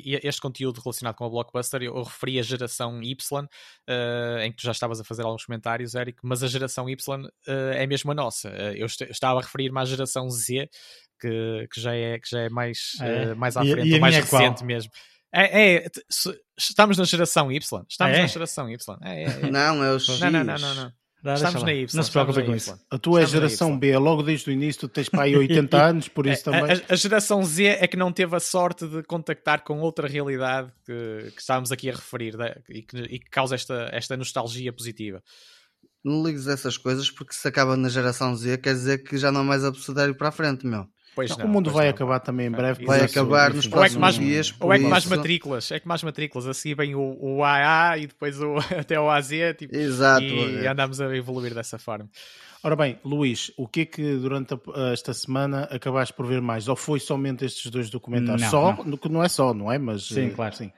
e este conteúdo relacionado com a Blockbuster, eu, referi a geração Y, uh, em que tu já estavas a fazer alguns comentários, Eric, mas a geração Y uh, é mesmo a nossa. Uh, eu estava a referir-me à geração Z, que, que, já, é, que já é mais, é. mais à frente, e, e mais recente qual? mesmo. É, é, estamos na geração Y. Estamos é? na geração Y. É, é, é. Não, é o X. Não, não, não, não. não. Estamos na Y. Não se preocupe com isso. A tua é geração B, logo desde o início, tu tens para aí 80 anos, por isso também. A, a, geração Z é que não teve a sorte de contactar com outra realidade que, que estávamos aqui a referir né? e, que, e, que, causa esta, esta nostalgia positiva. Não ligues essas coisas porque se acaba na geração Z quer dizer que já não é mais absurdo ir para a frente, meu. Pois não, o mundo vai não. acabar também em breve. Vai acabar nos próximos mais, dias. Ou é que mais matrículas, é que mais matrículas, assim vem o, o AA e depois o, até o AZ tipo, Exato, e é. andamos a evoluir dessa forma. Ora bem, Luís, o que é que durante a, esta semana acabaste por ver mais? Ou foi somente estes dois documentários? Não, só, não. não é só, não é? Mas, sim, claro. Sim.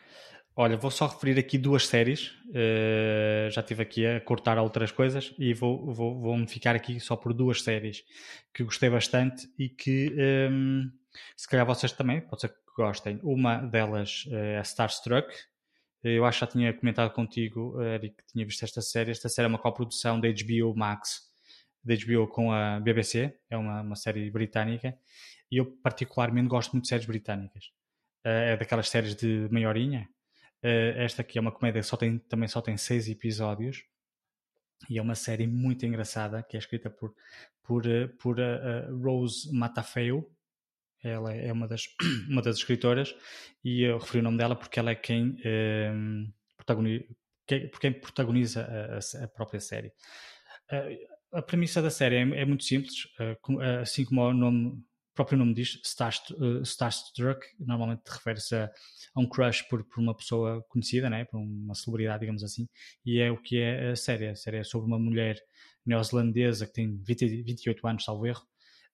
Olha, vou só referir aqui duas séries. Uh, já estive aqui a cortar outras coisas e vou, vou, vou-me ficar aqui só por duas séries que gostei bastante e que um, ehm, se calhar vocês também, pode ser que gostem. Uma delas uh, é Starstruck. Eu acho que já tinha comentado contigo, Eric, que tinha visto esta série. Esta série é uma coprodução da HBO Max, da HBO com a BBC. É uma, uma série britânica. E eu particularmente gosto muito de séries britânicas. Uh, é daquelas séries de meia horinha Uh, esta aqui é uma comédia que só tem, também só tem seis episódios e é uma série muito engraçada que é escrita por, por, uh, por uh, Rose Matafeo. Ela é uma das, uma das escritoras e eu referi o nome dela porque ela é quem, ehm, protagoniza, quem protagoniza a, a própria série. a premissa da série é, é muito simples, assim como o nome próprio nome diz, uh, Starstruck, normalmente refere-se a, a, um crush por, por, uma pessoa conhecida, né? por uma celebridade, digamos assim, e é o que é a série. A série é sobre uma mulher neozelandesa que tem 20, 28 anos, salvo erro,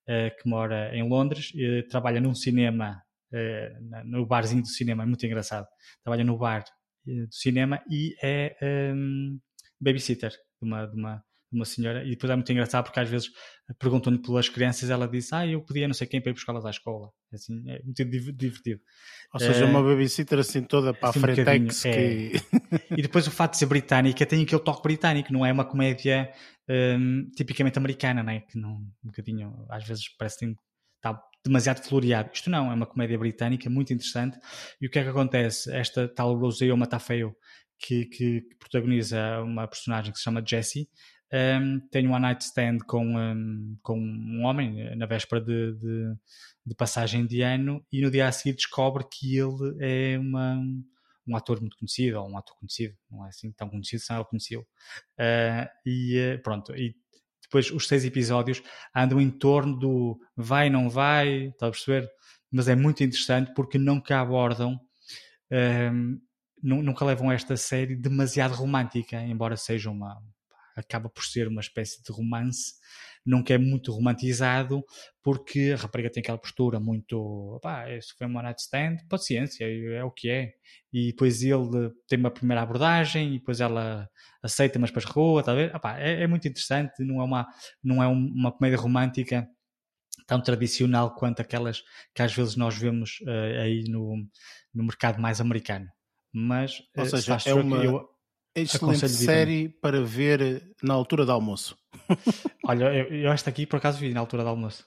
uh, que mora em Londres, e trabalha num cinema, uh, no barzinho do cinema, é muito engraçado. Trabalha no bar do cinema e é um, babysitter de uma, de uma uma senhora, e depois é muito engraçado porque às vezes perguntam-lhe pelas crianças, ela diz, ah, eu podia não sei quem para ir buscá-las à escola. É assim, é muito divertido. Ou seja, é, uma babysitter assim toda para assim, a Fretex. Um é. que... e depois o fato de ser britânica tem aquele toque britânico, não é uma comédia um, tipicamente americana, né? que não, um bocadinho, às vezes parece que está demasiado floreado. Isto não, é uma comédia britânica muito interessante. E o que é que acontece? Esta tal Roseo Matafeo, que, que, que protagoniza uma personagem que se chama Jessie, um, tem um one night stand com, um, com um homem eh, na véspera de, de, de, passagem de ano e no dia a seguir descobre que ele é uma, um ator muito conhecido, ou um ator conhecido, não é assim tão conhecido, senão ele conheceu. Uh, e uh, pronto, e depois os seis episódios andam em torno do vai, não vai, está a perceber? Mas é muito interessante porque nunca abordam, um, nunca levam esta série demasiado romântica, embora seja uma, acaba por ser uma espécie de romance, nunca é muito romantizado, porque a rapariga tem aquela postura muito, pá, isso foi um one night stand, paciência, é, é o que é. E depois ele tem uma primeira abordagem, e depois ela aceita, mas depois rua, tá a ver? Epá, é, é, muito interessante, não é uma, não é uma comédia romântica tão tradicional quanto aquelas que às vezes nós vemos uh, aí no, no mercado mais americano. Mas, Ou uh, seja, é uma, eu, Excelente série para ver na altura do almoço. Olha, eu, eu esta aqui por acaso vi na altura do almoço.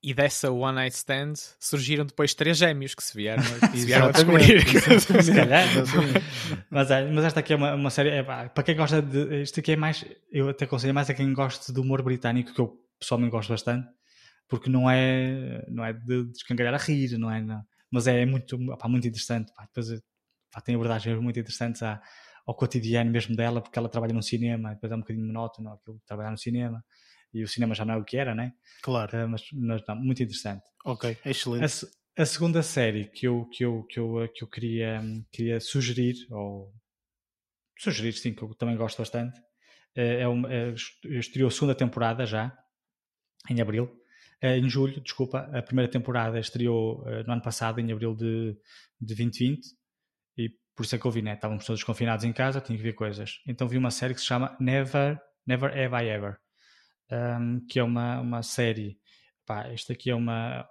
E dessa One Night Stand surgiram depois três gêmeos que se vieram, que se vieram a descobrir. se calhar. mas, é, mas esta aqui é uma, uma série. É, para quem gosta de. Isto aqui é mais. Eu até aconselho mais a quem gosta do humor britânico, que eu pessoalmente gosto bastante, porque não é, não é de descangalhar a rir, não é? Não, mas é muito, muito interessante. Pá, depois pá, tem abordagens muito interessantes. Há, ao cotidiano mesmo dela, porque ela trabalha no cinema, depois é um bocadinho monótono aquilo trabalhar no cinema, e o cinema já não é o que era, né? Claro. Uh, mas, mas não, muito interessante. Ok, excelente. a segunda série que eu, que eu, que eu, que eu queria, queria sugerir, ou sugerir sim, que eu também gosto bastante, é, é, uma, é estreou a segunda temporada já, em abril, eh, em julho, desculpa, a primeira temporada estreou no ano passado, em abril de, de 2020, e por isso é vi, né? Estávamos todos confinados em casa, tinha que ver coisas. Então vi uma série que se chama Never, Never Have I Ever, um, que é uma, uma série, pá, esta aqui é uma,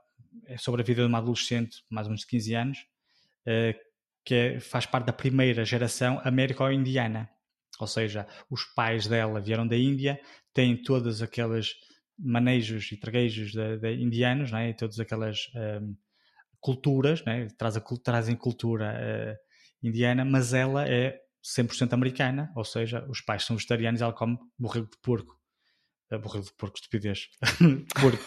é sobre a vida de uma adolescente, mais ou menos de 15 anos, uh, que é, faz parte da primeira geração américo-indiana. Ou seja, os pais dela vieram da Índia, têm todas aquelas manejos e traguejos de, de indianos, né? e todas aquelas um, culturas, né? Trazem cultura uh, indiana, mas ela é 100% americana, ou seja, os pais são vegetarianos e ela come borrego de porco. Uh, borrego de porco, estupidez. porco.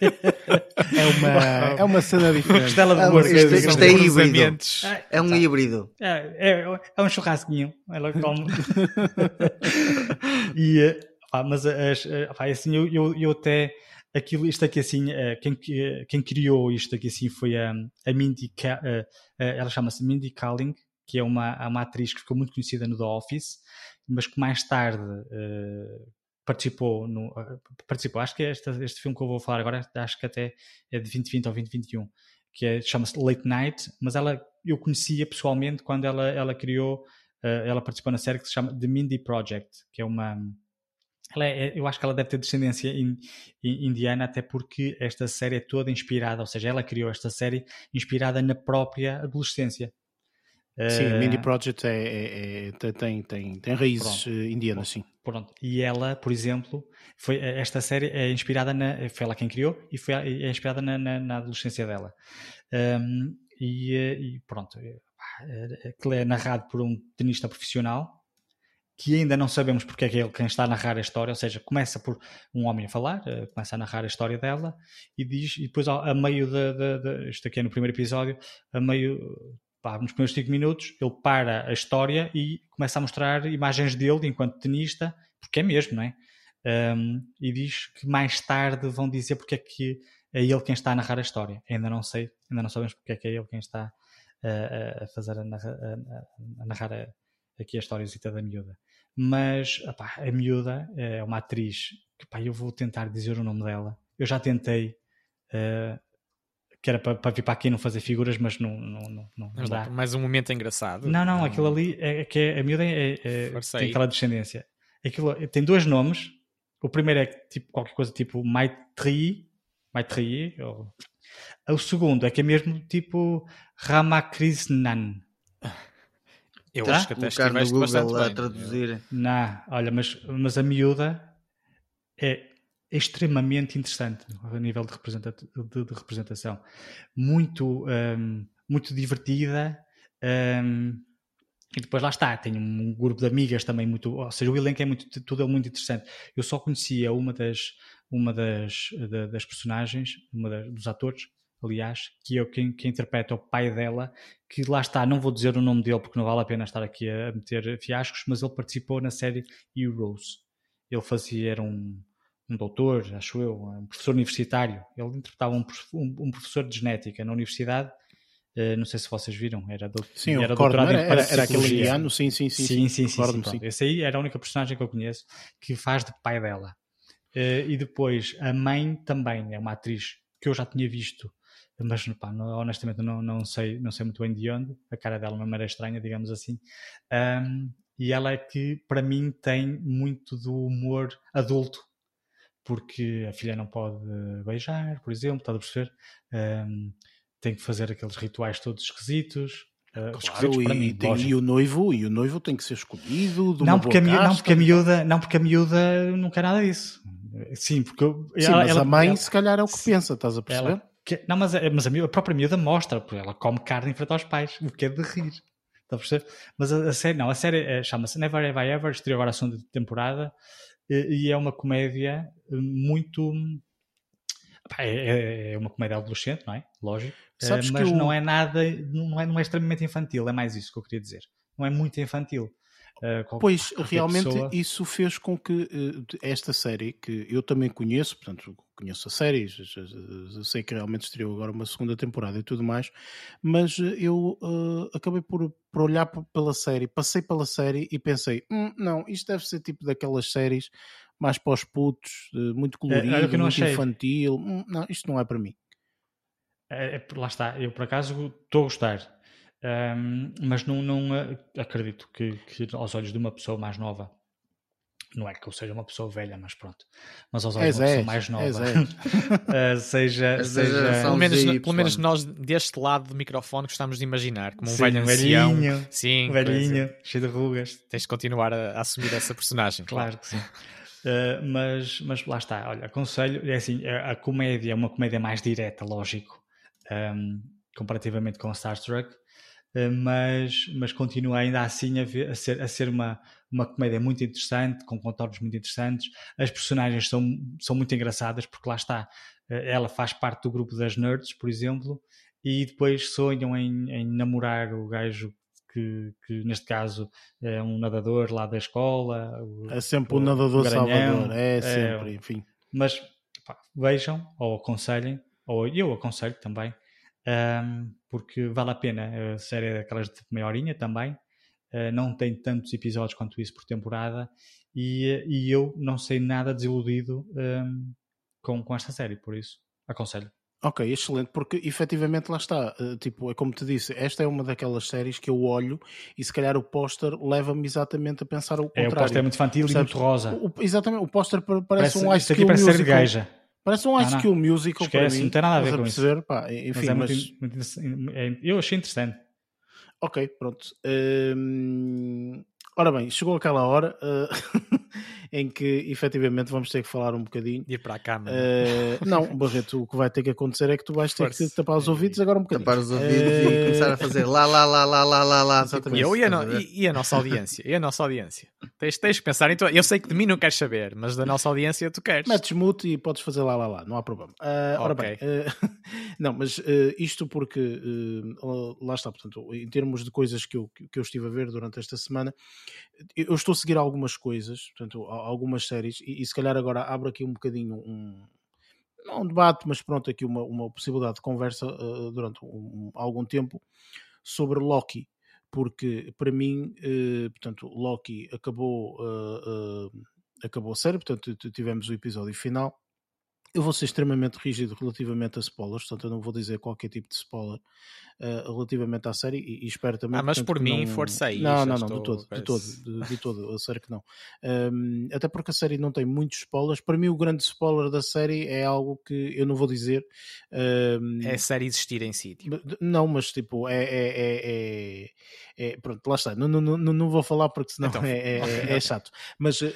é, uma, é uma cena diferente. Costela de porco. Isto, isto é híbrido. É, é um tá. híbrido. É, é, é, um churrasquinho. Ela come. e eh, Pá, mas as, pá, assim, eu, eu, eu até aquilo, isto aqui assim, eh, quem, quem criou isto aqui assim foi a, a Mindy, eh, eh, ela chama-se Mindy Kaling, que é uma, uma atriz que ficou muito conhecida no The Office, mas que mais tarde participou no. Participou, acho que é este, este filme que eu vou falar agora, acho que até é de 2020 ou 2021, que é, chama-se Late Night, mas ela eu conhecia pessoalmente quando ela, ela criou, ela participou na série que se chama The Mindy Project, que é uma ela é, eu acho que ela deve ter descendência in, in, indiana, até porque esta série é toda inspirada, ou seja, ela criou esta série inspirada na própria adolescência. Sim, uh, Mindy Project é, é, é, tem, tem, tem raízes pronto, eh, indianas, sim. Pronto. E ela, por exemplo, foi, eh, esta série é inspirada na. Foi ela quem criou e foi, é inspirada na, na, na adolescência dela. Um, e, e, pronto, aquilo é narrado por um tenista profissional que ainda não sabemos porque é que é ele quem está a narrar a história, ou seja, começa por um homem a falar, uh, começa a narrar a história dela e diz, e depois a, a meio de, isto aqui é no primeiro episódio, a meio, pá, nos primeiros 5 minutos, ele para a história e começa a mostrar imagens dele enquanto tenista, porque é mesmo, não é? Um, e diz que mais tarde vão dizer porque é que é ele quem está a narrar a história. Ainda não sei, ainda não sabemos porque é que é ele quem está uh, a fazer a, narra, a, a narrar a, aqui a história da miúda. Mas opá, a miúda é uma atriz que opá, eu vou tentar dizer o nome dela. Eu já tentei, uh, que era para, vir para aqui não fazer figuras, mas não, não, não, não, não dá. Mais um momento engraçado. Não, não, aquilo ali é, é que é, a miúda é, é tem aquela descendência. Aquilo, tem dois nomes. O primeiro é tipo qualquer coisa tipo Maitri, Maitri, ou... o segundo é que é mesmo tipo Ramakrishnan. Eu tá? acho que até estiveste bastante a bem. traduzir. Não, olha, mas, mas a miúda é extremamente interessante a nível de, representa de, de representação. Muito, um, muito divertida. Um, e depois lá está, tem um grupo de amigas também muito, ou seja, o elenco é muito, tudo é muito interessante. Eu só conhecia uma das, uma das, das personagens, uma das, dos atores, aliás, que é quem, quem interpreta o pai dela, que lá está, não vou dizer o nome dele porque não vale a pena estar aqui a meter fiascos, mas ele participou na série Heroes. Ele fazia, era um, um doutor, acho eu, um professor universitário. Ele interpretava um, um, um professor de genética na universidade. Uh, não sei se vocês viram, era, do, sim, era doutorado era, era, era aquele ano, sim, sim, sim. Sim, sim, sim, sim, sim, Esse aí era a única personagem que eu conheço que faz de pai dela. Uh, e depois a mãe também é uma atriz que eu já tinha visto mas pá, não, honestamente não, não, sei, não sei muito bem de onde, a cara dela não era estranha, digamos assim, um, e ela é que para mim tem muito do humor adulto, porque a filha não pode beijar, por exemplo, está a perceber? Um, tem que fazer aqueles rituais todos esquisitos, Uh, claro, para mim, tem, e o noivo e o noivo tem que ser escolhido não porque, a miúda, não porque a miúda não porque a miúda não quer nada disso. Sim porque sim, ela, mas ela, a mãe ela, se calhar é o que pensa estás a perceber que, não, mas, mas a, a, própria miúda mostra, porque ela come carne em frente aos pais, o que é de rir. Está a perceber? Mas a, a, série, não, a série é, chama-se Never Have I Ever, estreou agora a segunda temporada e, e, é uma comédia muito. É, é, é, uma comédia adolescente, não é? Lógico. Sabes mas não é nada, não é, não é extremamente infantil, é mais isso que eu queria dizer. Não é muito infantil. Uh, pois, realmente pessoa... isso fez com que uh, esta série, que eu também conheço, portanto, conheço a série, sei que realmente estreou agora uma segunda temporada e tudo mais, mas eu uh, acabei por, por olhar pela série, passei pela série e pensei: hum, não, isto deve ser tipo daquelas séries mais para os putos, muito é, colorido, é, muito achei. infantil. Hum, não, isto não é para mim. É, é, lá está, eu por acaso estou a gostar um, mas não, não acredito que, que, aos olhos de uma pessoa mais nova, não é que eu seja uma pessoa velha, mas pronto, mas aos olhos de uma pessoa mais nova, uh, seja, seja pelo, menos, pelo menos nós deste lado do microfone gostamos de imaginar como um Sim, velho ancião, velhinho, Sim, velhinho, cheio de rugas. Tens de continuar a, a assumir essa personagem. claro, que sim. Uh, mas, mas lá está, olha, aconselho, é assim, a, a comédia é uma comédia mais direta, lógico, um, comparativamente com Star Trek, mas, mas continua ainda assim a, ver, a, ser, a ser uma, uma comédia muito interessante, com contornos muito interessantes. As personagens são, são muito engraçadas, porque lá está, eh, ela faz parte do grupo das nerds, por exemplo, e depois sonham em, em namorar o gajo que, que, neste caso é um nadador lá da escola. É sempre o, um nadador salvador, é, é sempre, é, enfim. Mas pá, vejam ou aconselhem, ou eu aconselho também, um, porque vale a pena. A série é daquelas de meia horinha também, uh, não tem tantos episódios quanto isso por temporada, e, e eu não sei nada desiludido um, com, com esta série, por isso aconselho. Ok, excelente, porque efetivamente lá está, uh, tipo, é como te disse, esta é uma daquelas séries que eu olho e se calhar o póster leva-me exatamente a pensar o contrário. É, o póster é muito infantil Sabes? e muito rosa. O, exatamente, o póster parece, parece um Ice Cream Musical. Parece ser gaja. Parece um High School Musical Esquece, para mim. não tem nada a ver com perceber? isso. Pá, enfim, mas é mas... Muito, muito, é, eu achei interessante. Ok, pronto. Hum, ora bem, chegou aquela hora uh, em que efetivamente vamos ter que falar um bocadinho. Ir para a cama. Uh, não, Barreto, o que vai ter que acontecer é que tu vais ter Força. que tapar os ouvidos agora um bocadinho. Tapar os ouvidos uh... e começar a fazer lá, lá, lá, lá, lá, lá, lá. Exatamente. Eu e a, no... e, e a nossa audiência? E a nossa audiência? Tens, tens que pensar em tu. Eu sei que de mim não queres saber, mas da nossa audiência tu queres. Metes mute e podes fazer lá, lá, lá, não há problema. Uh, ora okay. bem, não, mas isto porque lá está, portanto, em termos de coisas que eu, que eu estive a ver durante esta semana, eu estou a seguir algumas coisas, portanto, algumas séries, e, e se calhar agora abro aqui um bocadinho um, não um debate, mas pronto, aqui uma, uma possibilidade de conversa uh, durante um, algum tempo sobre Loki, porque para mim, uh, portanto, Loki acabou, uh, acabou a série, portanto, tivemos o episódio final eu vou ser extremamente rígido relativamente a spoilers, portanto eu não vou dizer qualquer tipo de spoiler uh, relativamente à série e, e espero também. Ah, mas portanto, por mim, não... força aí. Não, não, não, de todo, de todo, de, de todo, a série que não. Um, até porque a série não tem muitos spoilers. Para mim, o grande spoiler da série é algo que eu não vou dizer. Um... É a série existir em si. Tipo. Não, mas tipo, é, é, é, é é, pronto, lá está. Não, não, não, não vou falar porque senão então, é, é, é, chato. Mas uh,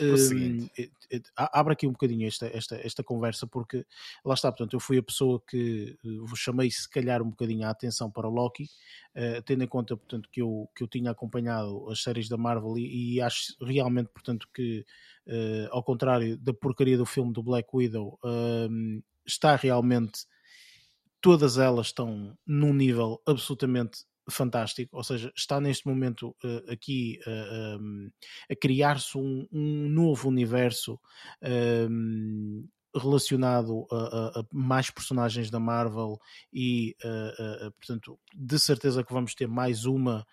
abre aqui um bocadinho esta, esta, esta conversa, porque lá está, portanto, eu fui a pessoa que vos chamei se calhar um bocadinho a atenção para o Loki, uh, tendo em conta, portanto, que eu, que eu tinha acompanhado as séries da Marvel e, e acho realmente, portanto, que uh, ao contrário da porcaria do filme do Black Widow, uh, está realmente todas elas estão num nível absolutamente fantástico, ou seja, está neste momento uh, aqui uh, eh, um, ehm, a criar-se um, um, novo universo um, ehm, relacionado a, a, mais personagens da Marvel e, uh, portanto, de certeza que vamos ter mais uma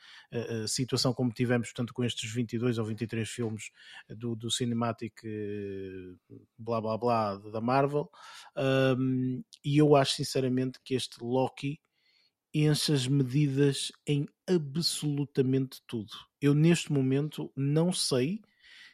situação como tivemos, portanto, com estes 22 ou 23 filmes do, do Cinematic blá blá blá da Marvel. Um, e eu acho sinceramente que este Loki enche as medidas em absolutamente tudo. Eu neste momento não sei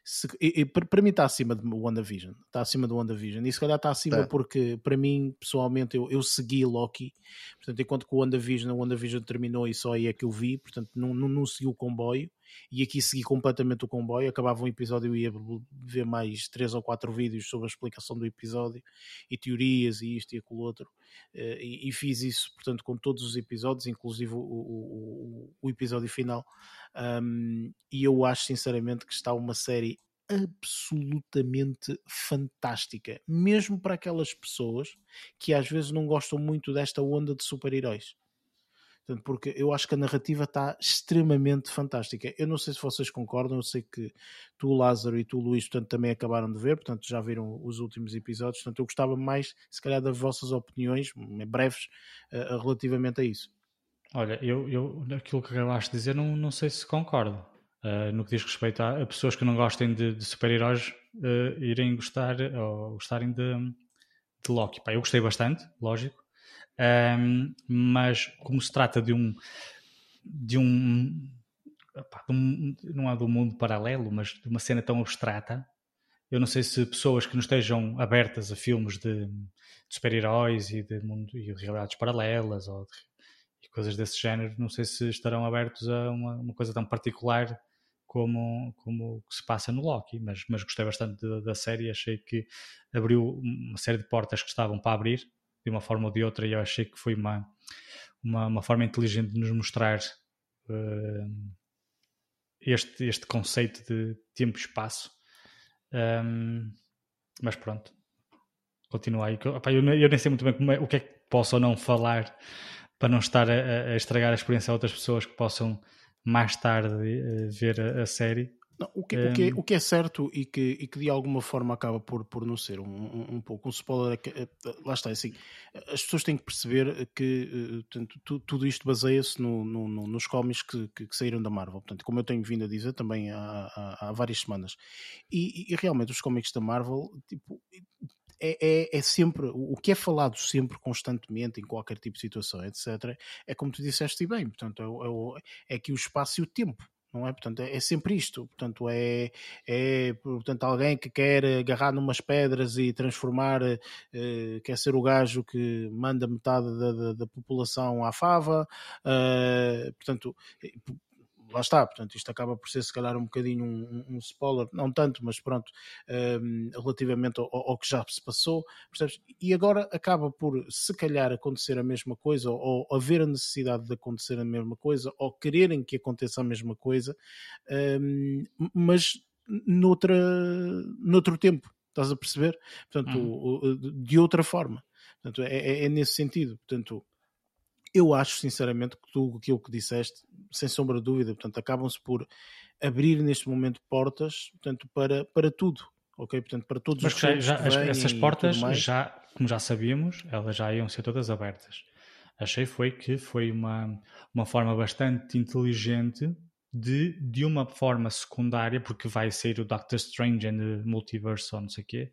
se, e, e, para mim está acima de WandaVision. Está acima do WandaVision. E se calhar está acima é. porque, para mim, pessoalmente, eu, eu segui Loki. Portanto, enquanto que o WandaVision, o WandaVision terminou e só aí é que eu vi. Portanto, não, não, não segui o comboio. E aqui segui completamente o comboio. Acabava um episódio e ia ver mais três ou quatro vídeos sobre a explicação do episódio e teorias e isto e aquilo outro. Eh, e, e fiz isso, portanto, com todos os episódios, inclusive o, o, o episódio final. Um, e eu acho sinceramente que está uma série absolutamente fantástica, mesmo para aquelas pessoas que às vezes não gostam muito desta onda de super-heróis. Portanto, porque eu acho que a narrativa está extremamente fantástica. Eu não sei se vocês concordam, eu sei que tu, Lázaro, e tu, Luís, portanto, também acabaram de ver, portanto, já viram os últimos episódios. Portanto, eu gostava mais, se calhar, das vossas opiniões, breves, uh, relativamente a isso. Olha, eu, eu aquilo que acabaste de dizer, não, não sei se concordo. Uh, no que diz respeito a, a pessoas que não gostem de, de super-heróis uh, irem gostar ou gostarem de, de Loki. Pá, eu gostei bastante, lógico, um, mas como se trata de um de um, de um, não é do mundo paralelo, mas de uma cena tão abstrata, eu não sei se pessoas que não estejam abertas a filmes de, de super-heróis e de mundo e de realidades paralelas ou de, coisas desse género, não sei se estarão abertos a uma, uma coisa tão particular como, como se passa no Loki, mas, mas gostei bastante da, da série, achei que abriu uma série de portas que estavam para abrir de uma forma ou de outra, e eu achei que foi uma, uma, uma forma inteligente de nos mostrar uh, este, este conceito de tempo e espaço. Um, mas pronto, continua aí. eu, eu, nem sei muito bem é, o que é que posso ou não falar para não estar a, a, estragar a experiência a outras pessoas que possam mais tarde uh, ver a, a série. Não, o, que, um... o, que é, o, que, é, certo e que, e que de alguma forma acaba por, por não ser um, um, um pouco um spoiler é que, eh, lá está, é assim, as pessoas têm que perceber que eh, portanto, tu, tudo isto baseia-se no, no, no, nos cómics que, que, que, saíram da Marvel, portanto, como eu tenho vindo a dizer também há, há, há várias semanas. E, e, realmente os cómics da Marvel, tipo, é, é, é, sempre o que é falado sempre constantemente em qualquer tipo de situação, etc. É como tu disseste bem, portanto, é, é, é que o espaço e o tempo não é? Portanto, é, é, sempre isto. Portanto, é, é portanto, alguém que quer agarrar numas pedras e transformar, uh, quer ser o gajo que manda metade da, da, da população à fava. Uh, portanto, lá está, portanto, isto acaba por ser se calhar um bocadinho um, um spoiler, não tanto, mas pronto, um, relativamente ao, ao, que já se passou, percebes? E agora acaba por se calhar acontecer a mesma coisa, ou, ou haver a necessidade de acontecer a mesma coisa, ou quererem que aconteça a mesma coisa, um, mas noutra, noutro tempo, estás a perceber? Portanto, uhum. de outra forma. Portanto, é, é, é nesse sentido. Portanto, eu acho sinceramente que tu, aquilo que disseste, sem sombra de dúvida, portanto, acabam-se por abrir neste momento portas, portanto, para, para tudo, ok? Portanto, para todos Mas os já, já essas portas, já, como já sabíamos, elas já iam ser todas abertas. Achei foi que foi uma, uma forma bastante inteligente de, de uma forma secundária, porque vai sair o Doctor Strange and the Multiverse ou não sei o quê,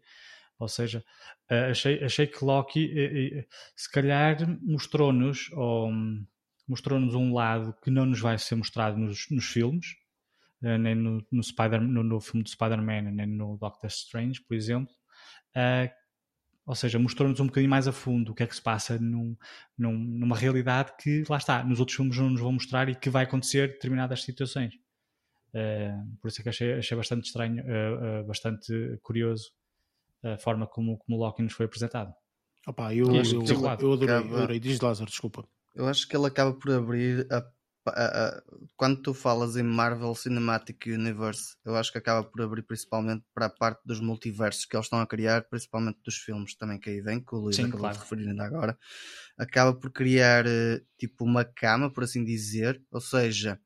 ou seja, eh, achei, achei que Loki eh, eh, se calhar mostrou-nos mostrou-nos um lado que não nos vai ser mostrado nos, nos filmes, nem no, no, Spider, no, no filme do Spider-Man, nem no Doctor Strange, por exemplo. ou seja, mostrou-nos um bocadinho mais a fundo o que é que se passa num, num, numa realidade que, lá está, nos outros filmes não nos vão mostrar e que vai acontecer determinadas situações. por isso é que achei, achei bastante estranho, bastante curioso a forma como, como o Loki nos foi apresentado. Opa, eu, eu, eu, eu, adorei, acaba, adorei. Diz Lázaro, desculpa. Eu acho que ele acaba por abrir a, a, a, quando tu falas em Marvel Cinematic Universe, eu acho que acaba por abrir principalmente para a parte dos multiversos que eles estão a criar, principalmente dos filmes também que aí vem, que o Luís Sim, acabou claro. de referir ainda agora. Acaba por criar eh, tipo uma cama, por assim dizer, ou seja,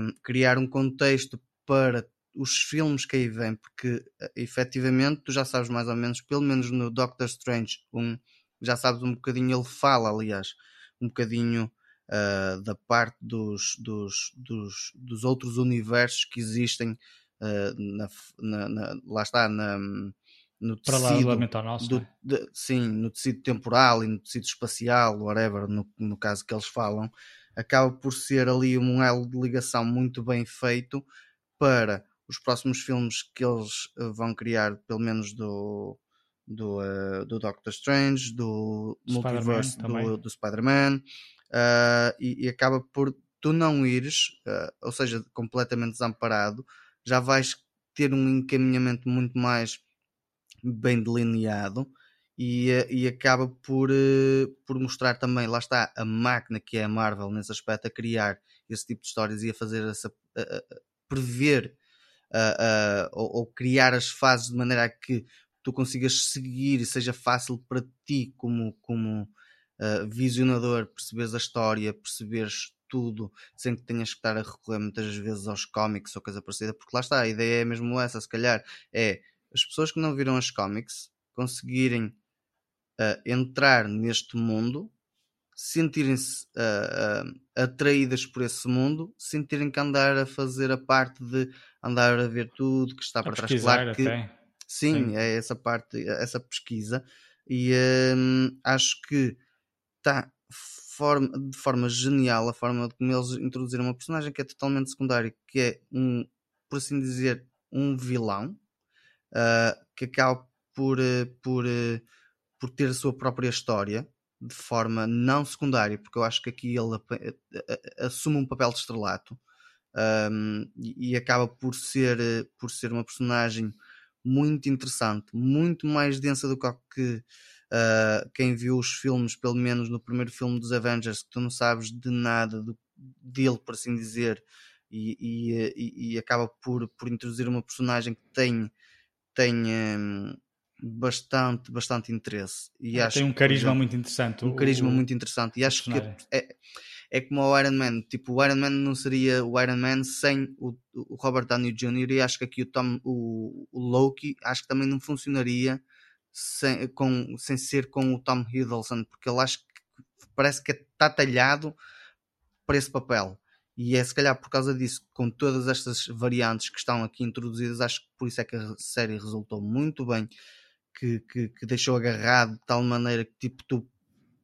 um, criar um contexto para os filmes que aí vêm, porque eh, efetivamente tu já sabes mais ou menos, pelo menos no Doctor Strange 1, já sabes um bocadinho, ele fala, aliás, um bocadinho uh, da parte dos, dos, dos, dos, outros universos que existem uh, na, na, na, lá está, na, no tecido do nosso, do, é? de, sim, no tecido temporal e no tecido espacial, whatever, no, no caso que eles falam, acaba por ser ali um elo de ligação muito bem feito para os próximos filmes que eles eh, vão criar, pelo menos do, do, uh, do Doctor Strange, do Multiverse do, do Spider-Man, uh, e, e, acaba por tu não ires, uh, ou seja, completamente desamparado, já vais ter um encaminhamento muito mais bem delineado e, e acaba por, por mostrar também, lá está, a máquina que é a Marvel nesse aspecto, a criar esse tipo de histórias e a fazer essa. A, a prever uh, uh, ou, ou, criar as fases de maneira a que tu consigas seguir e seja fácil para ti como, como, uh, visionador, perceberes a história, perceberes tudo, sem que tenhas que estar a recorrer muitas vezes aos cómics ou coisa parecida, porque lá está, a ideia é mesmo essa, se calhar, é as pessoas que não viram os cómics conseguirem entrar neste mundo, sentirem-se atraídas por esse mundo, sentirem que andar a fazer a parte de andar a ver tudo que está para trás. Claro que sim, sim, é essa parte, essa pesquisa, e hum, acho que está forma, de forma genial a forma como eles introduziram uma personagem que é totalmente secundária, que é um, por assim dizer, um vilão uh, que acaba por, uh, por, uh, por ter a sua própria história de forma não secundária, porque eu acho que aqui ele assume um papel de estrelato um, e, acaba por ser, por ser uma personagem muito interessante, muito mais densa do que Uh, quem viu os filmes, pelo menos no primeiro filme dos Avengers, que tu não sabes de nada do, dele, por assim dizer, e, e, e, e, acaba por, por introduzir uma personagem que tem, tem um, bastante, bastante interesse. E é, acho tem um carisma muito interessante. Um carisma o, muito interessante. E acho que é, é como o Iron Man. Tipo, o Iron Man não seria o Iron Man sem o, o Robert Downey Jr. E acho que aqui o, Tom, o, o Loki acho que também não funcionaria sem, com, sem ser com o Tom Hiddleston, porque ele acho que parece que está talhado para esse papel. E é se calhar por causa disso, com todas estas variantes que estão aqui introduzidas, acho que por isso é que a série resultou muito bem, que, que, que deixou agarrado de tal maneira que tipo tu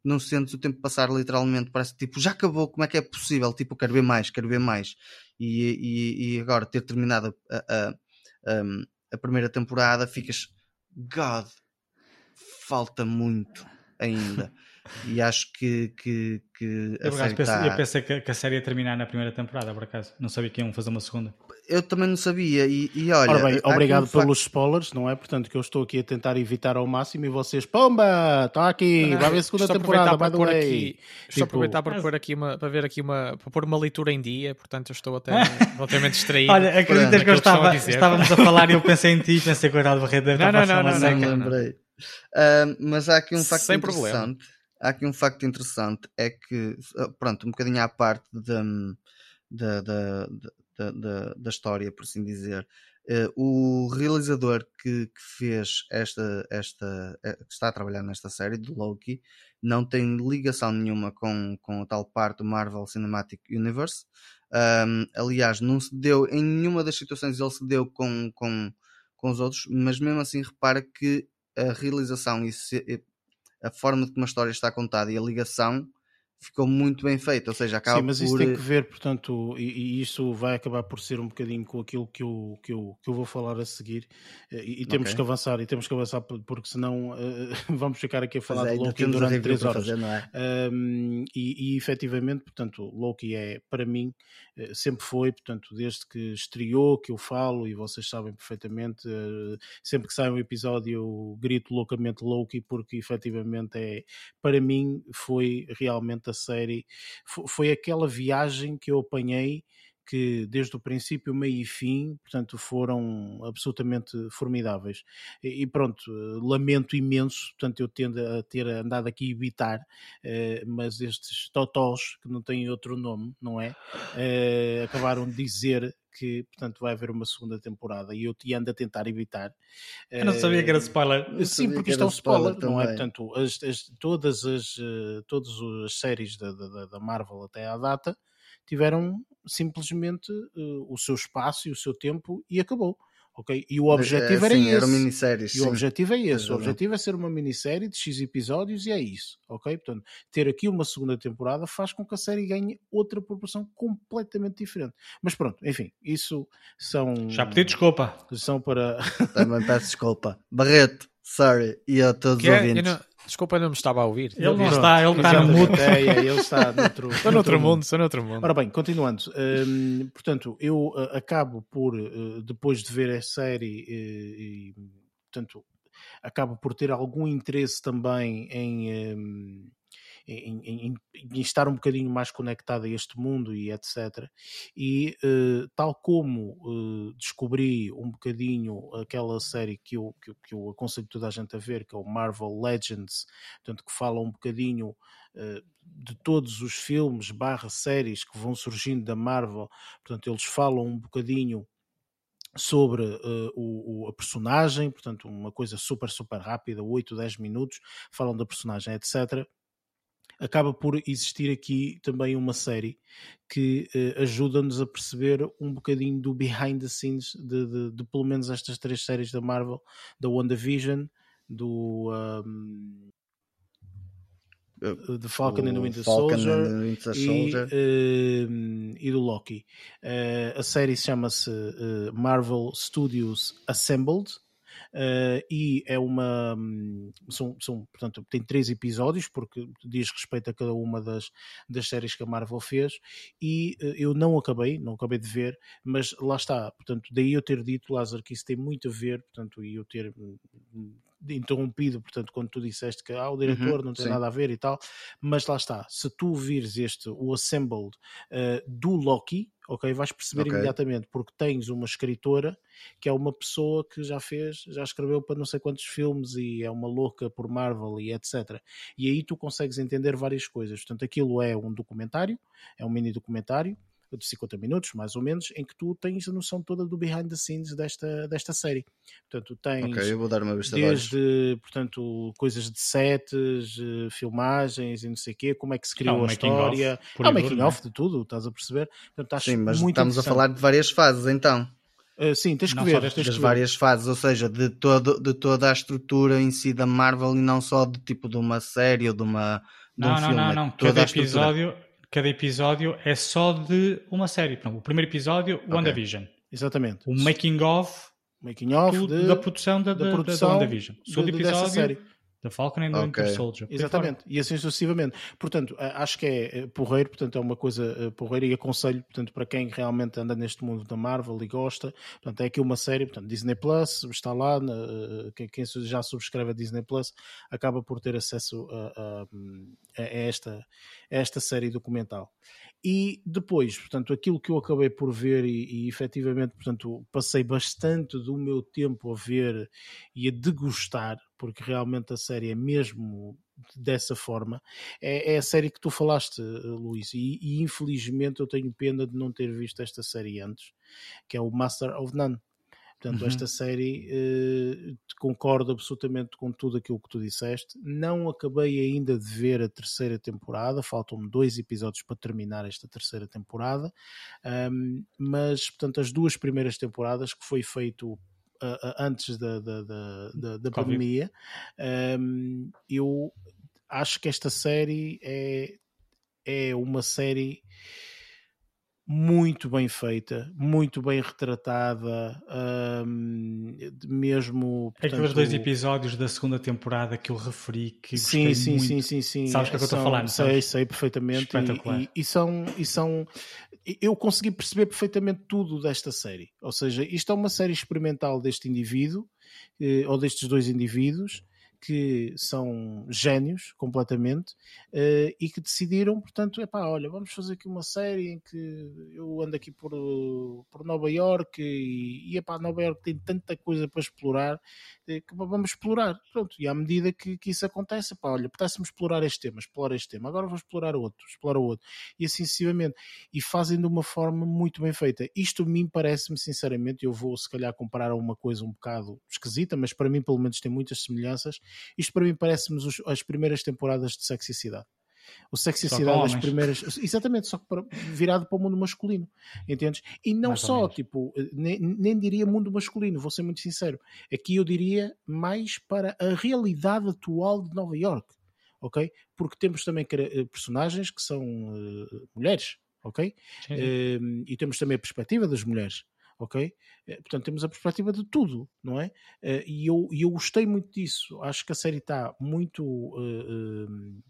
não sentes o tempo passar literalmente, parece tipo já acabou, como é que é possível? Tipo, quero ver mais, quero ver mais. E, e, e agora ter terminado a, a, a, a primeira temporada, ficas God, falta muito ainda. e acho que, que, que eu, pensei, tá... eu pensei que, a série ia terminar na primeira temporada, por acaso. Não sabia que iam fazer uma segunda. Eu também não sabia. E, e olha, Ora bem, obrigado pelos facto... spoilers, não é? Portanto, que eu estou aqui a tentar evitar ao máximo e vocês, pomba, está aqui, não, vai ver a segunda temporada, by the way. Aqui, tipo... Aproveitar para, pôr aqui uma, para ver aqui uma, para pôr uma leitura em dia, portanto, eu estou até relativamente distraído. olha, acreditas que eu estava, a estávamos a falar e eu pensei em ti, pensei, coitado, o Barreto não, não, não, não, não, não, lembrei. Uh, mas há aqui um facto Sem interessante. Problema. Há aqui um facto interessante, é que, ah, pronto, um bocadinho à parte da, da, da, da, da história, por assim dizer, uh, o realizador que, que, fez esta, esta, eh, que está a trabalhar nesta série, do Loki, não tem ligação nenhuma com, com a tal parte do Marvel Cinematic Universe. Um, aliás, não se deu em nenhuma das situações, ele se deu com, com, com os outros, mas mesmo assim repara que a realização e a forma de como a história está contada e a ligação ficou muito bem feito, ou seja, acaba Sim, mas por... isso tem que ver, portanto, e, e, isso vai acabar por ser um bocadinho com aquilo que eu, que eu, que eu vou falar a seguir, eh, e, e temos okay. que avançar, e temos que avançar porque senão uh, vamos ficar aqui a falar é, de Loki durante três horas. Fazer, é? um, e, e efetivamente, portanto, Loki é, para mim, eh, sempre foi, portanto, desde que estreou, que eu falo, e vocês sabem perfeitamente, uh, sempre que sai um episódio eu grito loucamente Loki, porque efetivamente é, para mim, foi realmente série foi aquela viagem que eu apanhei que desde o princípio, meio e fim, portanto, foram absolutamente formidáveis. E, pronto, lamento imenso, portanto, eu tendo a ter andado aqui a evitar, eh, mas estes totós, que não têm outro nome, não é? Eh, acabaram de dizer que, portanto, vai haver uma segunda temporada e eu te ando a tentar evitar. Eu não sabia que era spoiler. Uh, sim, porque isto é um spoiler, spoiler não é? Portanto, as, as, todas, as, uh, todas as séries da, da, da, Marvel até à data tiveram simplesmente uh, o seu espaço e o seu tempo e acabou ok? E o objetivo é, era sim, esse. Era minissérie, e sim. o objetivo é esse. O objetivo é ser uma minissérie de X episódios e é isso, ok? Portanto, ter aqui uma segunda temporada faz com que a série ganhe outra proporção completamente diferente. Mas pronto, enfim, isso são. Já pedi desculpa. São para. Também peço desculpa. Barreto, sorry. E a todos que os ouvintes. Não... Desculpa, não me estava a ouvir. Ele não está, ele está no mundo. É, é, ele está noutro, estou noutro mundo, estou noutro mundo. Ora bem, continuando. Um, portanto, eu uh, acabo por, uh, depois de ver a série, uh, e, portanto, acabo por ter algum interesse também em, um, em, em, em, estar um bocadinho mais conectado a este mundo e etc. E uh, tal como uh, descobri um bocadinho aquela série que eu, que, que, eu aconselho toda a gente a ver, que é o Marvel Legends, portanto, que fala um bocadinho uh, de todos os filmes barra séries que vão surgindo da Marvel, portanto, eles falam um bocadinho sobre uh, o, o, a personagem, portanto, uma coisa super, super rápida, 8, 10 minutos, falam da personagem, etc. Acaba por existir aqui também uma série que uh, ajuda-nos a perceber um bocadinho do behind the scenes de, de, de, pelo menos estas três séries da Marvel, da WandaVision, do um, The Falcon and the Winter Falcon Soldier, and the Winter Soldier. E, uh, e, do Loki. Uh, a série chama-se Marvel Studios Assembled. Uh, e é uma são, são, portanto tem três episódios porque diz respeito a cada uma das, das séries que a Marvel fez e uh, eu não acabei, não acabei de ver mas lá está, portanto daí eu ter dito Lázaro que isso tem muito a ver portanto e eu ter interrompido, portanto, quando tu disseste que ah, o diretor uhum, não tem sim. nada a ver e tal, mas lá está, se tu vires este, o Assembled uh, do Loki, ok, vais perceber okay. imediatamente, porque tens uma escritora que é uma pessoa que já fez, já escreveu para não sei quantos filmes e é uma louca por Marvel e etc. E aí tu consegues entender várias coisas. Portanto, aquilo é um documentário, é um mini documentário de 50 minutos, mais ou menos, em que tu tens a noção toda do behind the scenes desta, desta série. Portanto, tens okay, eu vou dar uma vista desde portanto, coisas de sets, eh, filmagens e não sei o quê, como é que se criou não, a história. Há um making off de tudo, estás a perceber? Portanto, Sim, mas estamos a falar de várias fases então. Uh, sim, tens que não ver. Tens das que várias ver. fases, ou seja, de, todo, de toda a estrutura em si da Marvel e não só de tipo de uma série ou de uma. De não, um não, filme, não, não. Cada episódio, cada episódio é só de uma série. o primeiro episódio, okay. WandaVision. Exatamente. O making of, making of de, da produção da, da, produção da WandaVision. O segundo episódio, da Falcon and the okay. Winter Soldier. Exatamente, e assim sucessivamente. Portanto, acho que é, é porreiro, portanto, é uma coisa eh, porreira e aconselho, portanto, para quem realmente anda neste mundo da Marvel e gosta, portanto, é aqui uma série, portanto, Disney Plus, está lá, eh, quem, quem já subscreve a Disney Plus acaba por ter acesso a, a, a esta, a esta série documental. E depois, portanto, aquilo que eu acabei por ver e, e efetivamente, portanto, passei bastante do meu tempo a ver e a degustar, porque realmente a série é mesmo dessa forma, é, é a série que tu falaste, Luís, e, e, infelizmente eu tenho pena de não ter visto esta série antes, que é o Master of None. Portanto, uhum. esta série eh, concordo absolutamente com tudo aquilo que tu disseste. Não acabei ainda de ver a terceira temporada, faltam-me dois episódios para terminar esta terceira temporada, um, mas, portanto, as duas primeiras temporadas que foi feito Uh, antes da, da, da, da pandemia, um, eu acho que esta série é, é uma série muito bem feita, muito bem retratada, um, mesmo. Portanto, Aqueles dois episódios da segunda temporada que eu referi que sim, sim, muito. sim, sim, sim. Sabes o que é que eu estou a falar? Sei, sabes? sei perfeitamente. E, e, e, são, e são. Eu consegui perceber perfeitamente tudo desta série. Ou seja, isto é uma série experimental deste indivíduo, eh, ou destes dois indivíduos que são génios completamente uh, e que decidiram, portanto, é pá, olha, vamos fazer aqui uma série em que eu ando aqui por, por Nova York e, e epá, Nova York tem tanta coisa para explorar eh, que vamos explorar. Pronto, e à medida que, que isso acontece, pá, olha, pudéssemos explorar este tema, explorar este tema, agora vou explorar outro, explorar outro, e assim sucessivamente. E fazem de uma forma muito bem feita. Isto mim parece-me, sinceramente, eu vou se calhar comparar a uma coisa um bocado esquisita, mas para mim, pelo menos, tem muitas semelhanças. Isto para mim parece-me as primeiras temporadas de Sexicidade. O sexicidade das primeiras. Exatamente, só que para, virado para o mundo masculino. Entendes? E não mais só, tipo, nem, nem diria mundo masculino, vou ser muito sincero. Aqui eu diria mais para a realidade atual de Nova York. Ok? Porque temos também eh, personagens que são uh, mulheres. Ok? Uh, e temos também a perspectiva das mulheres ok? Eh, portanto, temos a perspectiva de tudo, não é? Eh, e eu, eu gostei muito disso. Acho que a série está muito, uh,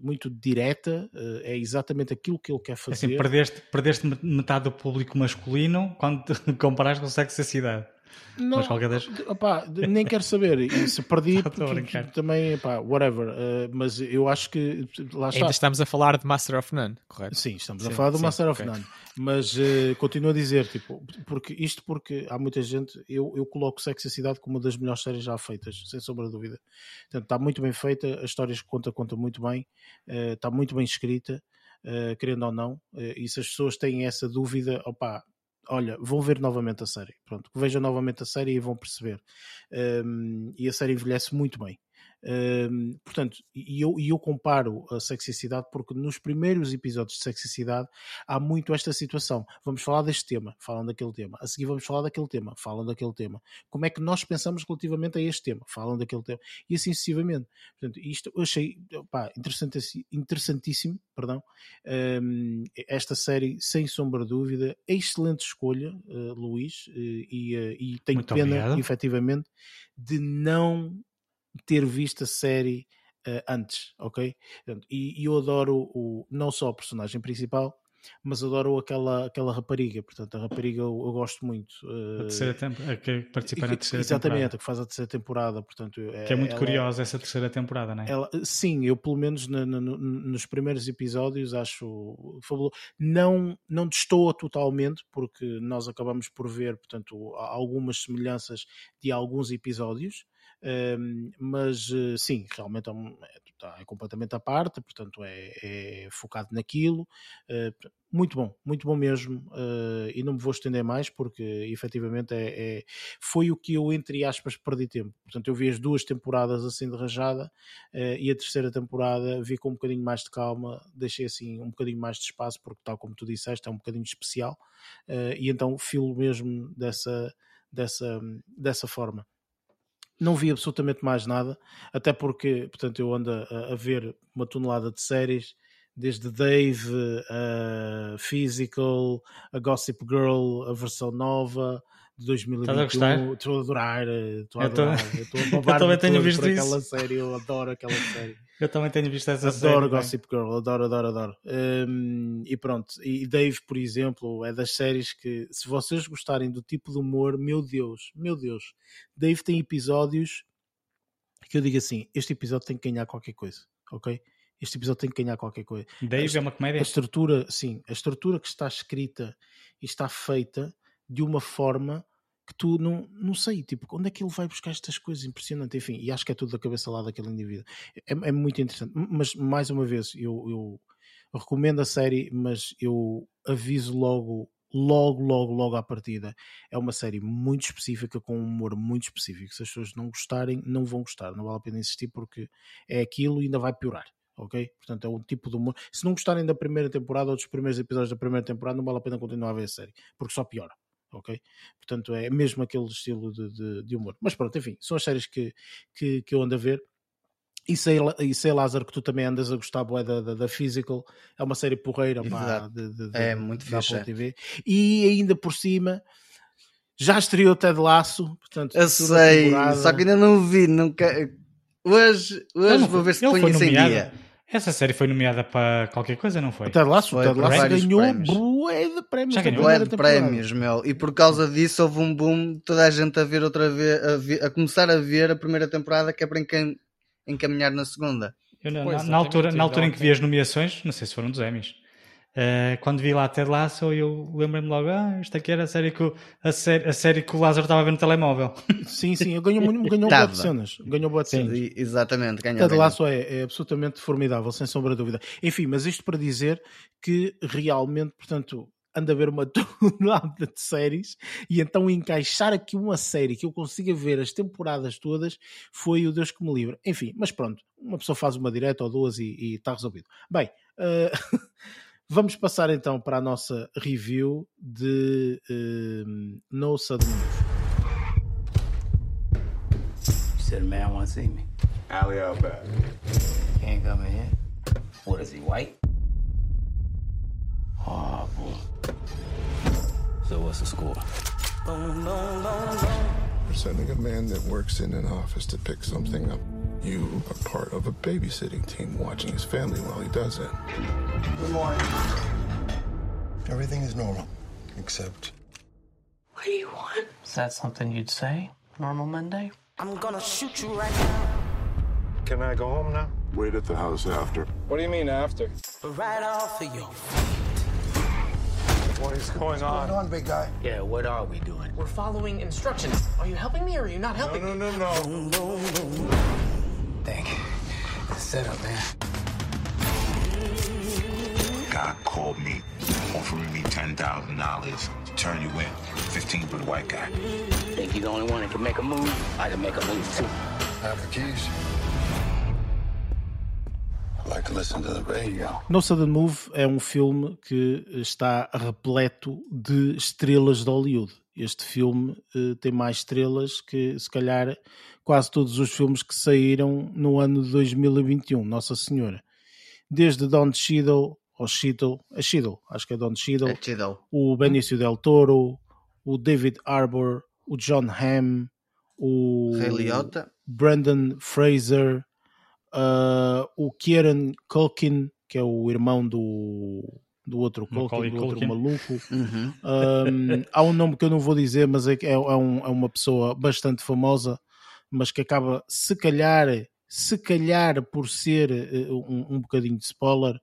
muito direta, é exatamente aquilo que ele quer fazer. Assim, perdeste, perdeste metade do público masculino quando comparaste com o sexo da cidade. Não, mas qualquer das... opá, nem quero saber. E se perdi, também, opá, whatever. Uh, mas eu acho que lá está. Ainda estamos a falar de Master of None, correto? Sim, estamos sim, a falar do sim, Master okay. of None. Mas uh, continuo a dizer, tipo, porque isto porque há muita gente, eu, eu coloco Sex e Cidade como uma das melhores séries já feitas, sem sombra de dúvida. Portanto, está muito bem feita, as histórias que conta, conta muito bem, uh, está muito bem escrita. Uh, querendo ou não, uh, e se as pessoas têm essa dúvida, opá, olha, vão ver novamente a série. Pronto, vejam novamente a série e vão perceber. Um, e a série envelhece muito bem. Um, portanto, e eu, eu comparo a sexicidade porque nos primeiros episódios de sexicidade há muito esta situação. Vamos falar deste tema, falam daquele tema. A seguir vamos falar daquele tema, falam daquele tema. Como é que nós pensamos relativamente a este tema? Falam daquele tema. E assim sucessivamente. Portanto, isto eu achei pá, interessantíssimo, interessantíssimo perdão, um, esta série, sem sombra de dúvida, excelente escolha, uh, Luís, uh, e, uh, e tenho muito pena, obrigado. efetivamente, de não ter visto a série uh, antes, ok? E, e, eu adoro o, não só o personagem principal, mas adoro aquela, aquela rapariga, portanto, a rapariga eu, eu gosto muito. Uh, a terceira temporada, que participa na terceira exatamente, temporada. Exatamente, que faz a terceira temporada, portanto... Que é muito ela, curiosa essa terceira temporada, não é? Ela, sim, eu pelo menos na, na, nos primeiros episódios acho fabuloso. Não, não destoa totalmente, porque nós acabamos por ver, portanto, algumas semelhanças de alguns episódios, mas eh, sim, realmente é, é, tá, é, completamente à parte, portanto é, é focado naquilo. Uh, muito bom, muito bom mesmo. Uh, e não me vou estender mais porque efetivamente é, é, foi o que eu, entre aspas, perdi tempo. Portanto, eu vi as duas temporadas assim de rajada uh, e a terceira temporada vi com um bocadinho mais de calma, deixei assim um bocadinho mais de espaço, porque, tal como tu disseste, é um bocadinho especial. e então filo mesmo dessa, dessa, dessa forma não vi absolutamente mais nada, até porque, portanto, eu ando a, a ver uma tonelada de séries, desde Dave, a Physical, a Gossip Girl, a versão nova de 2021. Estou a adorar, estou a adorar, estou a babar eu também tenho visto por aquela série, eu adoro aquela série. Eu também tenho visto essa adoro série. Adoro Gossip Girl, adoro, adoro, adoro. Um, e pronto, e Dave, por exemplo, é das séries que, se vocês gostarem do tipo de humor, meu Deus, meu Deus, Dave tem episódios que eu digo assim: este episódio tem que ganhar qualquer coisa, ok? Este episódio tem que ganhar qualquer coisa. Dave a, é uma comédia? A estrutura, sim, a estrutura que está escrita e está feita de uma forma que tu não, não sei, tipo, onde é que ele vai buscar estas coisas? Impressionante, enfim, e acho que é tudo da cabeça lá daquele indivíduo. É, é muito interessante, mas mais uma vez, eu, eu recomendo a série, mas eu aviso logo, logo, logo, logo à partida. É uma série muito específica, com um humor muito específico. Se as pessoas não gostarem, não vão gostar, não vale a pena insistir porque é aquilo e ainda vai piorar. Ok? Portanto, é um tipo de humor. Se não gostarem da primeira temporada ou dos primeiros episódios da primeira temporada, não vale a pena continuar a ver a série, porque só piora ok? Portanto, é mesmo aquele estilo de, de, de, humor. Mas pronto, enfim, são as séries que, que, que eu ando a ver. E sei, e sei, Lázaro, que tu também andas a gostar boé, da, da, da, Physical, é uma série porreira pá, de, de, é muito da fixe. TV. E ainda por cima, já estreou Ted Laço, portanto, eu sei, só que ainda não vi, nunca. Hoje, hoje vou ver se põe isso em dia. Essa série foi nomeada para qualquer coisa, não foi? O Ted Lasso, Ted Lasso ganhou bué de prémios. Já ganhou bué de prémios, meu. E por causa disso houve um boom, toda a gente a ver outra vez, a, ver, a começar a ver a primeira temporada que é para encaminhar na segunda. Eu, na, pois, na, na altura, na altura em que vi as nomeações, não sei se foram dos Emmys, Uh, quando vi lá Ted Lasso, eu lembrei-me logo, ah, isto aqui era a série que o, a, série, a série que o Lázaro estava a ver no telemóvel. Sim, sim, ganhou, ganhou boa de cenas. Ganhou boa de cenas. Sim, exatamente, ganhou. Ted Lasso é, é, absolutamente formidável, sem sombra de dúvida. Enfim, mas isto para dizer que realmente, portanto, anda a ver uma tonelada de séries e então encaixar aqui uma série que eu consiga ver as temporadas todas foi o Deus que me livre. Enfim, mas pronto, uma pessoa faz uma direta ou duas e está resolvido. Bem, uh... Vamos passar então para a nossa review de uh, No Sudden Move. You said a man want to see me. Alley out back. Can't come in here. What is he, white? Oh, boy. So what's the score? Boom, boom, boom, We're sending a man that works in an office to pick something up. You are part of a babysitting team watching his family while he does it. Good morning. Everything is normal, except. What do you want? Is that something you'd say? Normal Monday? I'm gonna shoot you right now. Can I go home now? Wait at the house after. What do you mean after? Right off of your What is going on? What's going on, big guy? Yeah, what are we doing? We're following instructions. Are you helping me or are you not helping no, no, me? No, no, no. Thank you. Set up, man. God called me, offering me $10,000 to turn you in. 15 for the white guy. Think you're the only one that can make a move? I can make a move too. Have the keys. Like no Sudden Move é um filme que está repleto de estrelas de Hollywood. Este filme uh, tem mais estrelas que, se calhar, quase todos os filmes que saíram no ano de 2021. Nossa Senhora. Desde Don Cheadle, ou Cheadle, é Cheadle, acho que é Don Cheadle, é Cheadle. o Benicio Del Toro, o David Arbor, o John Hamm, o Brandon Fraser, uh, o Kieran Culkin, que é o irmão do, do outro Culkin, do outro maluco. Uhum. Um, há um nome que eu não vou dizer, mas é, é, é, um, é uma pessoa bastante famosa, mas que acaba, se calhar, se calhar por ser uh, um, um bocadinho de spoiler,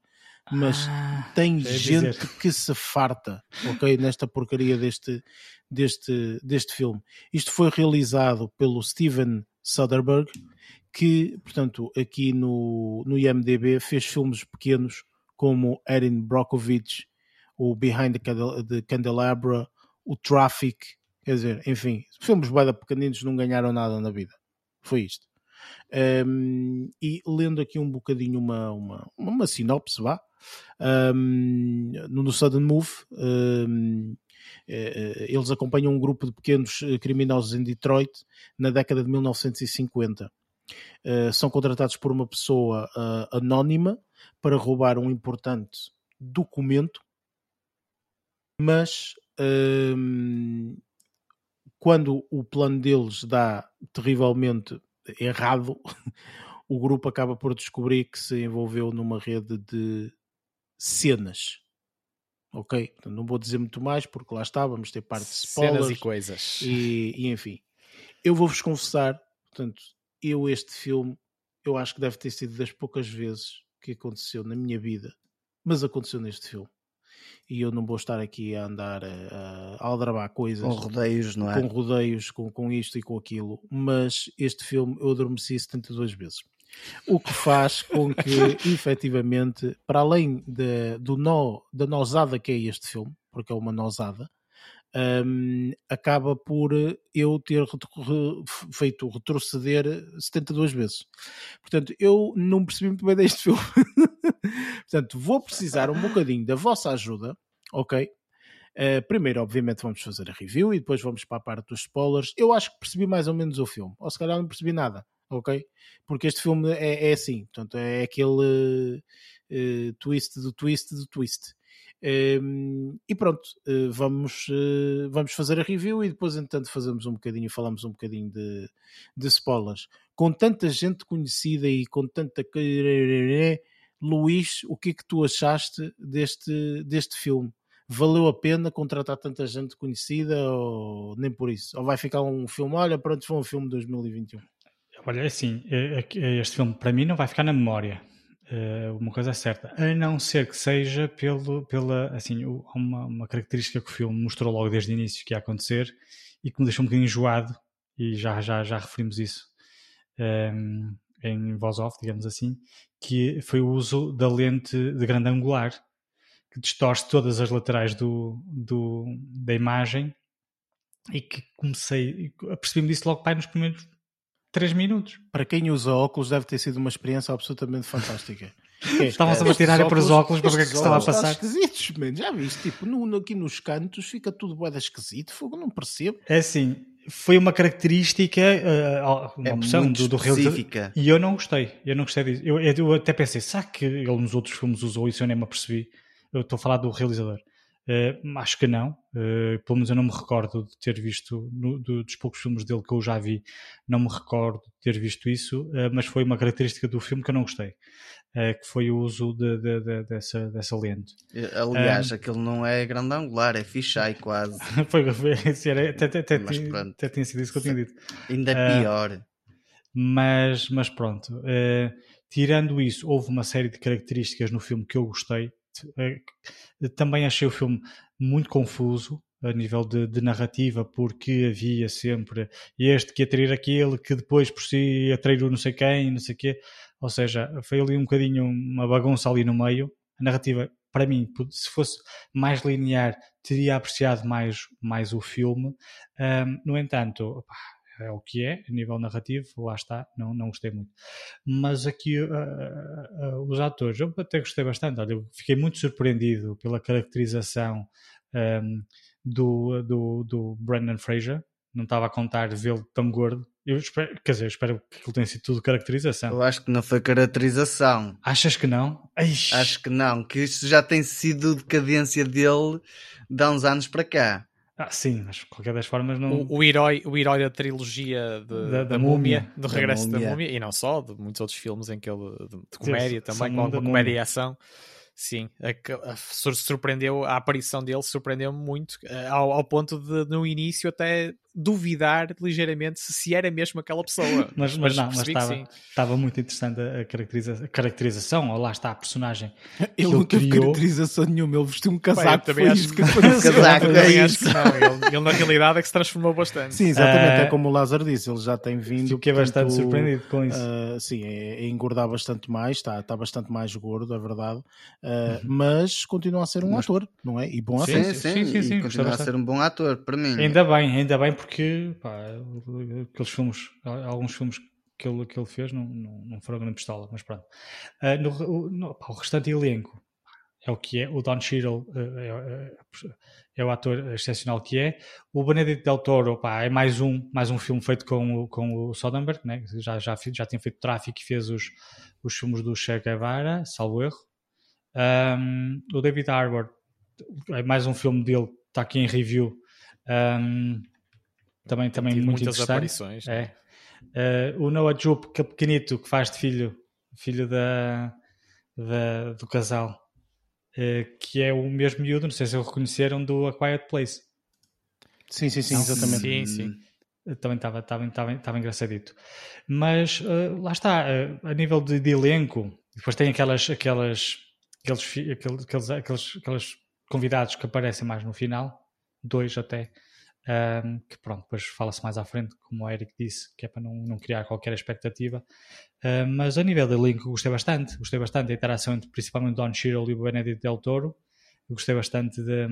mas ah, tem gente dizer. que se farta, ok, nesta porcaria deste, deste, deste filme. Isto foi realizado pelo Steven Soderbergh, que, portanto, aqui no, no IMDB fez filmes pequenos como Erin Brockovich, o Behind the Candelabra, o Traffic, quer dizer, enfim, filmes bem pequeninos não ganharam nada na vida. Foi isto. Um, e lendo aqui um bocadinho uma, uma, uma sinopse, vá, um, no Sudden Move, um, eh, eh, eles acompanham um grupo de pequenos eh, criminosos em Detroit na década de 1950. são contratados por uma pessoa anónima para roubar um importante documento, mas quando o plano deles dá terrivelmente errado, o grupo acaba por descobrir que se envolveu numa rede de cenas. Ok? Não vou dizer muito mais porque lá está, vamos ter parte de spoilers. Cenas e coisas. E, e enfim. Eu vou-vos confessar, portanto, eu este filme, eu acho que deve ter sido das poucas vezes que aconteceu na minha vida, mas aconteceu neste filme. E eu não vou estar aqui a andar a, a aldrabar coisas. Com rodeios, não é? Com rodeios, com, com isto e com aquilo. Mas este filme eu adormeci 72 vezes. O que faz com que, efetivamente, para além de, do nó, da nosada que é este filme, porque é uma nosada, um, acaba por eu ter feito retroceder 72 vezes. Portanto, eu não percebi muito bem deste filme. Portanto, vou precisar um bocadinho da vossa ajuda, ok? Uh, primeiro, obviamente, vamos fazer a review e depois vamos para a parte dos spoilers. Eu acho que percebi mais ou menos o filme, ou se calhar não percebi nada ok? Porque este filme é, é assim, portanto, é aquele uh, twist do twist do twist. Ehm, e pronto, uh, vamos, uh, vamos fazer a review e depois, entanto, fazemos um bocadinho, falamos um bocadinho de, de spoilers. Com tanta gente conhecida e com tanta. Luís, o que é que tu achaste deste, deste filme? Valeu a pena contratar tanta gente conhecida ou nem por isso? Ou vai ficar um filme, olha, pronto, foi um filme de 2021? Olha, é assim, é, é este filme para mim não vai ficar na memória. Uh, uma coisa é certa, a não ser que seja pelo, pela, assim, uma, uma característica que o filme mostrou logo desde o início que ia acontecer e que me deixou um bocadinho enjoado, e já, já, já referimos isso um, ehm, em voz off, digamos assim, que foi o uso da lente de grande angular, que distorce todas as laterais do, do, da imagem e que comecei, apercebi-me disso logo pai nos primeiros 3 minutos. Para quem usa óculos, deve ter sido uma experiência absolutamente fantástica. É, Estavam-se a tirar para os óculos para ver o que é que estava a passar. esquisitos, man. já viste? Tipo, no, aqui nos cantos fica tudo boeda esquisito, fogo, não percebo. É assim, foi uma característica, uh, uma é opção do, do realizador. E eu não gostei, eu não gostei disso. Eu, eu até pensei, será que ele nos outros filmes usou isso? Eu nem me apercebi. Eu estou a falar do realizador. Uh, acho que não, uh, pelo menos eu não me recordo de ter visto, no, do, dos poucos filmes dele que eu já vi, não me recordo de ter visto isso, uh, mas foi uma característica do filme que eu não gostei, que foi o uso de, de, de, dessa, dessa lente. Aliás, aquele não é grande angular, é fisheye quase. foi, foi, era, até, até, até, até, tinha sido isso que eu tinha dito. Ainda pior. Mas, mas pronto, tirando isso, houve uma série de características no filme que eu gostei, também achei o filme muito confuso a nível de, de, narrativa, porque havia sempre este que atrair aquele, que depois por si atrair não sei quem, não sei quê. Ou seja, foi ali um bocadinho uma bagunça ali no meio. A narrativa, para mim, se fosse mais linear, teria apreciado mais, mais o filme. Um, no entanto, é o que é, a nível narrativo, lá está, não, não gostei muito. Mas aqui uh, uh, os atores, eu até gostei bastante, olha, eu fiquei muito surpreendido pela caracterização um, do, do, do Brandon Fraser, não estava a contar vê-lo tão gordo. Eu espero, quer dizer, eu espero que ele tenha sido tudo caracterização. Eu acho que não foi caracterização. Achas que não? Eish. Acho que não, que isto já tem sido decadência dele de há uns anos para cá. Ah, sim, mas de qualquer das formas não. O, o, herói, o herói da trilogia de, da, da, múmia, múmia, do regresso da múmia. da múmia. e não só, de muitos outros filmes em que ele. de, de comédia Deus, também, com alguma comédia e ação. Sim, a, a, surpreendeu, a aparição dele surpreendeu-me muito, eh, ao, ao ponto de no início até duvidar ligeiramente se era mesmo aquela pessoa. mas, mas, mas não, mas estava, estava muito interessante a, caracteriza, a caracterização, ou lá está a personagem. Ele, não teve criou. caracterização nenhuma, ele vestiu um casaco. Pai, também acho que um casaco, é isso. Ele, ele, na realidade é que se transformou bastante. Sim, exatamente, uh, é como o Lázaro disse, ele já tem vindo. Fiquei bastante surpreendido com isso. Uh, sim, é, é, engordar bastante mais, está, está bastante mais gordo, é verdade, uh, uhum. mas continua a ser um mas, ator, não é? E bom sim, ator. Sim, sim, sim, sim, continua a ser um bom ator, para mim. Ainda bem, ainda bem porque pá, aqueles filmes, alguns filmes que ele, que ele fez não, não, não foram grande pistola, mas pronto. Uh, no, no, pá, o restante elenco é o que é. O Don Cheadle uh, é, é, o ator excepcional que é. O Benedict Del Toro pá, é mais um, mais um filme feito com, com o Soderbergh, né? já, já, já tinha feito Tráfico e fez os, os filmes do Che Guevara, salvo erro. Um, o David Harbour é mais um filme dele, está aqui em review. Um, também, também muito muitas interessante. aparições. É. Uh, o Noah Jupe, que é pequenito, que faz de filho, filho da, da do casal, uh, que é o mesmo miúdo, não sei se o reconheceram, do A Quiet Place. Sim, sim, sim, exatamente. Sim, sim. Eh, também estava estava, estava, estava engraçadito. Mas uh, lá está, a nível de, de, elenco, depois tem aquelas, aquelas, aqueles, aqueles, aqueles, aqueles convidados que aparecem mais no final, dois até, um, que pronto, depois fala-se mais à frente, como o Eric disse, que é para não, não criar qualquer expectativa. Mas a nível de elenco gostei bastante, gostei bastante da interação entre principalmente Don Cheadle e o Benedict Del Toro. Gostei bastante de,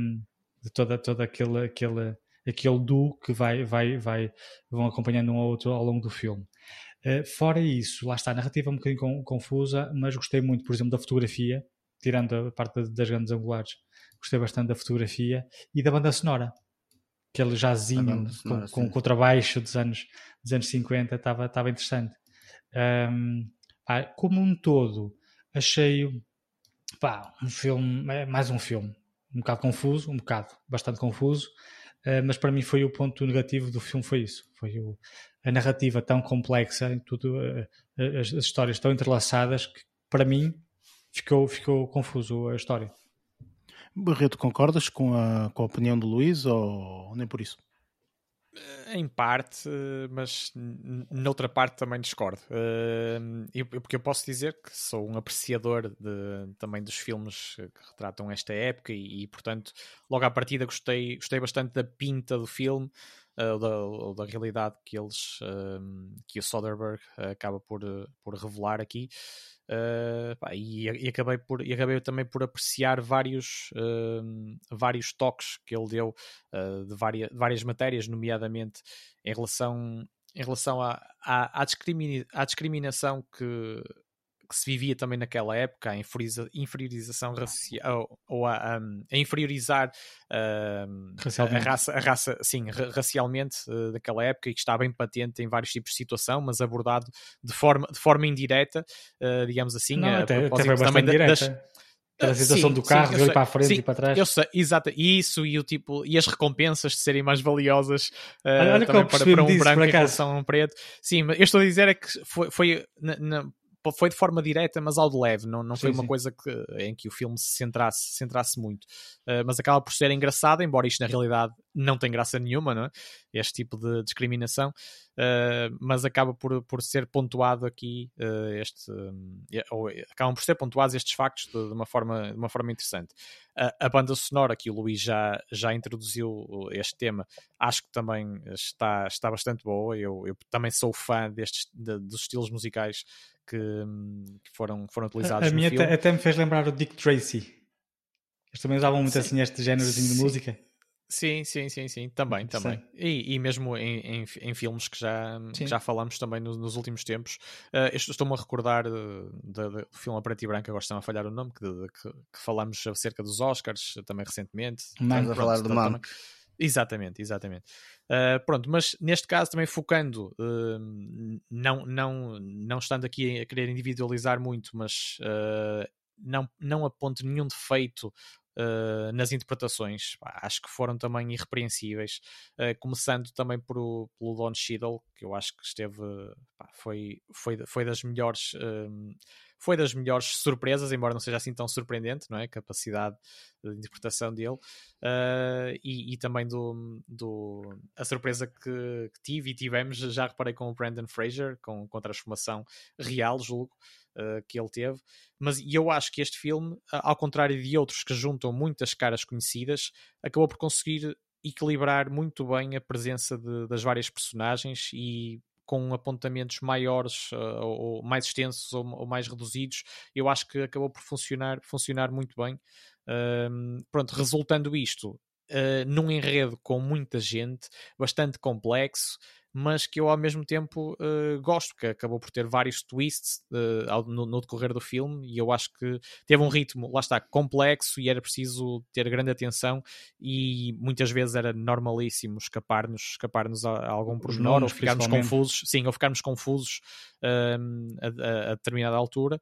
de toda, toda aquele, aquele, aquele duo que vai, vai, vai, vão acompanhando um ao outro ao longo do filme. Uh, fora isso, lá está, a narrativa é um bocadinho confusa, mas gostei muito, por exemplo, da fotografia, tirando a parte das grandes angulares, gostei bastante da fotografia e da banda sonora aquele jazinho com, com, com, o trabalho dos anos, dos anos 50 estava, estava interessante. Um, pá, como um todo, achei pá, um filme, mais um filme, um bocado confuso, um bocado, bastante confuso, uh, mas para mim foi o ponto negativo do filme, foi isso, foi o, a narrativa tão complexa, tudo, uh, as, as histórias tão entrelaçadas que para mim ficou, ficou confuso a história. Barreto, concordas com a, com a opinião do Luís ou nem por isso? Eh, em parte, mas noutra parte também discordo. Eh, porque eu posso dizer que sou um apreciador de, também dos filmes que retratam esta época e, e, portanto, logo à partida gostei, gostei bastante da pinta do filme, uh, da, da realidade que eles, que o Soderbergh acaba por, por revelar aqui. Uh, pá, e, e, acabei por, e acabei também por apreciar vários, uh, vários toques que ele deu uh, de várias, várias matérias, nomeadamente em relação, em relação à, à, à, discrimina, à discriminação que, que se vivia também naquela época, a inferiorização racial, ou a, a inferiorizar uh, a raça, a raça sim, racialmente uh, daquela época e que está bem patente em vários tipos de situação, mas abordado de forma, de forma indireta, uh, digamos assim, Não, até, até também das, Aquela situação sim, do carro, sim, ir para a frente sim, e para trás. Eu sei, exato. Isso e o tipo, e as recompensas de serem mais valiosas uh, olha, também para, para um branco em relação a um preto. Sim, mas eu estou a dizer é que foi, foi na, na, foi de forma direta, mas ao de leve, não, não foi sim, uma sim. coisa que, em que o filme se centrasse, centrasse muito. Uh, mas acaba por ser engraçado, embora isto na realidade não tem graça nenhuma, não é? este tipo de discriminação, uh, mas acaba por, por ser pontuado aqui uh, este, ou acabam por ser pontuados estes factos de, de uma, forma, de uma forma interessante. A, a, banda sonora, que o Luís já, já introduziu este tema, acho que também está, está bastante boa. Eu, eu também sou fã destes, de, dos estilos musicais que, que foram, foram utilizados. A, a minha até, até, me fez lembrar o Dick Tracy. Eles também usavam muito sim. assim este génerozinho de música. Sim, sim, sim, sim, também, também. E, e mesmo em, em, em, filmes que já, que já falamos também no, nos últimos tempos. Uh, Estou-me a recordar do filme a preto e branco, agora estão a falhar o nome, que, de, que, que, falamos acerca dos Oscars também recentemente. Estamos a falar do Mank. Exatamente, exatamente. Uh, pronto, mas neste caso também focando, uh, não, não, não estando aqui a querer individualizar muito, mas uh, não, não aponto nenhum defeito Uh, nas interpretações. Acho que foram também irrepreensíveis, uh, começando também por o, pelo Don Cheadle, que eu acho que esteve, pá, foi, foi, foi das melhores. Uh, foi das melhores surpresas, embora não seja assim tão surpreendente, não é? A capacidade de interpretação dele uh, e, e, também do, do a surpresa que, que, tive e tivemos, já reparei com o Brandon Fraser, com, com a transformação real, julgo. Uh, que ele teve, mas eu acho que este filme, ao contrário de outros que juntam muitas caras conhecidas, acabou por conseguir equilibrar muito bem a presença de, das várias personagens e com apontamentos maiores uh, ou mais extensos ou, mais reduzidos, eu acho que acabou por funcionar, funcionar muito bem. Pronto, resultando isto uh, num enredo com muita gente, bastante complexo, mas que eu ao mesmo tempo uh, gosto, que acabou por ter vários twists uh, no, no, decorrer do filme e eu acho que teve um ritmo, lá está, complexo e era preciso ter grande atenção e muitas vezes era normalíssimo escapar-nos escapar -nos a, a algum pormenor ou ficarmos confusos, sim, ou ficarmos confusos uh, a, a, determinada altura.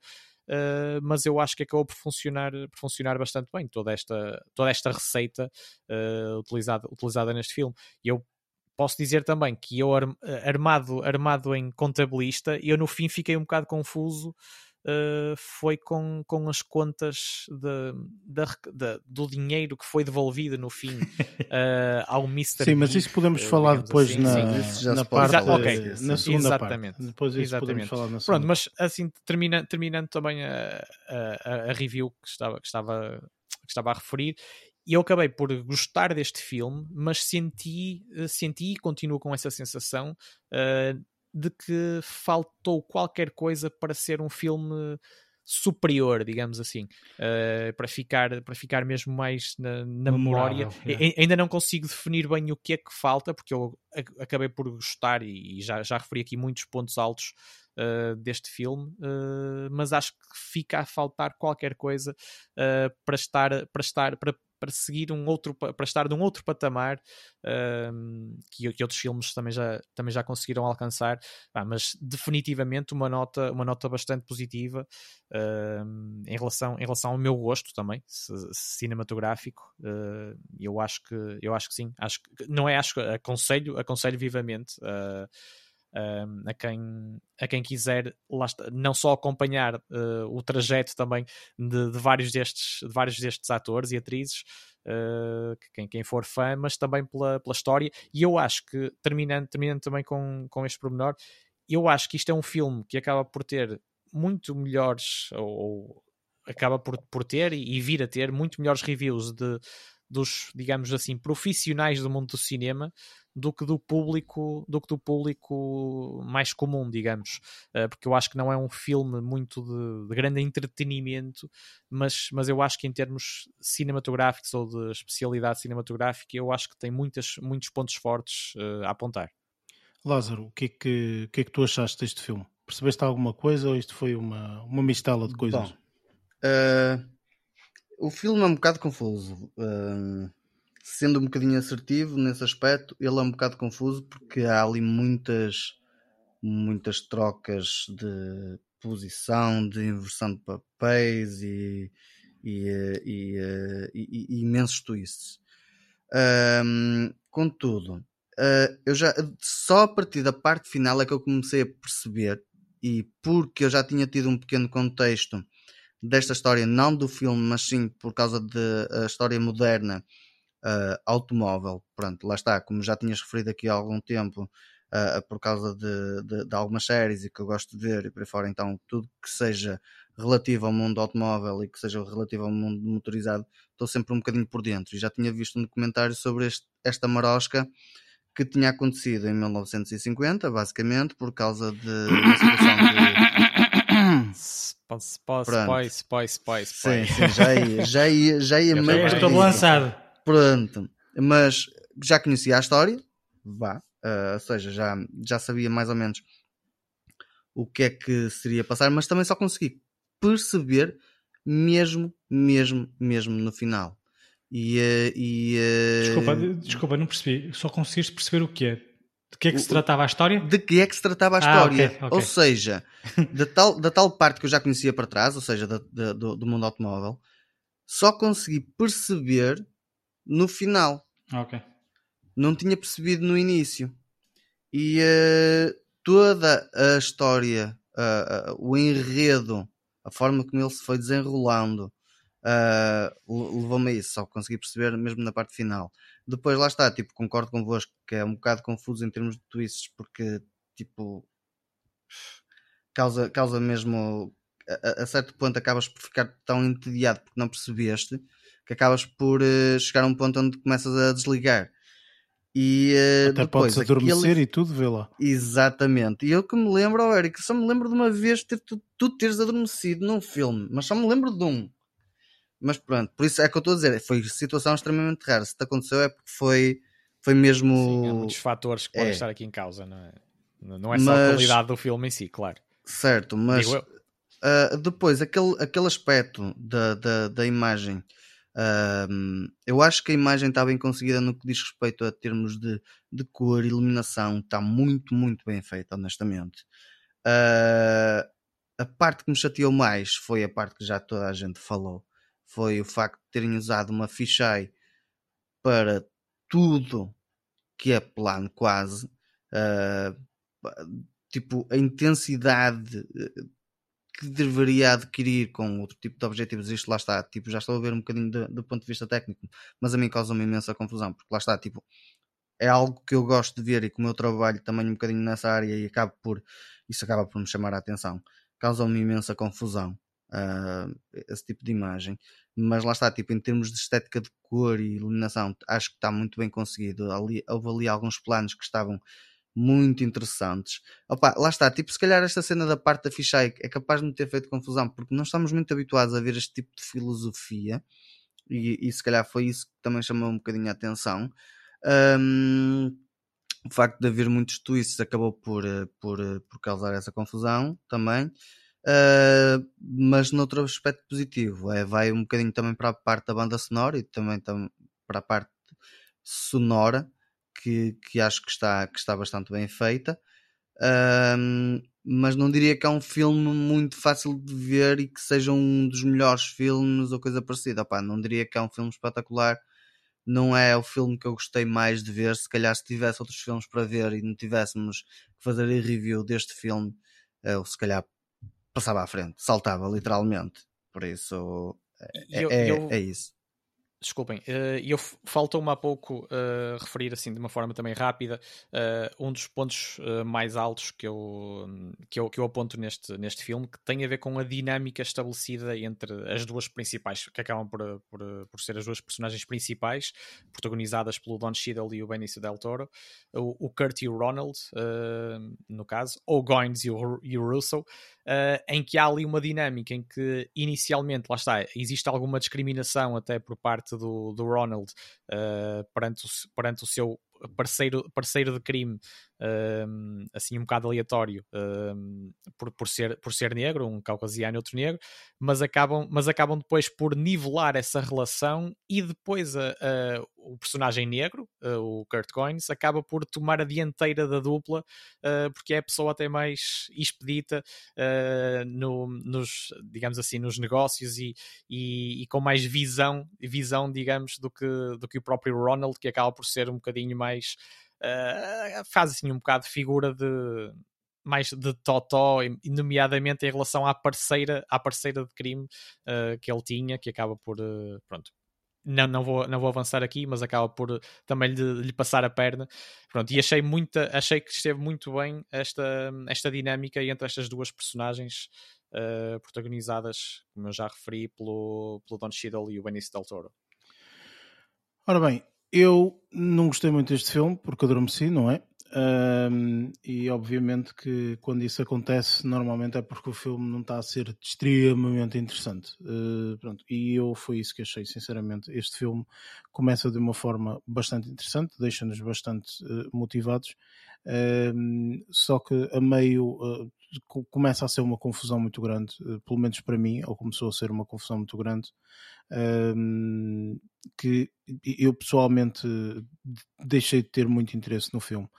Uh, mas eu acho que acabou por funcionar, por funcionar bastante bem toda esta, toda esta receita uh, utilizada, utilizada neste filme. E eu posso dizer também que eu armado, armado em contabilista, eu no fim fiquei um bocado confuso. Uh, foi com, com as contas de, de, de, do dinheiro que foi devolvido no fim uh, ao Mr. Sim, mas isso podemos uh, falar depois assim. na, sim, na parte, Exa okay. na segunda Exatamente. parte. Depois isso Exatamente. podemos falar na segunda. Pronto, mas assim, termina, terminando também a, a, a, review que estava, que, estava, que estava a referir, e eu acabei por gostar deste filme, mas senti, eh, senti e continuo com essa sensação uh, de que faltou qualquer coisa para ser um filme superior, digamos assim, uh, para, ficar, para ficar mesmo mais na, na memória. É. Ainda não consigo definir bem o que é que falta, porque eu acabei por gostar e, e já, já referi aqui muitos pontos altos uh, deste filme, uh, mas acho que fica a faltar qualquer coisa para estar, para estar, para para seguir um outro para estar num outro patamar um, que, que, outros filmes também já, também já conseguiram alcançar. Ah, mas definitivamente uma nota uma nota bastante positiva um, em relação em relação ao meu gosto também cinematográfico uh, eu acho que eu acho que sim. Acho que, não é acho aconselho aconselho vivamente uh, a, quem, a quem quiser está, não só acompanhar uh, o trajeto também de, de, vários destes, de vários destes atores e atrizes, uh, quem, quem for fã, mas também pela, pela história. E eu acho que, terminando, terminando também com, com este pormenor, eu acho que isto é um filme que acaba por ter muito melhores, ou, ou acaba por, por ter e, e vir a ter muito melhores reviews de, dos, digamos assim, profissionais do mundo do cinema do que do público do que do público mais comum, digamos, uh, porque eu acho que não é um filme muito de, de, grande entretenimento, mas, mas eu acho que em termos cinematográficos ou de especialidade cinematográfica, eu acho que tem muitas, muitos pontos fortes uh, a apontar. Lázaro, o que, é que, o que é que tu achaste deste filme? Percebeste alguma coisa ou isto foi uma, uma mistela de coisas? Bom, uh, o filme é um bocado confuso. Uh, sendo um bocadinho assertivo nesse aspecto, ele é um bocado confuso porque há ali muitas, muitas trocas de posição, de inversão de papéis e, e, e, e, e imensos twists. Um, contudo, uh, eu já só a partir da parte final é que eu comecei a perceber, e porque eu já tinha tido um pequeno contexto desta história, não do filme, mas sim por causa da história moderna uh, automóvel. Pronto, lá está, como já tinhas referido aqui há algum tempo, uh, por causa de, de, de, algumas séries e que eu gosto de ver e por aí fora, então tudo que seja relativo ao mundo automóvel e que seja relativo ao mundo motorizado, estou sempre um bocadinho por dentro. E já tinha visto um documentário sobre este, esta marosca que tinha acontecido em 1950, basicamente, por causa de uma situação de. Spoy, spoy, spoy, Sim, sim, já ia, já ia, já ia meio. Estou lançado. Pronto, mas já conhecia a história, vá, uh, ou seja, já, já sabia mais ou menos o que é que seria passar, mas também só consegui perceber mesmo, mesmo, mesmo no final. E, uh, e uh... desculpa, desculpa, não percebi. Só conseguiste perceber o que é? De que é que se tratava a história? De que é que se tratava a história. Ah, okay, okay. Ou seja, da tal, da tal parte que eu já conhecia para trás, ou seja, da, da, do, do, mundo automóvel, só consegui perceber no final. Ok. Não tinha percebido no início. E uh, toda a história, uh, uh, o enredo, a forma como ele se foi desenrolando, levou-me a isso. Só consegui perceber mesmo na parte final. Depois lá está, tipo, concordo convosco que é um bocado confuso em termos de twists, porque tipo causa, causa mesmo a, a certo ponto acabas por ficar tão entediado porque não percebeste que acabas por uh, chegar a um ponto onde começas a desligar. E, uh, Até depois, podes adormecer aquele... e tudo, vê lá. Exatamente. E eu que me lembro, oh, Eric, só me lembro de uma vez ter, tu, tu teres adormecido num filme, mas só me lembro de um. Mas pronto, por isso é que eu estou a dizer, foi situação extremamente rara. Se te aconteceu é porque foi, foi mesmo. Sim, há muitos fatores que podem é. estar aqui em causa, não é? Não é só mas... a qualidade do filme em si, claro. Certo, mas uh, depois aquele, aquele aspecto da, da, da imagem um, eu acho que a imagem está bem conseguida no que diz respeito a termos de, de cor, iluminação, está muito, muito bem feita, honestamente. Uh, a parte que me chateou mais foi a parte que já toda a gente falou, foi o facto de terem usado uma fisheye para tudo que é plano quase. Uh, tipo, a intensidade que deveria adquirir com outro tipo de objetivos. Isto lá está, tipo, já estou a ver um bocadinho do, do ponto de vista técnico, mas a mim causa uma imensa confusão, porque lá está, tipo, é algo que eu gosto de ver e como eu trabalho também um bocadinho nessa área e acabo por, isso acaba por me chamar a atenção, causa uma imensa confusão. Uh, esse tipo de imagem, mas lá está, tipo, em termos de estética de cor e iluminação, acho que está muito bem conseguido. Ali, houve ali alguns planos que estavam muito interessantes. Opa, lá está, tipo, se calhar esta cena da parte da ficha é capaz de me ter feito confusão, porque não estamos muito habituados a ver este tipo de filosofia, e, e se calhar foi isso que também chamou um bocadinho a atenção. Um, o facto de haver muitos twists acabou por, eh, por, eh, por causar essa confusão também. Uh, mas noutro aspecto positivo, é, vai um bocadinho também para a parte da banda sonora e também tam, para a parte sonora que, que acho que está, que está bastante bem feita. Um, mas não diria que é um filme muito fácil de ver e que seja um dos melhores filmes ou coisa parecida. Opa, não diria que é um filme espetacular. Não é o filme que eu gostei mais de ver. Se calhar, se tivesse outros filmes para ver e não tivéssemos que fazer a review deste filme, eu se calhar passava à frente, saltava literalmente. Por isso, é, eu, é, eu... é isso. Desculpem, uh, eu faltou-me há pouco uh, referir assim de uma forma também rápida uh, um dos pontos mais altos que eu, que, eu, que eu aponto neste, neste filme que tem a ver com a dinâmica estabelecida entre as duas principais, que acabam por, por, por ser as duas personagens principais, protagonizadas pelo Don Cheadle e o Benicio Del Toro, o, o Kurt e o Ronald, no caso, ou Goines e o, e o em que há ali uma dinâmica em que inicialmente, lá está, existe alguma discriminação até por parte do, do Ronald uh, perante, o, perante o seu parceiro, parceiro de crime assim um bocado aleatório um, por, por, ser, por ser negro, um caucasiano e outro negro, mas acabam, mas acabam depois por nivelar essa relação e depois a, a, o personagem negro, a, o Kurt Coins, acaba por tomar a dianteira da dupla uh, porque é a pessoa até mais expedita uh, no, nos, digamos assim, nos negócios e, e, e, com mais visão, visão, digamos, do que, do que o próprio Ronald, que acaba por ser um bocadinho mais uh, faz assim um bocado de figura de mais de totó, nomeadamente em relação à parceira, à parceira de crime uh, que ele tinha, que acaba por uh, pronto. Não, não, vou, não vou avançar aqui, mas acaba por também lhe, lhe passar a perna. Pronto, e achei, muita, achei que esteve muito bem esta, esta dinâmica entre estas duas personagens uh, protagonizadas, como eu já referi, pelo, pelo Don Cheadle e o Benicio Del Toro. Ora bem, eu não gostei muito deste filme porque adormeci, não é? Um, e obviamente que quando isso acontece, normalmente é porque o filme não está a ser extremamente interessante. Uh, pronto, e eu foi isso que achei, sinceramente. Este filme começa de uma forma bastante interessante, deixa-nos bastante uh, motivados, só que a meio uh, começa a ser uma confusão muito grande, pelo menos para mim, ou começou a ser uma confusão muito grande que eu pessoalmente deixei de ter muito interesse no filme.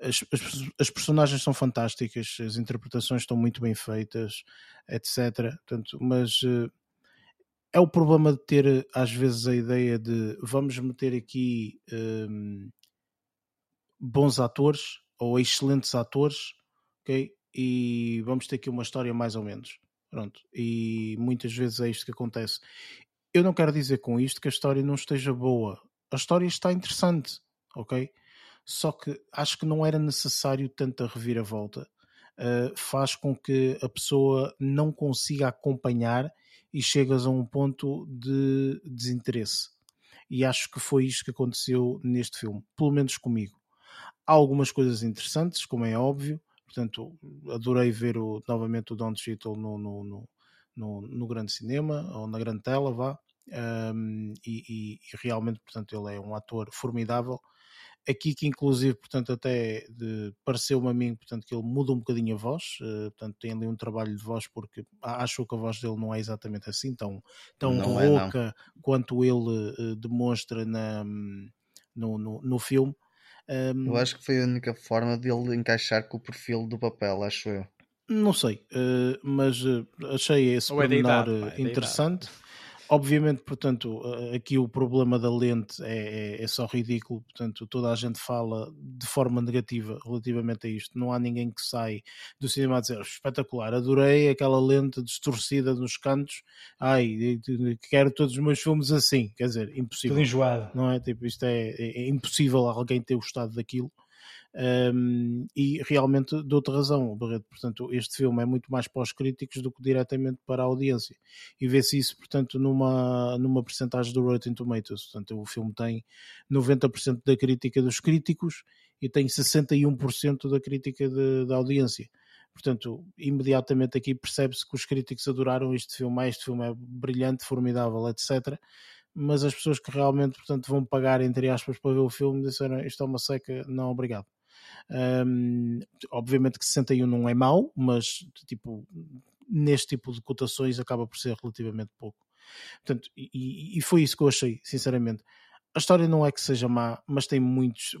As, as, as, personagens são fantásticas, as interpretações estão muito bem feitas, etc. Portanto, mas uh, é o problema de ter às vezes a ideia de vamos meter aqui um, bons atores ou excelentes atores, ok? E vamos ter aqui uma história mais ou menos. Pronto. E muitas vezes é isto que acontece. Eu não quero dizer com isto que a história não esteja boa. A história está interessante, ok? Só que acho que não era necessário tanta reviravolta. Uh, faz com que a pessoa não consiga acompanhar e chegas a um ponto de desinteresse. E acho que foi isto que aconteceu neste filme, pelo menos comigo. Há algumas coisas interessantes, como é óbvio. Portanto, adorei ver o, novamente o Don Cheadle no, no, no, no, no grande cinema ou na grande tela, vá. Um, e, e, e, realmente, portanto, ele é um ator formidável. Aqui que inclusive, portanto, até pareceu-me a mim, portanto, que ele muda um bocadinho a voz, uh, portanto, tem ali um trabalho de voz porque acho que a voz dele não é exatamente assim, tão, tão não rouca é, quanto ele uh, demonstra na, no, no, no filme. Um, eu acho que foi a única forma dele encaixar com o perfil do papel, acho eu. Não sei, uh, mas uh, achei esse Ou é pormenor idade, é interessante. Obviamente, portanto, aqui o problema da lente é, é, é, só ridículo, portanto, toda a gente fala de forma negativa relativamente a isto. Não há ninguém que sai do cinema a dizer espetacular, adorei aquela lente distorcida nos cantos, ai, quero todos os meus filmes assim, quer dizer, impossível. Tudo enjoado. Não é? Tipo, isto é, é, é impossível alguém ter gostado daquilo. Um, e realmente de outra razão, Barreto. Portanto, este filme é muito mais para os críticos do que diretamente para a audiência. E vê-se isso, portanto, numa, numa percentagem do Rotten Tomatoes. Portanto, o filme tem 90% da crítica dos críticos e tem 61% da crítica de, da audiência. Portanto, imediatamente aqui percebe-se que os críticos adoraram este filme. Ah, este filme é brilhante, formidável, etc mas as pessoas que realmente portanto, vão pagar, entre aspas, para ver o filme disseram isto é uma seca, não obrigado. Um, obviamente que 61 não é mau, mas tipo, neste tipo de cotações acaba por ser relativamente pouco. Portanto, e, e foi isso que eu achei, sinceramente a história não é que seja má, mas tem muitos.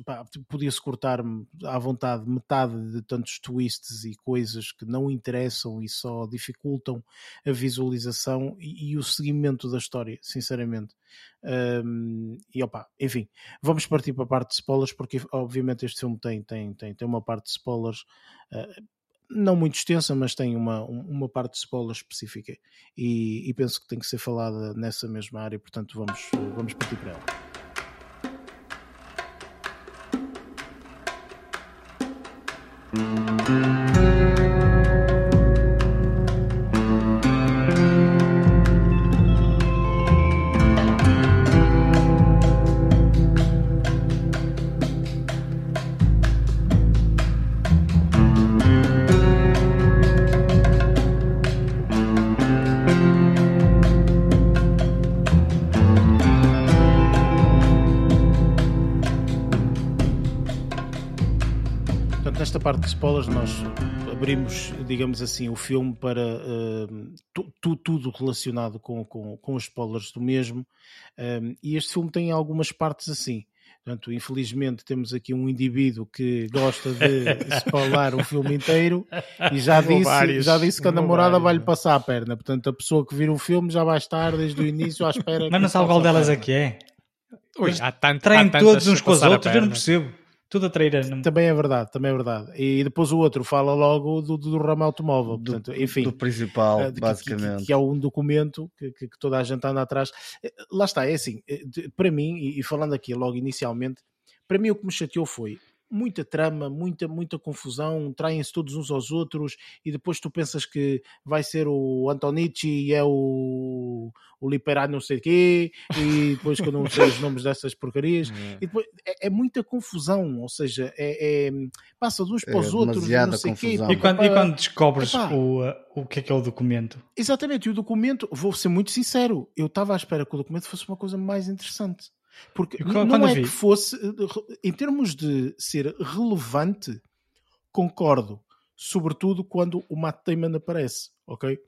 Podia-se cortar à vontade metade de tantos twists e coisas que não interessam e só dificultam a visualização e, e o seguimento da história, sinceramente. Um, e opa, enfim, vamos partir para a parte de spoilers, porque obviamente este filme tem, tem, tem, tem uma parte de spoilers. Uh, não muito extensa, mas tem uma, uma parte de spoiler específica e, e, penso que tem que ser falada nessa mesma área, portanto vamos, vamos partir para ela. De spoilers, nós abrimos, digamos assim, o filme para uh, tu, tu, tudo relacionado com, com, com os spoilers do mesmo. Um, e este filme tem algumas partes assim. Portanto, infelizmente temos aqui um indivíduo que gosta de spoiler o filme inteiro e já disse, vários, já disse que a namorada vai-lhe passar a perna. Portanto, a pessoa que vira o filme já vai estar desde o início à espera. Mas não sabe qual delas é que é. Ui, há tanto, Traem todos uns com os outros, eu não percebo. Tudo a trair. Também é verdade, também é verdade. E depois o outro fala logo do, do ramo automóvel. Do, Portanto, enfim, do principal, uh, basicamente. Que, que, que, é um documento que, que, toda a gente anda atrás. Eh, lá está, é assim, eh, para mim, e, e falando aqui logo inicialmente, para mim o que me chateou foi muita trama, muita, muita confusão, traem-se todos uns aos outros e depois tu pensas que vai ser o Antonici e é o, o Liperá não sei quê e depois que eu não sei os nomes dessas porcarias é. e depois é, é, muita confusão, ou seja, é, é passa de uns para os é outros, não sei quê. E quando, e quando descobres o, o que é que é o documento? Exatamente, e o documento, vou ser muito sincero, eu estava à espera que o documento fosse uma coisa mais interessante. Porque quando, não é vi... que fosse, em termos de ser relevante, concordo. Sobretudo quando o Matt Damon aparece, ok?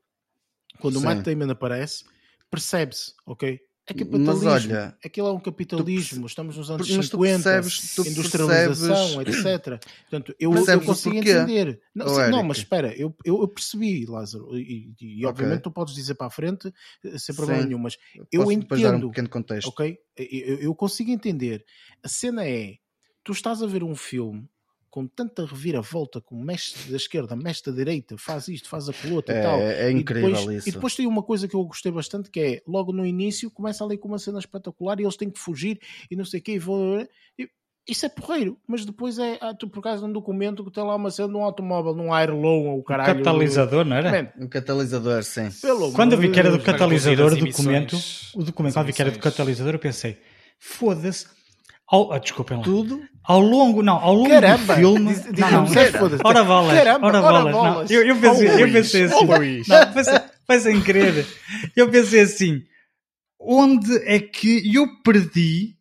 Quando Sim. o Matt Damon aparece, percebe-se, ok? É capitalismo. Mas olha, aquilo é um capitalismo. Estamos nos anos 50, percebes, industrialização, percebes, etc. Portanto, eu, eu consigo entender. Não, sim, não, mas espera, eu, eu, eu percebi, Lázaro, e, e, e obviamente tu podes dizer para a frente eh, sem problema sim. nenhum, mas eu Posso entendo. Um pequeno contexto. Ok? Eu, eu consigo entender. A cena é: tu estás a ver um filme com tanta reviravolta, com mestre da esquerda, mestre da direita, faz isto, faz aquilo outro é, e tal. É incrível e depois, isso. E depois tem uma coisa que eu gostei bastante que é, logo no início, começa ali com uma cena espetacular e eles têm que fugir e não sei o quê, e vão... E, isso é porreiro, mas depois é, ah, tu por causa de um documento que tem lá uma cena de um automóvel, num Airlow ou o caralho. Um catalisador, não era? Man, um catalisador, sim. Pelo quando eu vi que era do catalisador, o documento, o documento, quando vi que era do catalisador, eu pensei, foda-se, ao, ah, desculpem lá. Tudo? Ao longo, não, ao longo Caramba, do filme. Diz, diz, não, não, não, ora bolas, Caramba, ora bolas. Não, eu, eu, pensei, oh, eu pensei assim. Oh, não, foi sem querer. Eu pensei assim: onde é que eu perdi,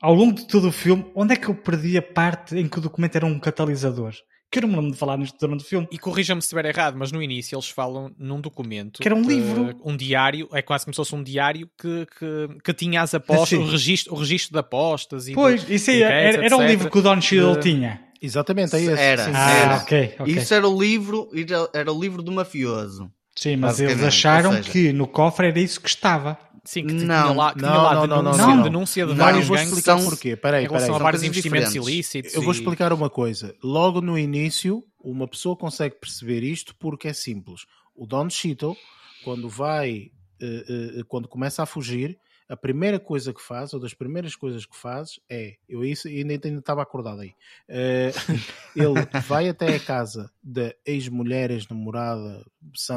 ao longo de todo o filme, onde é que eu perdi a parte em que o documento era um catalisador? Que eu não me lembro de falar nisto durante o filme. E corrija-me se estiver errado, mas no início eles falam num documento. Que era um livro. Uh, um diário, é quase como se fosse um diário que, que, que tinha as apostas, o registro, o registro de apostas. E pois, de, isso aí, era, era um livro que o Don Cheadle de... tinha. Exatamente, é esse. Era, sim, ah, era. Okay, ok. Isso era o livro, era o livro do mafioso. Sim, mas eles acharam seja... que no cofre era isso que estava. Sim, que não, tinha lá, que tinha lá não, denúncia, não, não, denúncia de vários gangues. vou explicar porquê. Peraí, em relação a vários investimentos ilícitos. Eu vou explicar uma coisa. Logo no início, uma pessoa consegue perceber isto porque é simples. O Don Cheadle, quando vai, uh, uh, quando começa a fugir, a primeira coisa que faz, ou das primeiras coisas que faz, é. Eu isso ainda, ainda estava acordado aí. Uh, ele vai até a casa da ex-mulher, ex-namorada,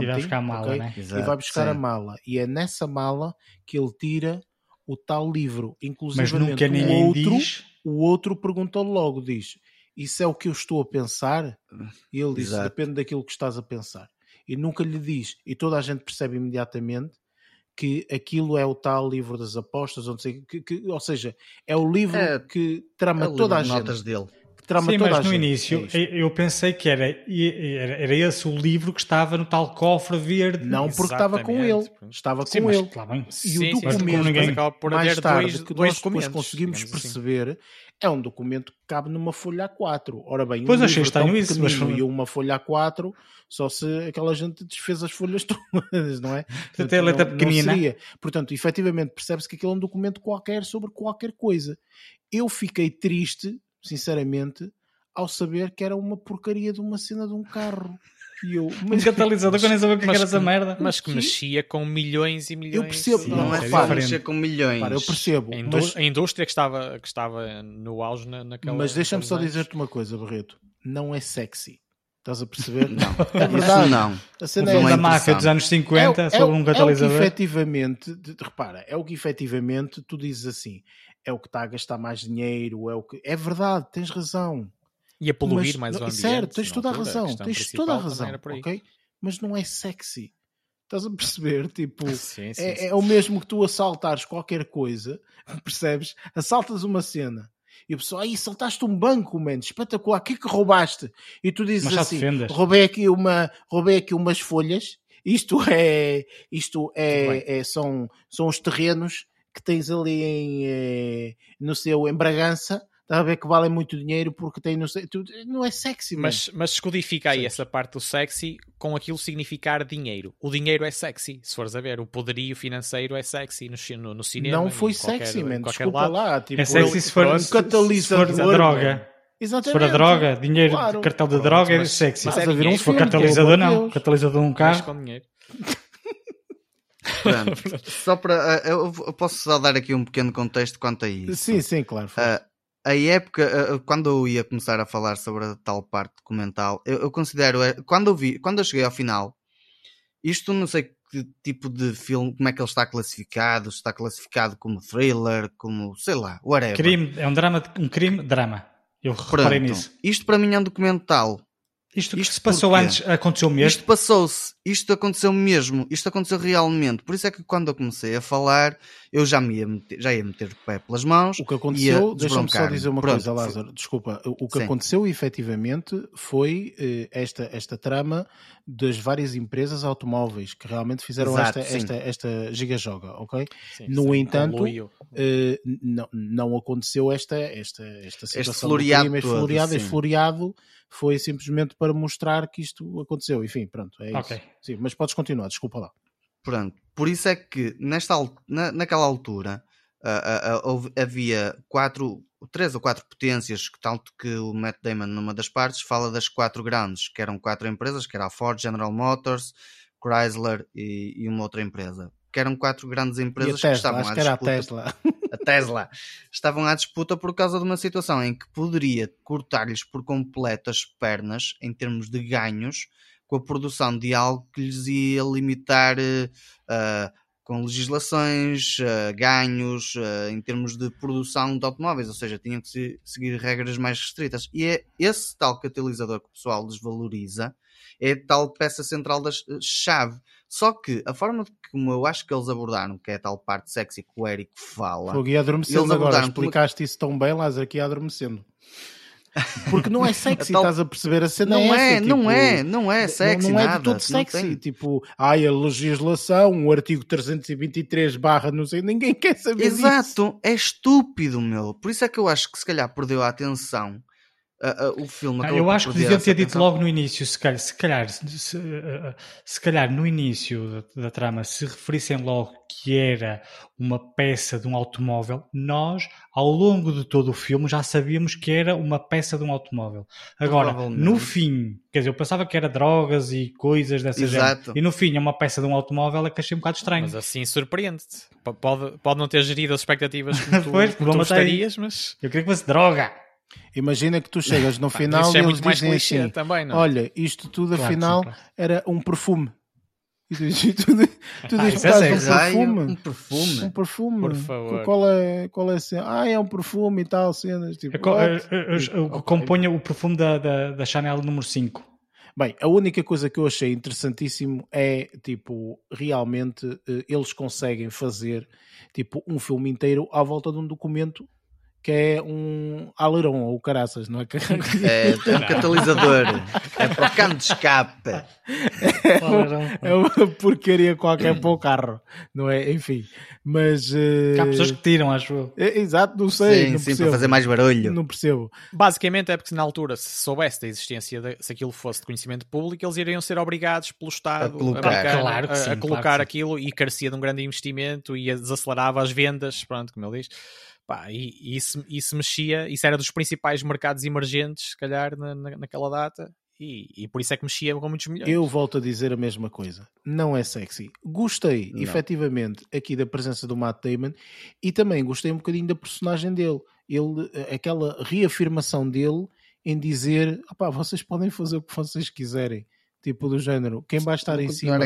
e vai buscar a mala, okay? né? Exato, e vai buscar sim. a mala. E é nessa mala que ele tira o tal livro. Inclusive, Mas nunca o outro, diz... o outro perguntou logo: diz, Isso é o que eu estou a pensar? E ele diz: Depende daquilo que estás a pensar. E nunca lhe diz, e toda a gente percebe imediatamente que aquilo é o tal livro das apostas, ou, sei, que, que, ou seja, é o livro é, que trama é toda a gente. Notas dele. Trama Sim, toda mas a no gente. início é eu pensei que era, era, era esse o livro que estava no tal cofre verde. Não porque estava com ele, estava sim, com ele. Claro, e sim, o documento, ninguém... mais tarde, dois, que nós depois conseguimos assim. perceber, assim. é um documento que cabe numa folha A4. Ora bem, pois um achei estranho isso, mas e uma folha A4 só se aquela gente desfez as folhas todas, não é? Portanto, a letra não, pequenina. Não seria. Portanto, efetivamente percebe-se que aquilo é um documento qualquer sobre qualquer coisa. Eu fiquei triste, sinceramente, ao saber que era uma porcaria de uma cena de um carro. E eu, mas, um catalisador que eu nem sabia o que era essa merda. Mas que mexia com milhões e milhões. Eu percebo, Sim, não, não é fácil mexer com milhões. Para, eu percebo. A, indú mas... a, indústria que estava, que estava no auge na, naquela. Mas deixa-me só dizer-te uma coisa, Barreto. Não é sexy. Estás a perceber? Não, é verdade. não. A cena é da máfia dos anos 50 é, sobre é, um catalisador. É o que efetivamente, repara, é o que efetivamente tu dizes assim, é o que está a gastar mais dinheiro, é o que. É verdade, tens razão. E a poluir mas, mais o ambiente. Certo, tens toda a razão, a tens toda a razão, ok? Mas não é sexy. Estás a perceber? Tipo, sim, sim, é, sim. é o mesmo que tu assaltares qualquer coisa, percebes? Assaltas uma cena E o pessoal, aí saltaste um banco, mano, espetacular, o que é que roubaste? E tu dizes assim, roubei aqui, uma, roubei aqui umas folhas, isto é, isto é, é são, são os terrenos que tens ali em, eh, no seu, em Bragança, Está a ver que valem muito dinheiro porque tem no não é sexy, mas mas descodifica aí essa parte do sexy com aquilo significar dinheiro. O dinheiro é sexy, se fores a ver, o poderio financeiro é sexy no, no, no cinema. Não foi sexy, man. Desculpa lado. lá, tipo, é sexy se for, um catalisador, se for a droga. Exatamente. Se for a droga, dinheiro, claro. cartão de droga é sexy. Mas é se for catalisador, não. Catalisador de um carro. com dinheiro. Pronto. só para. Uh, eu posso só dar aqui um pequeno contexto quanto a isso. Sim, sim, claro. Uh, a época, quando eu ia começar a falar sobre a tal parte documental, eu, eu considero, quando eu vi, quando eu cheguei ao final, isto não sei que tipo de filme, como é que ele está classificado, está classificado como thriller, como, sei lá, whatever. Crime, é um drama, um crime, drama. Eu reparei Pronto. nisso. Isto para mim é um documental isto, isto que se passou porquê? antes aconteceu mesmo? Isto passou-se, isto aconteceu mesmo, isto aconteceu realmente. Por isso é que quando eu comecei a falar, eu já me ia meter, já ia meter o pé pelas mãos. O que aconteceu, deixa-me só dizer uma Pronto, coisa, Lázaro, desculpa. O que Sim. aconteceu efetivamente foi eh, esta, esta trama das várias empresas automóveis que realmente fizeram Exato, esta, esta, esta gigajoga, ok? Sim, no sim, entanto, eh, não, não aconteceu esta, esta, esta situação este floreado, crime, todo, floreado, floreado foi simplesmente para mostrar que isto aconteceu. Enfim, pronto, é okay. isso. Sim, mas podes continuar, desculpa lá. Pronto, por isso é que nesta, na, naquela altura uh, uh, uh, havia quatro, três ou quatro potências, tanto que o Matt Damon, numa das partes, fala das quatro grandes, que eram quatro empresas, que era a Ford, General Motors, Chrysler e, e uma outra empresa que eram quatro grandes empresas Tesla, que estavam à disputa. a Tesla. A Tesla. Estavam à disputa por causa de uma situação em que poderia cortar-lhes por completo as pernas em termos de ganhos com a produção de algo que lhes ia limitar uh, com legislações, uh, ganhos uh, em termos de produção de automóveis, ou seja, tinham que se, seguir regras mais restritas. E é esse tal catalisador que o pessoal desvaloriza, é a tal peça central da chave. Só que a forma como eu acho que eles abordaram, que é a tal parte sexy que o Eric fala. Fogo e adormecendo agora, explicaste isso tão bem, Lázaro, aqui adormecendo. Porque não é sexy, tal... estás a perceber a cena não é, é tipo, não é, não é sexy, não, é de todo sexy, tem... tipo, ai a legislação, o artigo 323 barra, não sei, ninguém quer saber Exato, disso. é estúpido, meu. Por isso é que eu acho que se calhar perdeu a atenção Uh, uh, o filme ah, eu acho que deviam ter dito logo no início, se calhar, se calhar, se, uh, se calhar no início da, da, trama, se referissem logo que era uma peça de um automóvel, nós, ao longo de todo o filme, já sabíamos que era uma peça de um automóvel. Agora, no fim, quer dizer, eu pensava que era drogas e coisas dessa género, e no fim é uma peça de um automóvel, é que achei um bocado estranho. Mas assim surpreende-te. Pode, pode não ter gerido as expectativas como tu, pois, como tu gostarias, mas... Eu queria que fosse droga. Imagina que tu chegas no final e é eles dizem assim, também, não? É? olha, isto tudo claro, afinal sim, era um perfume. E tu, dizes, tu, tu ah, dizes, é um perfume. Um perfume. Um perfume. Por favor. Qual é, qual é a cena? Ah, é um perfume e tal, cenas. Tipo, é, é, é, okay. Componha o perfume da, da, da Chanel número 5. Bem, a única coisa que eu achei interessantíssimo é, tipo, realmente eh, eles conseguem fazer, tipo, um filme inteiro à volta de um documento que é um alerão ou caraças, não é? É, é um catalisador, é para o cano de escape. É, é uma porcaria qualquer para o carro, não é? Enfim, mas. Uh... Há pessoas que tiram, acho eu. É, exato, não sei. Sim, não sim, percebo. para fazer mais barulho. Não percebo. Basicamente é porque na altura, se soubesse da existência, de, se aquilo fosse de conhecimento público, eles iriam ser obrigados pelo Estado a colocar, claro a, sim, a colocar claro aquilo e carecia de um grande investimento e desacelerava as vendas, pronto, como ele diz. Pá, e, isso, isso mexia, isso era dos principais mercados emergentes, se calhar, na, na, naquela data, e, e, por isso é que mexia com muitos milhões. Eu volto a dizer a mesma coisa. Não é sexy. Gostei, não. efetivamente, aqui da presença do Matt Damon e também gostei um bocadinho da personagem dele. Ele, aquela reafirmação dele em dizer: vocês podem fazer o que vocês quiserem. Tipo do género, quem vai estar em cima,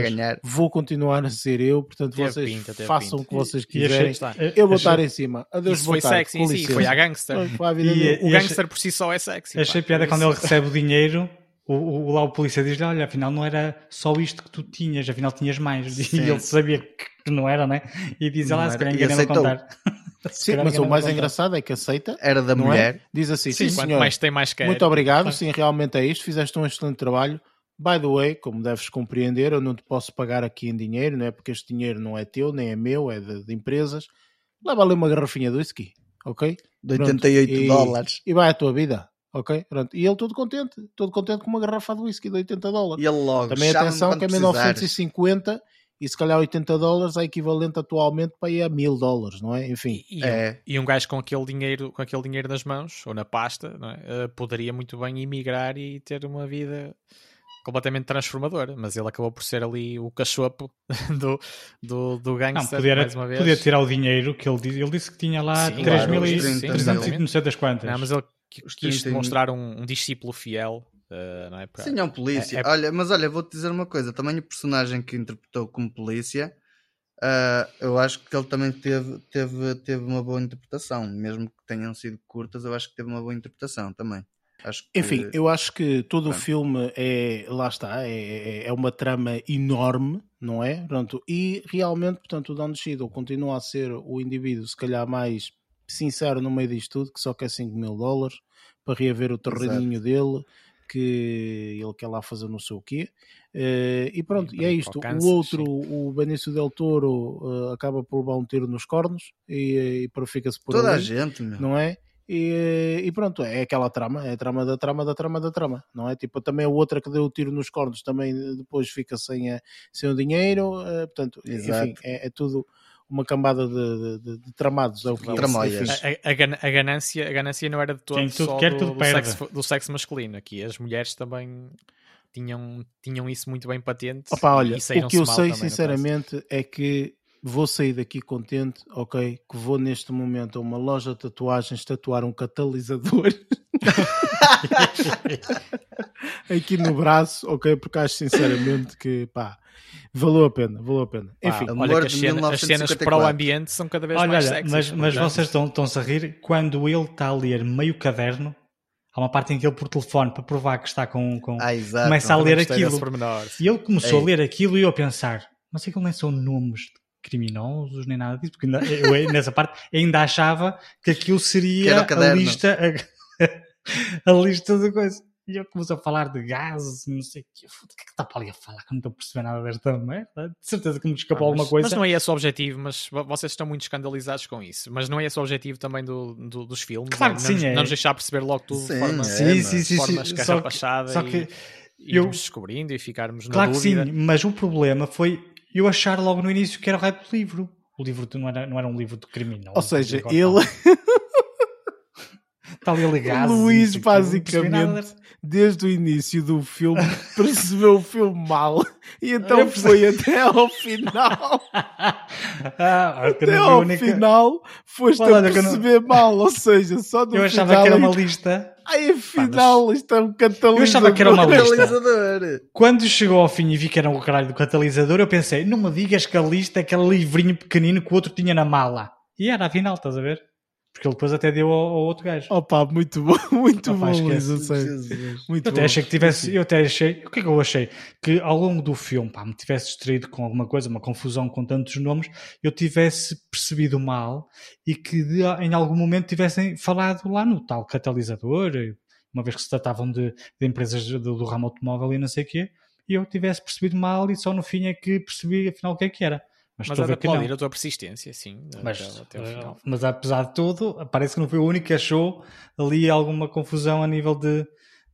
vou continuar a ser eu, portanto teve vocês pinta, façam o que vocês quiserem. eu vou estar em cima. Adeus, Isso foi sexy, sim, foi a gangster. Foi a e, o gangster por si só é sexy. Achei pá, piada quando ele recebe o dinheiro o, o, lá o polícia diz-lhe, olha, afinal não era só isto que tu tinhas, afinal tinhas mais. Sim. E ele sabia que não era, né? E diz, lá, se calhar enganei a contar. Sim, mas o mais engraçado é que aceita. Era da é? mulher. É? Diz assim, sim, sim senhor, mais tem mais quer. Muito obrigado, sim, realmente é isto. Fizeste um excelente trabalho. By the way, como deves compreender, eu não te posso pagar aqui em dinheiro, não é? Porque este dinheiro não é teu, nem é meu, é de, de empresas. Leva ali uma garrafinha de whisky, ok? De 88 e, dólares. E vai à tua vida, ok? Pronto. E ele todo contente, todo contente com uma garrafa de whisky de 80 dólares. E ele logo, Também atenção que é 1950 e se calhar 80 dólares é equivalente atualmente para ir a 1000 dólares, não é? Enfim. E, é. e um gajo com aquele dinheiro, com aquele dinheiro nas mãos ou na pasta, é? uh, poderia muito bem emigrar e ter uma vida completamente transformadora, mas ele acabou por ser ali o cachopo do, do, do gangster, não, podia, mais uma vez. Podia tirar o dinheiro que ele disse, ele disse que tinha lá 3.300 e não sei das quantas. Não, mas ele quis demonstrar um, um discípulo fiel Uh, não é? Sim, é um polícia. É, é... Olha, mas olha, vou-te dizer uma coisa: também o personagem que interpretou como polícia, uh, eu acho que ele também teve, teve, teve uma boa interpretação, mesmo que tenham sido curtas, eu acho que teve uma boa interpretação também. Que... Enfim, eu acho que todo o filme é, lá está, é, é, é uma trama enorme, não é? Pronto, e realmente, portanto, o Don Cheadle continua a ser o indivíduo, se calhar, mais sincero no meio disto tudo, que só quer 5 mil dólares para reaver o terreninho dele que ele quer lá fazer não sei o quê. Uh, e pronto, e, e é isto. o outro, sim. o Benício Del Toro, uh, acaba por levar um tiro nos cornos e, e fica-se por Toda ali, a gente, meu. não é? E, e, pronto, é aquela trama, é a trama da trama da trama da trama, não é? Tipo, também a outra que deu o tiro nos cornos também depois fica sem, a, sem o dinheiro, uh, portanto, Exato. enfim, é, é tudo uma cambada de, de, de tramados. É o que é. A, a, a, ganância, a ganância não era de todo Quem só quer, do, do, sexo, do sexo masculino. Aqui as mulheres também tinham, tinham isso muito bem patente. Opa, olha, o que eu sei sinceramente é que vou sair daqui contente, ok? Que vou neste momento a uma loja de tatuagens tatuar um catalisador aqui no braço, ok? Porque acho sinceramente que pá valeu a pena, valeu a pena. Enfim, ah, olha que as, cenas, as cenas para o ambiente são cada vez olha, mais olha, Mas, mas vocês estão-se a rir quando ele está a ler meio caderno. Há uma parte em que ele, por telefone, para provar que está com. com ah, exato, começa a ler aquilo. E ele começou Ei. a ler aquilo e eu a pensar: mas aquilo nem são nomes de criminosos nem nada disso, porque ainda, eu nessa parte ainda achava que aquilo seria que a lista. A, a, lista de coisas. E eu começo a falar de gases, não sei o que. O que é que está para ali a falar? Que não estou a perceber nada desta merda. De certeza que me escapou ah, alguma coisa. Mas não é esse o objetivo, mas vocês estão muito escandalizados com isso. Mas não é esse o objetivo também do, do dos filmes. Claro que não, sim. Não, é. não nos deixar perceber logo tudo sim, de forma, sim, é, sim, sim, forma sim, escarrapachada só que, só que e, eu, descobrindo e ficarmos na claro dúvida. Claro que sim, mas o problema foi eu achar logo no início que era o raio do livro. O livro não era, não era um livro de criminal. Ou seja, ele... Está ali ligado. Luís, basicamente, desde o início do filme, percebeu o filme mal e então foi até ao final. ah, até ao única... final foste Olha, a perceber não... mal, ou seja, só do Eu achava que era uma lista. Aí afinal, Pá, isto é um catalisador. Eu achava que era uma lista. Quando chegou ao fim e vi que era o caralho do catalisador, eu pensei, não me digas que a lista é aquele livrinho pequenino que o outro tinha na mala. E era afinal, estás a ver? Porque ele depois até deu ao, ao outro gajo. Opa, muito bom, muito Opa, bom, Luís, eu sei. Muito eu até achei que tivesse, eu até achei, o que é que eu achei? Que ao longo do filme, pá, me tivesse distraído com alguma coisa, uma confusão com tantos nomes, eu tivesse percebido mal e que de, em algum momento tivessem falado lá no tal catalisador, uma vez que se tratavam de, de empresas do, do ramo automóvel e não sei o quê, e eu tivesse percebido mal e só no fim é que percebi afinal o que é que era. Mas, mas a aplaudir a tua persistência, sim. Mas, até, até mas apesar de tudo, parece que não foi o único que achou ali alguma confusão a nível de,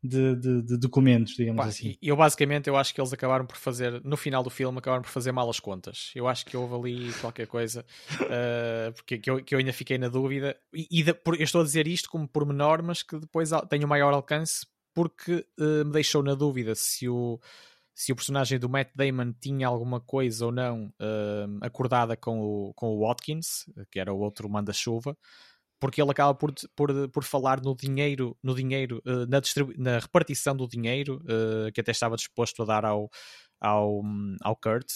de, de, de documentos, digamos Pá, assim. Eu basicamente eu acho que eles acabaram por fazer, no final do filme, acabaram por fazer mal as contas. Eu acho que houve ali qualquer coisa uh, porque, que eu, que, eu, ainda fiquei na dúvida. E, e de, por, eu estou a dizer isto como pormenor, mas que depois tem o maior alcance porque uh, me deixou na dúvida se o se o personagem do Matt Damon tinha alguma coisa ou não uh, acordada com o, com o Watkins, que era o outro manda-chuva, porque ele acaba por, por, por falar no dinheiro, no dinheiro uh, na, na, repartição do dinheiro uh, que até estava disposto a dar ao, ao, ao Kurt.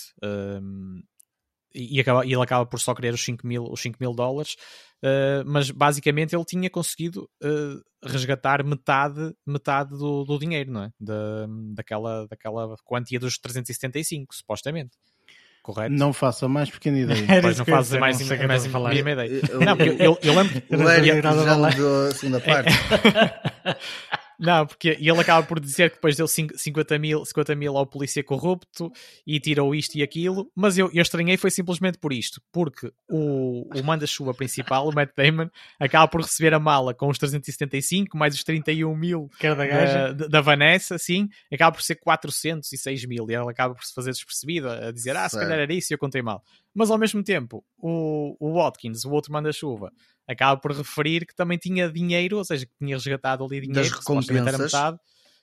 E, acaba, e ele acaba por só querer os 5 mil, os 5 mil dólares, uh, mas basicamente ele tinha conseguido uh, resgatar metade, metade do, do dinheiro, não é? Da, daquela, daquela quantia dos 375, supostamente. correto? Não faço a mais pequena ideia. pois não fazes a mais, mais, mais falar. mínima ideia. Não, porque eu, eu lembro... O Eric já mudou a segunda parte. Não, porque ele acaba por dizer que depois deu 50 mil, 50 mil ao polícia corrupto e tirou isto e aquilo, mas eu, eu estranhei foi simplesmente por isto, porque o, o manda-chuva principal, o Matt Damon, acaba por receber a mala com os 375 mais os 31 mil da, da, da, Vanessa, sim, acaba por ser 406 mil e ela acaba por se fazer despercebido a dizer, ah, se calhar era isso e eu contei mal. Mas ao mesmo tempo, o, o Watkins, o outro manda-chuva, acaba por referir que também tinha dinheiro, ou seja, que tinha resgatado ali dinheiro, das recompensas. Era metade,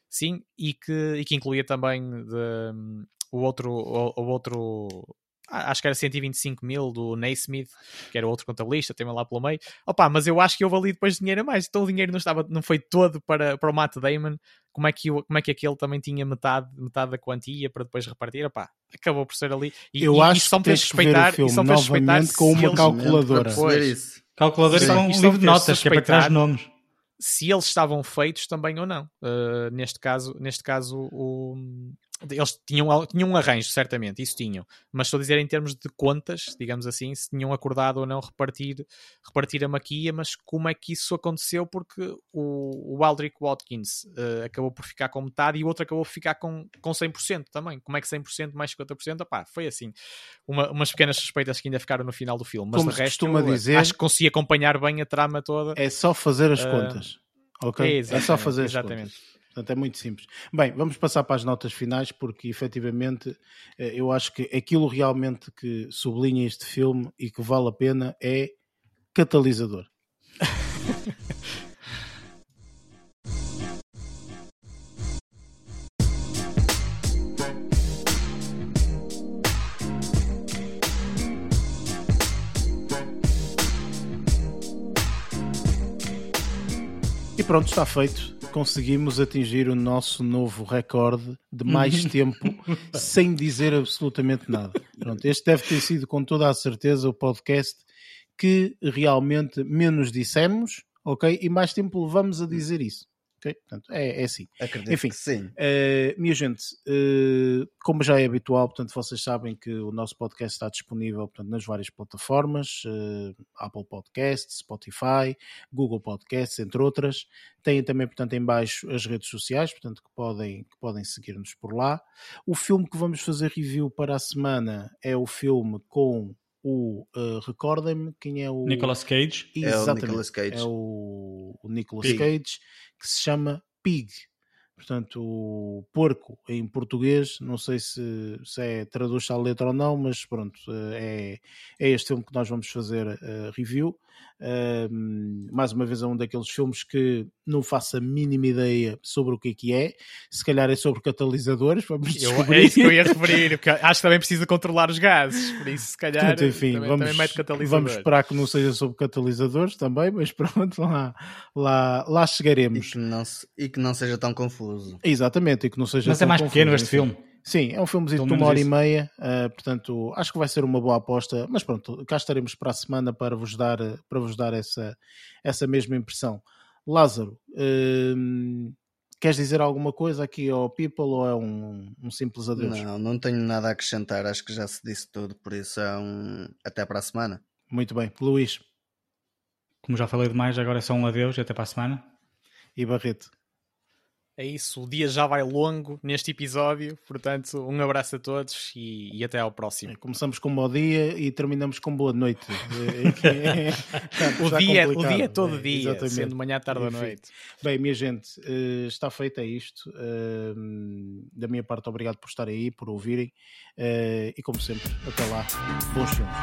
sim, e que, e que incluía também de, um, o outro, o, o, outro acho que era 125 mil do Naismith, que era outro contabilista, também lá pelo meio. Opa, mas eu acho que houve ali depois dinheiro a mais, então o dinheiro não, estava, não foi todo para, para o Matt Damon, como é, que, como é que aquele também tinha metade, metade da quantia para depois repartir? Opa, acabou por ser ali. E, eu e, acho e só me respeitar, que ver o filme novamente com uma calculadora. Calculadora e um livro de notas, que é para trás nomes. Se eles estavam feitos também ou não. Uh, neste caso, neste caso o, eles tinham, tinham um arranjo, certamente, isso tinham, mas estou a dizer em termos de contas, digamos assim, se tinham acordado ou não repartir, repartir a maquia, mas como é que isso aconteceu? Porque o, o Aldrich Watkins uh, acabou por ficar com metade e o outro acabou por ficar com, com 100% também. Como é que 100% mais 50%? Opá, foi assim. Uma, umas pequenas suspeitas que ainda ficaram no final do filme, mas como de resto, eu, dizer, acho que consegui acompanhar bem a trama toda. É só fazer as uh, contas. Ok? É só fazer as exatamente. contas. Portanto, é muito simples. Bem, vamos passar para as notas finais, porque efetivamente eh, eu acho que aquilo realmente que sublinha este filme e que vale a pena é catalisador. E pronto, está feito conseguimos atingir o nosso novo recorde de mais tempo sem dizer absolutamente nada. Pronto, este deve ter sido com toda a certeza o podcast que realmente menos dissemos, ok? E mais tempo levamos a dizer isso. Portanto, é, é assim. Acredito Enfim, sim. Uh, minha gente, uh, como já é habitual, portanto, vocês sabem que o nosso podcast está disponível portanto, nas várias plataformas, uh, Apple Podcasts, Spotify, Google Podcasts, entre outras. Têm também, portanto, em baixo as redes sociais, portanto, que podem, que podem seguir-nos por lá. O filme que vamos fazer review para a semana é o filme com o uh, recordem-me quem é o Nicolas Cage. Exatamente, é o Nicolas Cage. É o, o Nicolas Cage que se chama Pig. Portanto, o porco em português, não sei se, se é traduz a letra ou não, mas pronto, eh, é, é este filme que nós vamos fazer uh, review. Uh, mais uma vez é um daqueles filmes que não faço a mínima ideia sobre o que é que é. Se calhar é sobre catalisadores, vamos eu, É isso que eu ia referir, porque acho que também precisa controlar os gases, por isso se calhar Portanto, enfim, também, vamos, também vamos esperar que não seja sobre catalisadores também, mas pronto, lá, lá, lá chegaremos. E que, não, e que não seja tão confuso. Exatamente, e que não seja Mas é mais confuso, pequeno este enfim. filme. Sim, é um filme de uma hora isso. e meia, uh, portanto acho que vai ser uma boa aposta, mas pronto, cá estaremos para a semana para vos dar, para vos dar essa, essa mesma impressão. Lázaro, uh, queres dizer alguma coisa aqui ao People ou é um, um, simples adeus? Não, não tenho nada a acrescentar, acho que já se disse tudo, por isso é um... até para a semana. Muito bem, Luís. Como já falei demais, agora é só um adeus e até para a semana. E Barreto. É isso, o dia já vai longo neste episódio, portanto, um abraço a todos e, e até ao próximo. É, começamos com um bom dia e terminamos com boa noite. É, é, o, dia, o dia é todo dia, exatamente. sendo manhã, tarde ou noite. Bem, minha gente, eh, está feito é isto. Eh, da minha parte, obrigado por estar aí, por ouvirem eh, e, como sempre, até lá, bons filmes.